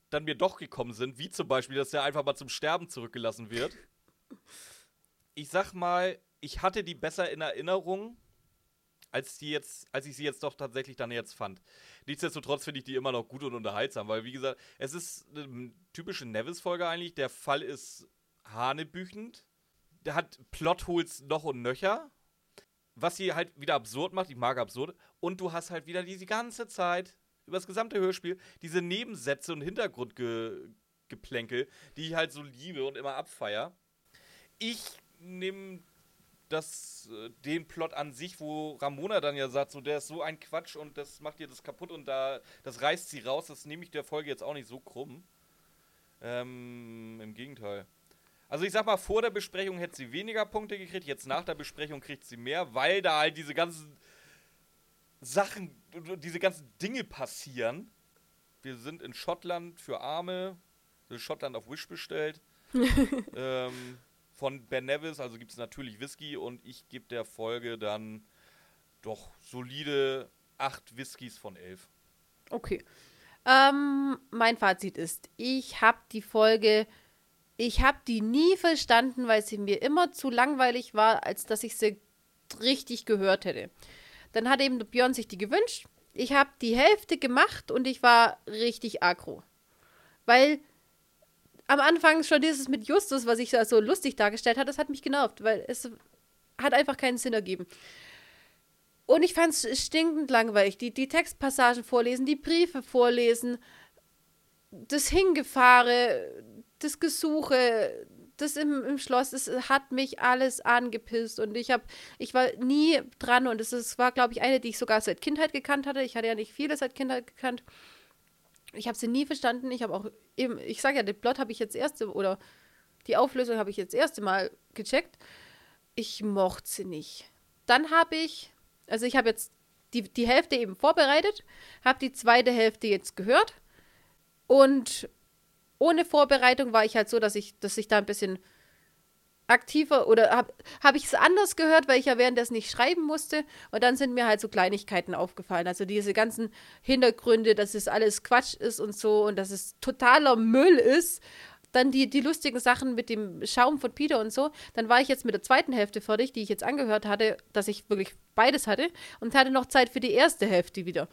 dann mir doch gekommen sind, wie zum Beispiel, dass der einfach mal zum Sterben zurückgelassen wird. Ich sag mal, ich hatte die besser in Erinnerung, als, die jetzt, als ich sie jetzt doch tatsächlich dann jetzt fand. Nichtsdestotrotz finde ich die immer noch gut und unterhaltsam, weil, wie gesagt, es ist eine typische Nevis-Folge eigentlich. Der Fall ist hanebüchend der hat Plotholes noch und nöcher. Was sie halt wieder absurd macht, ich mag absurd. Und du hast halt wieder diese ganze Zeit, über das gesamte Hörspiel, diese Nebensätze und Hintergrundgeplänkel, die ich halt so liebe und immer abfeier. Ich nehme das, äh, den Plot an sich, wo Ramona dann ja sagt, so der ist so ein Quatsch und das macht ihr das kaputt und da das reißt sie raus, das nehme ich der Folge jetzt auch nicht so krumm. Ähm, Im Gegenteil. Also ich sag mal, vor der Besprechung hätte sie weniger Punkte gekriegt, jetzt nach der Besprechung kriegt sie mehr, weil da halt diese ganzen Sachen, diese ganzen Dinge passieren. Wir sind in Schottland für Arme, Schottland auf Wish bestellt. ähm, von Ben Nevis, also gibt es natürlich Whisky und ich gebe der Folge dann doch solide 8 Whiskys von 11. Okay. Ähm, mein Fazit ist, ich habe die Folge ich habe die nie verstanden, weil sie mir immer zu langweilig war, als dass ich sie richtig gehört hätte. Dann hat eben Björn sich die gewünscht. Ich habe die Hälfte gemacht und ich war richtig aggro. Weil am Anfang schon dieses mit Justus, was ich so lustig dargestellt habe, das hat mich genervt, weil es hat einfach keinen Sinn ergeben. Und ich fand es stinkend langweilig. Die, die Textpassagen vorlesen, die Briefe vorlesen, das Hingefahre, das Gesuche, das im, im Schloss, das hat mich alles angepisst und ich habe, ich war nie dran und es war, glaube ich, eine, die ich sogar seit Kindheit gekannt hatte. Ich hatte ja nicht viele seit Kindheit gekannt. Ich habe sie nie verstanden. Ich habe auch eben, ich sage ja, den Plot habe ich jetzt erste oder die Auflösung habe ich jetzt das erste Mal gecheckt. Ich mochte sie nicht. Dann habe ich, also ich habe jetzt die, die Hälfte eben vorbereitet, habe die zweite Hälfte jetzt gehört und ohne Vorbereitung war ich halt so, dass ich, dass ich da ein bisschen aktiver oder habe hab ich es anders gehört, weil ich ja währenddessen nicht schreiben musste. Und dann sind mir halt so Kleinigkeiten aufgefallen. Also diese ganzen Hintergründe, dass es alles Quatsch ist und so und dass es totaler Müll ist. Dann die, die lustigen Sachen mit dem Schaum von Peter und so. Dann war ich jetzt mit der zweiten Hälfte fertig, die ich jetzt angehört hatte, dass ich wirklich beides hatte und hatte noch Zeit für die erste Hälfte wieder.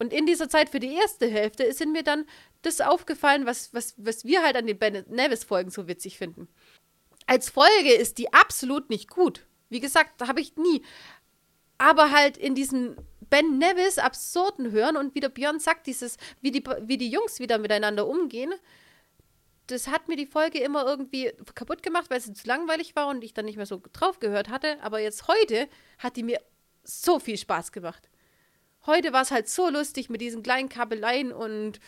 Und in dieser Zeit für die erste Hälfte ist mir dann das aufgefallen, was, was, was wir halt an den Ben Nevis-Folgen so witzig finden. Als Folge ist die absolut nicht gut. Wie gesagt, habe ich nie. Aber halt in diesem Ben Nevis absurden Hören und wie der Björn sagt, dieses, wie die, wie die Jungs wieder miteinander umgehen, das hat mir die Folge immer irgendwie kaputt gemacht, weil sie zu langweilig war und ich dann nicht mehr so drauf gehört hatte. Aber jetzt heute hat die mir so viel Spaß gemacht. Heute war es halt so lustig mit diesen kleinen Kabeleien und,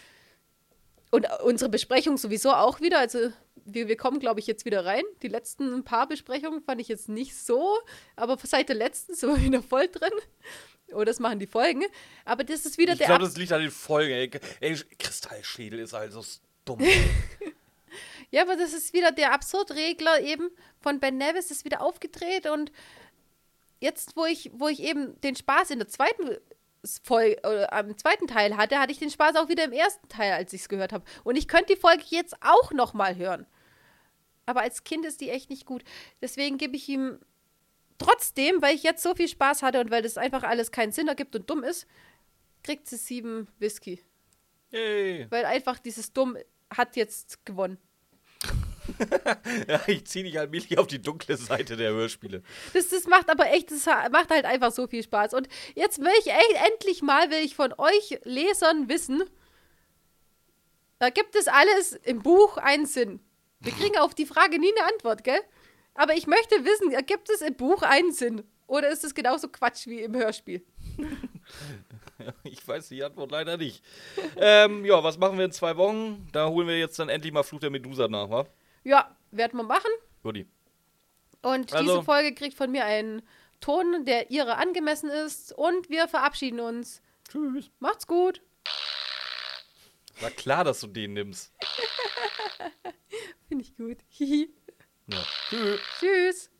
und unsere Besprechung sowieso auch wieder. Also wir, wir kommen, glaube ich, jetzt wieder rein. Die letzten paar Besprechungen fand ich jetzt nicht so, aber seit der letzten sind wir wieder voll drin. Oh, das machen die Folgen. Aber das ist wieder ich der. Ich glaube, das liegt an den Folgen. Ey. ey Kristallschädel ist also dumm. ja, aber das ist wieder der Absurdregler eben von Ben Nevis ist wieder aufgedreht und jetzt, wo ich, wo ich eben den Spaß in der zweiten Folge, äh, am zweiten Teil hatte, hatte ich den Spaß auch wieder im ersten Teil, als ich es gehört habe. Und ich könnte die Folge jetzt auch noch mal hören. Aber als Kind ist die echt nicht gut. Deswegen gebe ich ihm trotzdem, weil ich jetzt so viel Spaß hatte und weil das einfach alles keinen Sinn ergibt und dumm ist, kriegt sie sieben Whisky. Yay. Weil einfach dieses Dumm hat jetzt gewonnen. ja, ich ziehe dich allmählich auf die dunkle Seite der Hörspiele. Das, das macht aber echt, das macht halt einfach so viel Spaß. Und jetzt will ich echt, endlich mal, will ich von euch Lesern wissen, da gibt es alles im Buch einen Sinn. Wir kriegen auf die Frage nie eine Antwort, gell? Aber ich möchte wissen, gibt es im Buch einen Sinn? Oder ist es genauso Quatsch wie im Hörspiel? ich weiß die Antwort leider nicht. ähm, ja, was machen wir in zwei Wochen? Da holen wir jetzt dann endlich mal Fluch der Medusa nach, wa? Ja, werden wir machen. Guti. Und Also- diese Folge kriegt von mir einen Ton, der ihre angemessen ist. Und wir verabschieden uns. Tschüss. Macht's gut. War klar, dass du den nimmst. Finde ich gut. Hihi. Ja. Tschüss. Tschüss.